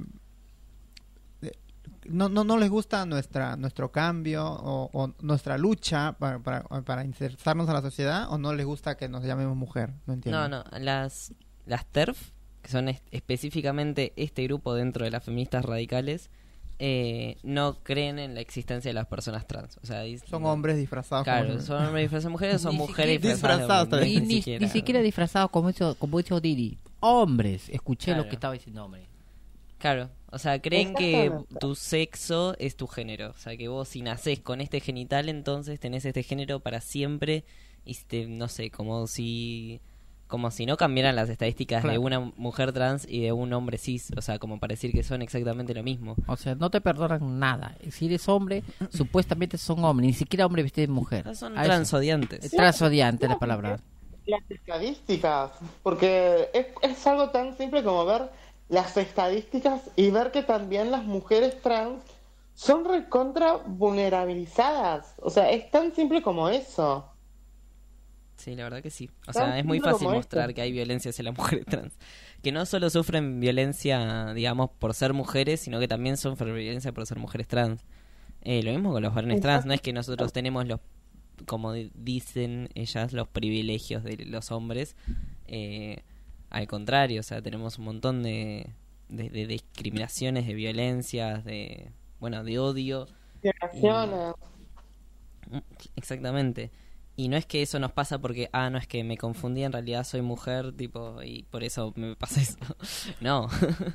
no, no, no les gusta nuestra nuestro cambio o, o nuestra lucha para, para, para insertarnos a la sociedad o no les gusta que nos llamemos mujer. No entiendo. No, no, las, las TERF, que son es- específicamente este grupo dentro de las feministas radicales, eh, no creen en la existencia de las personas trans. O sea, Son no- hombres disfrazados Claro, como- son hombres disfrazados de mujeres, son mujeres siquiera- disfrazadas de hombres, Y ni, ni siquiera disfrazados como hizo, como hizo Didi. Hombres, escuché lo que estaba diciendo hombre. Claro, o sea, creen que tu sexo es tu género. O sea, que vos si nacés con este genital, entonces tenés este género para siempre. Y te- no sé, como si como si no cambiaran las estadísticas de una mujer trans y de un hombre cis. O sea, como para decir que son exactamente lo mismo. O sea, no te perdonan nada. Si eres hombre, supuestamente son hombres, ni siquiera hombre vestido de mujer. Son A transodiantes. Eh, Transodiante la palabra. Las estadísticas, porque es, es algo tan simple como ver las estadísticas y ver que también las mujeres trans son recontra vulnerabilizadas. O sea, es tan simple como eso. Sí, la verdad que sí. O sea, es muy fácil mostrar que hay violencia hacia las mujeres trans. Que no solo sufren violencia, digamos, por ser mujeres, sino que también sufren violencia por ser mujeres trans. Eh, lo mismo con los varones trans. No es que nosotros tenemos los, como di- dicen ellas, los privilegios de los hombres. Eh, al contrario, o sea, tenemos un montón de, de, de discriminaciones, de violencias, de, bueno, de odio. Violaciones. Mm, Exactamente. Y no es que eso nos pasa porque, ah, no es que me confundí, en realidad soy mujer, tipo, y por eso me pasa eso. no.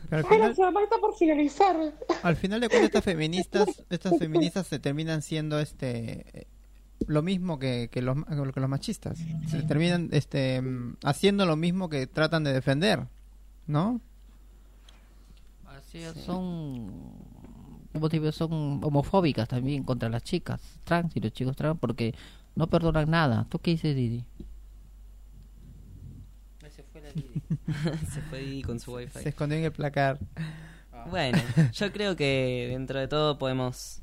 Pero al final, por finalizar. al final de cuentas estas feministas, estas feministas se terminan siendo este lo mismo que, que los que los machistas. Se terminan este haciendo lo mismo que tratan de defender, ¿no? Así es, son como son homofóbicas también contra las chicas trans y los chicos trans porque no perdonan nada. ¿Tú qué dices, Didi? Se fue Didi con su wifi. Se escondió en el placar. Bueno, yo creo que dentro de todo podemos...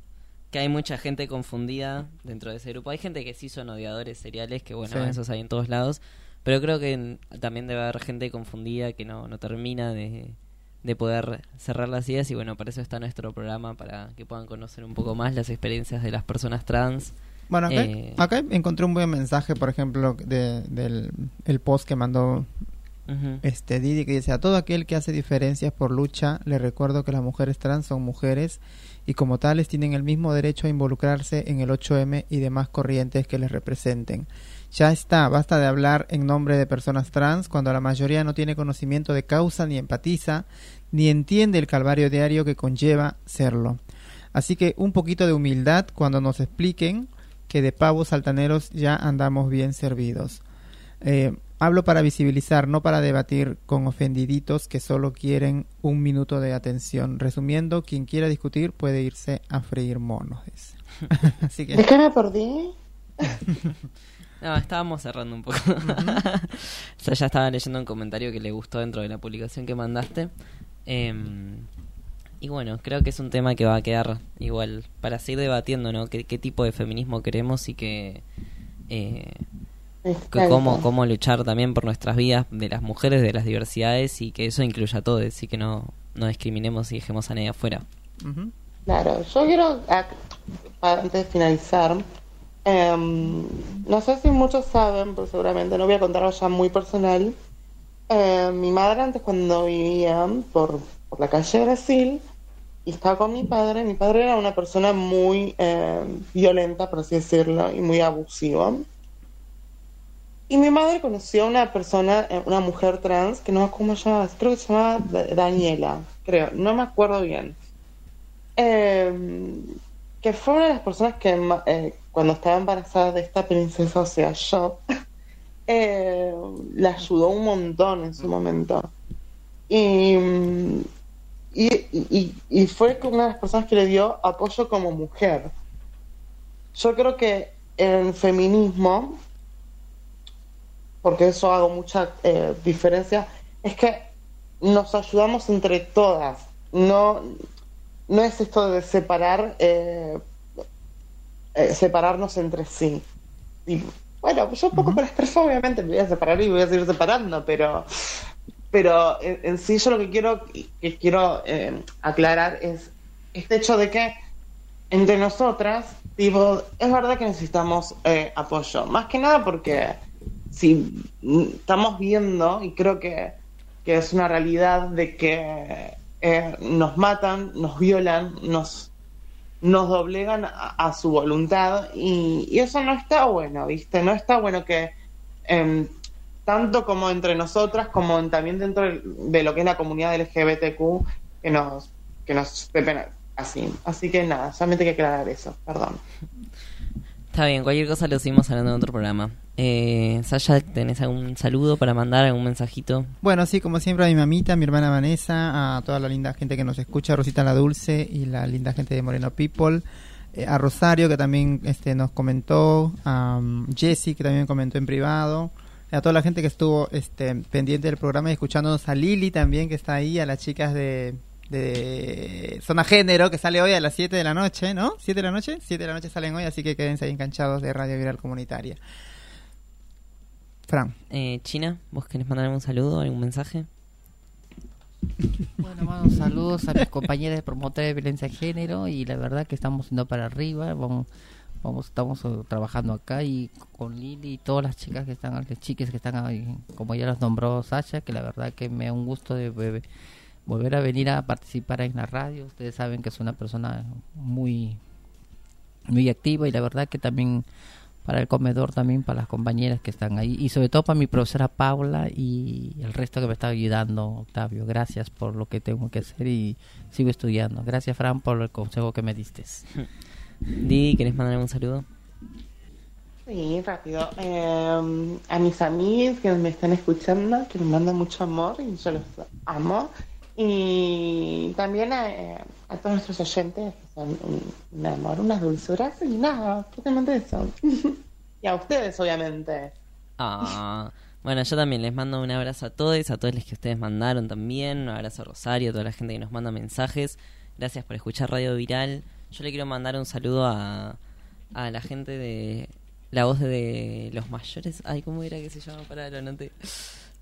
Que hay mucha gente confundida dentro de ese grupo. Hay gente que sí son odiadores seriales, que bueno, Sí. esos hay en todos lados. Pero creo que también debe haber gente confundida que no, no termina de, de poder cerrar las ideas. Y bueno, para eso está nuestro programa, para que puedan conocer un poco más las experiencias de las personas trans. Bueno, acá, Eh, acá encontré un buen mensaje, por ejemplo, de, del el post que mandó este Didi, que dice, a todo aquel que hace diferencias por lucha, le recuerdo que las mujeres trans son mujeres y como tales tienen el mismo derecho a involucrarse en el 8M y demás corrientes que les representen. Ya está, basta de hablar en nombre de personas trans cuando la mayoría no tiene conocimiento de causa ni empatiza, ni entiende el calvario diario que conlleva serlo. Así que un poquito de humildad cuando nos expliquen que de pavos altaneros ya andamos bien servidos. Eh, Hablo para visibilizar, no para debatir con ofendiditos que solo quieren un minuto de atención. Resumiendo, quien quiera discutir puede irse a freír monos. Así que... ¿De qué me perdí? No, estábamos cerrando un poco. o sea, ya estaba leyendo un comentario que le gustó dentro de la publicación que mandaste. Em, y bueno, creo que es un tema que va a quedar igual para seguir debatiendo, ¿no? ¿Qué, qué tipo de feminismo queremos y que, eh, que cómo, cómo luchar también por nuestras vidas de las mujeres, de las diversidades y que eso incluya a todos y que no, no discriminemos y dejemos a nadie afuera. Claro, yo quiero, para- antes de finalizar, em, no sé si muchos saben, pero seguramente no voy a contar algo ya muy personal. Eh, mi madre antes cuando vivía por, por la calle Brasil y estaba con mi padre, mi padre era una persona muy eh, violenta, por así decirlo, y muy abusiva. Y mi madre conoció a una persona, eh, una mujer trans, que no acuerdo cómo se llamaba, creo que se llamaba Da- Daniela, creo, no me acuerdo bien. Eh, que fue una de las personas que eh, cuando estaba embarazada de esta princesa, o sea, yo, la ayudó un montón en su momento. Y, mm, y, y- y fue una de las personas que le dio apoyo como mujer. Yo creo que en feminismo, porque eso hago mucha eh, diferencia, es que nos ayudamos entre todas. No, no es esto de separar, eh, eh, separarnos entre sí. Y, bueno, yo un poco por estrés obviamente me voy a separar y voy a seguir separando, pero pero en, sí yo lo que quiero que quiero eh, aclarar es este hecho de que entre nosotras, tipo, es verdad que necesitamos eh, apoyo, más que nada porque si estamos viendo y creo que, que es una realidad de que eh, nos matan, nos violan, nos nos doblegan a, a su voluntad y, y eso no está bueno, ¿viste? No está bueno que em, tanto como entre nosotras como en- también dentro de lo que es la comunidad LGBTQ que nos que nos así. Así que nada, solamente hay que aclarar eso, perdón. Está bien, cualquier cosa lo seguimos hablando en otro programa. Eh, Sasha, ¿tenés algún saludo para mandar, algún mensajito? Bueno, sí, como siempre a mi mamita, a mi hermana Vanessa, a toda la linda gente que nos escucha, Rosita la Dulce y la linda gente de Moreno People, eh, a Rosario que también este, nos comentó, a um, Jessy que también comentó en privado, a toda la gente que estuvo este, pendiente del programa y escuchándonos, a Lili también que está ahí, a las chicas de, de Zona Género que sale hoy a las 7 de la noche, ¿no? ¿7 de la noche? 7 de la noche salen hoy, así que quédense ahí enganchados de Radio Viral Comunitaria. Fran. Eh, China, ¿vos querés mandar algún saludo, algún mensaje? Bueno, mando saludos a mis compañeras de promotores de violencia de género y la verdad que estamos yendo para arriba, vamos, vamos estamos eh, trabajando acá y con Lili y todas las chicas que están, las chiques que están ahí, como ya los nombró Sasha, que la verdad que me da un gusto de, de volver a venir a participar en la radio. Ustedes saben que es una persona muy muy activa y la verdad que también para el comedor también para las compañeras que están ahí y sobre todo para mi profesora Paula y el resto que me está ayudando Octavio. Gracias por lo que tengo que hacer y sigo estudiando. Gracias Fran por el consejo que me diste Didi, ¿querés mandar algún saludo? Sí, rápido. Eh, a mis amigos que me están escuchando, que me mandan mucho amor y yo los amo. Y también a, a todos nuestros oyentes que son un, un amor, unas dulzuras y nada, justamente eso. y a ustedes, obviamente. Ah, bueno, yo también les mando un abrazo a todos, a todos los que ustedes mandaron también, un abrazo a Rosario, a toda la gente que nos manda mensajes. Gracias por escuchar Radio Viral. Yo le quiero mandar un saludo a, a la gente de la voz de los mayores. Ay, ¿cómo era que se llama? Pará, lo anoté.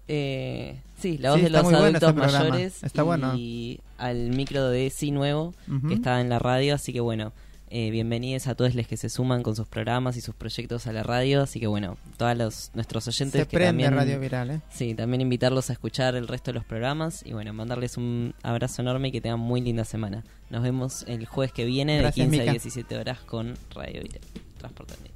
Eh, sí, la voz Sí, de los bueno adultos programa. mayores Está bueno. y al micro de Sí Nuevo que está en la radio, así que bueno, eh, bienvenidos a todos los que se suman con sus programas y sus proyectos a la radio, así que bueno, todos los, nuestros oyentes Se que prende también Radio Viral, ¿eh? Sí, también invitarlos a escuchar el resto de los programas y bueno, mandarles un abrazo enorme y que tengan muy linda semana. Nos vemos el jueves que viene Gracias, de 15 Mica. a 17 horas con Radio Viral. Transportando.